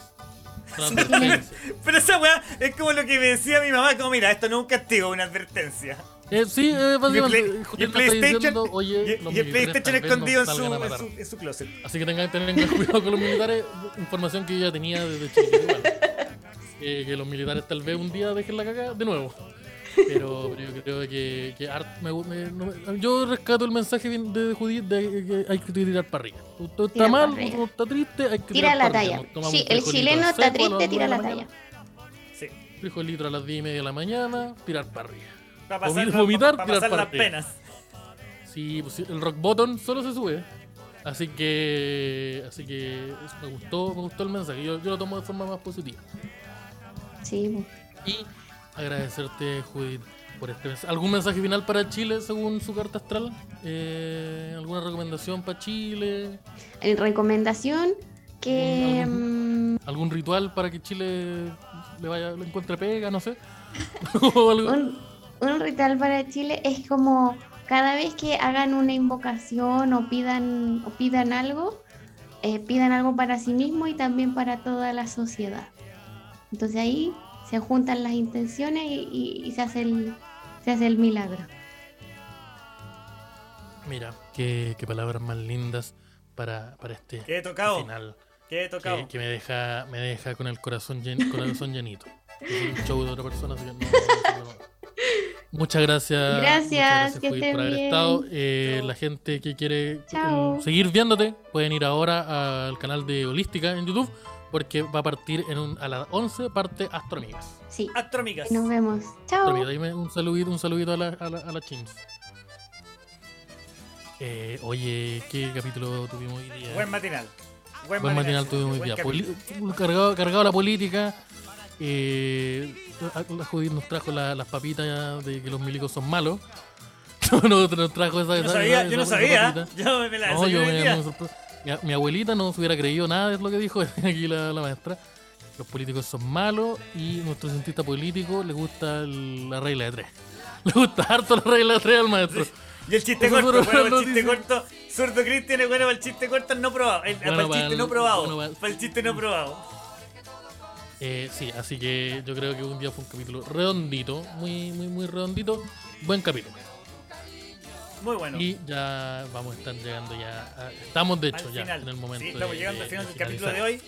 Pero esa weá es como lo que me decía mi mamá, como mira, esto no es un castigo, es una advertencia. Eh, sí, eh, básicamente. Y el, PlayStation, diciendo, Oye, y el PlayStation escondido en, su, en, su, en, su, closet. Así que tengan, tengan cuidado con los militares. Información que yo ya tenía desde Chile. eh, que los militares tal vez un día dejen la caca de nuevo. Pero, pero yo creo que, que Art me, me, no, yo rescato el mensaje de, de Judith de que hay que tirar para arriba. Todo está mal, todo está triste, hay que tira tirar la talla. Sí, el chileno está triste, tira la, talla. Sí. Frijolito a las 10 y media de la mañana, tirar para arriba. Para pasar, vomitar, para, para las penas. Sí, pues el rock bottom solo se sube. Así que, así que me gustó, me gustó el mensaje. Yo, yo lo tomo de forma más positiva. Sí. Y agradecerte, Judith, por este mensaje. ¿Algún mensaje final para Chile según su carta astral? Eh, ¿Alguna recomendación para Chile? En recomendación que... ¿Algún, mm, ¿Algún, ritual para que Chile le vaya le encuentre pega, no sé? un, un ritual para Chile es como cada vez que hagan una invocación o pidan, o pidan algo, eh, pidan algo para sí mismo y también para toda la sociedad. Entonces ahí se juntan las intenciones y, se, hace el, se hace el milagro. Mira, qué, palabras más lindas para, para este ¿Qué tocado? final. ¿Qué he tocado? Que, me deja me deja con el corazón, llen, corazón llenito. Es un show de otra persona, así que no, Muchas gracias. Gracias, que por, estén haber bien. estado. Eh, la gente que quiere eh, Chao. seguir viéndote pueden ir ahora al canal de Holística en YouTube porque va a partir en un- a las 11 parte Astroamigas. Sí, Astroamigas. nos vemos. Chao. Dime un saludito, un saludito a la, a la, a la Chins. Eh, oye, ¿qué capítulo tuvimos hoy día? Buen matinal. Buen matinal tuvimos hoy buen día. Poli- cargado, cargado la política. Eh, la Judith nos trajo la- las papitas de que los milicos son malos. No, nos trajo esa, Yo no esa- sabía, esa- yo no esa sabía. papita. Yo me la No, yo me, me mi, mi abuelita no se hubiera creído nada de lo que dijo aquí la, la maestra. Los políticos son malos y nuestro cientista político le gusta el- la regla de tres. Le gusta harto la regla de tres al maestro. Y el chiste corto, bueno, el chiste corto. Zurdo Cristian es bueno para el chiste corto no probado. El- Bueno, para el chiste no probado. bueno, Para el chiste no probado. Eh, sí, así que yo creo que un día fue un capítulo redondito, muy, muy, muy redondito. Buen capítulo. Muy bueno. Y ya vamos a estar llegando ya. a- estamos de hecho al ya final. en el momento. sí, estamos de- llegando al final de del capítulo de hoy.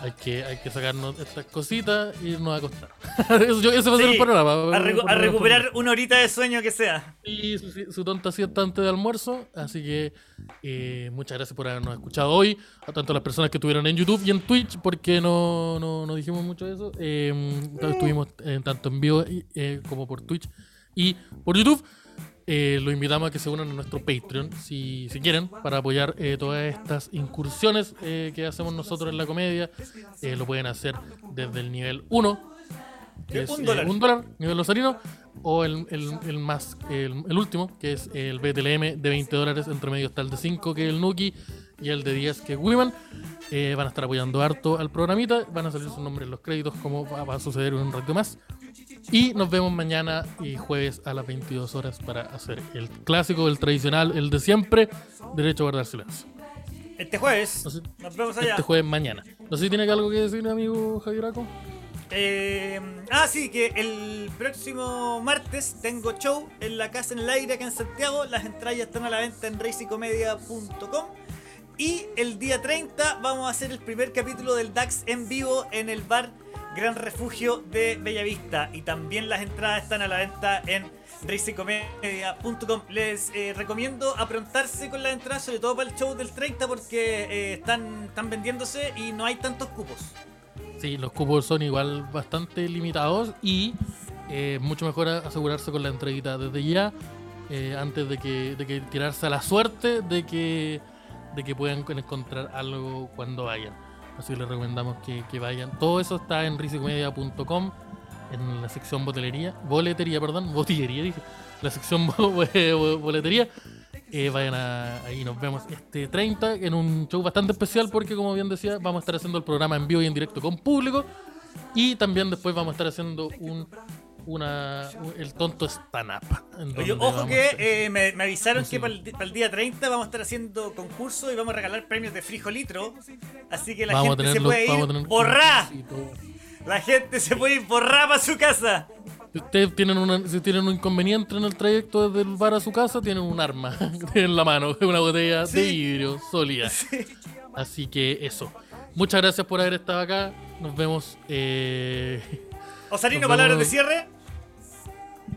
Hay que, hay que sacarnos estas cositas y irnos a acostar. eso, yo- ese va a ser Sí, el programa. A, recu- a recuperar una horita de sueño que sea. Y su, su tonta siesta antes de almuerzo. Así que eh, muchas gracias por habernos escuchado hoy. A tanto las personas que estuvieron en YouTube y en Twitch, porque no, no, no dijimos mucho de eso. Eh, estuvimos eh, tanto en vivo eh, como por Twitch y por YouTube. Eh, los invitamos a que se unan a nuestro Patreon si, si quieren para apoyar eh, todas estas incursiones eh, que hacemos nosotros en la comedia. Eh, lo pueden hacer desde el nivel 1, que es Un eh, dólar. un dólar, nivel losarino, o el, el- el más, el, el último, que es el BTLM de 20 dólares. Entre medio está el de 5, que es el Nuki, y el de 10, que es Wiman. Van a estar apoyando harto al programita. Van a salir sus nombres en los créditos, como va, va a suceder en un rato más. Y nos vemos mañana y jueves a las 22 horas para hacer el clásico, el tradicional, el de siempre, derecho a guardar silencio. Este jueves No sé, nos vemos allá. Este jueves mañana. No sé si tiene algo que decir, amigo Javieraco. Eh, ah, sí, que el próximo martes tengo show en la Casa en el Aire acá en Santiago. Las entradas están a la venta en racycomedia.com. Y el día 30 vamos a hacer el primer capítulo del DAX en vivo en el bar Gran Refugio de Bellavista. Y también las entradas están a la venta en racycomedia.com. Les eh, recomiendo aprontarse con las entradas, sobre todo para el show del 30, porque eh, están, están vendiéndose y no hay tantos cupos. Sí, los cupos son igual bastante limitados y eh, mucho mejor asegurarse con la entreguita desde ya, eh, antes de que, de que tirarse a la suerte de que, de que puedan encontrar algo cuando vayan. Así que les recomendamos que, vayan. Todo eso está en risicomedia.com, en la sección botelería, boletería, perdón, botillería dije, la sección bo- bo- boletería. Eh, vayan a- ahí, nos vemos este 30 en un show bastante especial porque como bien decía, vamos a estar haciendo el programa en vivo y en directo con público y también después vamos a estar haciendo un una un- el tonto stand up. en Oye, ojo que eh, me, me avisaron Sí. que para el, di- para el día 30 vamos a estar haciendo concurso y vamos a regalar premios de frijolitro. Así que la vamos gente se puede ir borrá. La gente se puede ir borrá para su casa. Si ustedes tienen, una, si tienen un inconveniente en el trayecto desde el bar a su casa, tienen un arma en la mano, una botella de vidrio sólida. Así que eso. Muchas gracias por haber estado acá. Nos vemos. Eh, Osarino, palabras de cierre.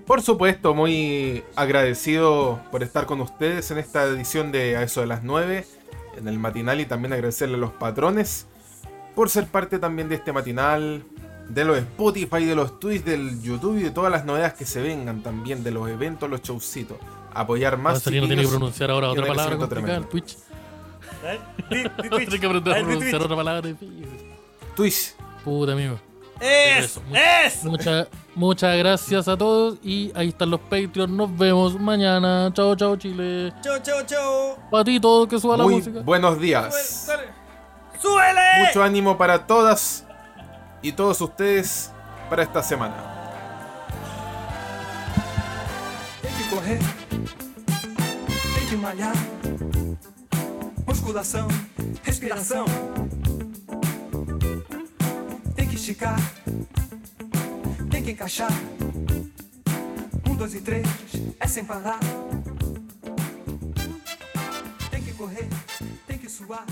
Por supuesto, muy agradecido por estar con ustedes en esta edición de A eso de las 9, en el matinal y también agradecerle a los patrones por ser parte también de este matinal, de los Spotify, de los tweets, del YouTube y de todas las novedades que se vengan también, de los eventos, los showcitos. Apoyar más. Marcelino tiene que pronunciar ahora otra palabra complicada. Twitch. Tiene que pronunciar otra palabra. Twitch. Puta amigo. Es, Eso, es. Muchas, muchas gracias a todos y ahí están los Patreons. Nos vemos mañana. Chao, chao, Chile. Chau, chau, chau. Patito, que suba la Muy música. buenos días. dale. ¡Súbele! Mucho ánimo para todas y todos ustedes para esta semana. Tem que correr, tem que malhar. Musculação, respiração. Tem que esticar, tem que encaixar. Um, dois e três, é sem parar. Tem que correr, tem que suar.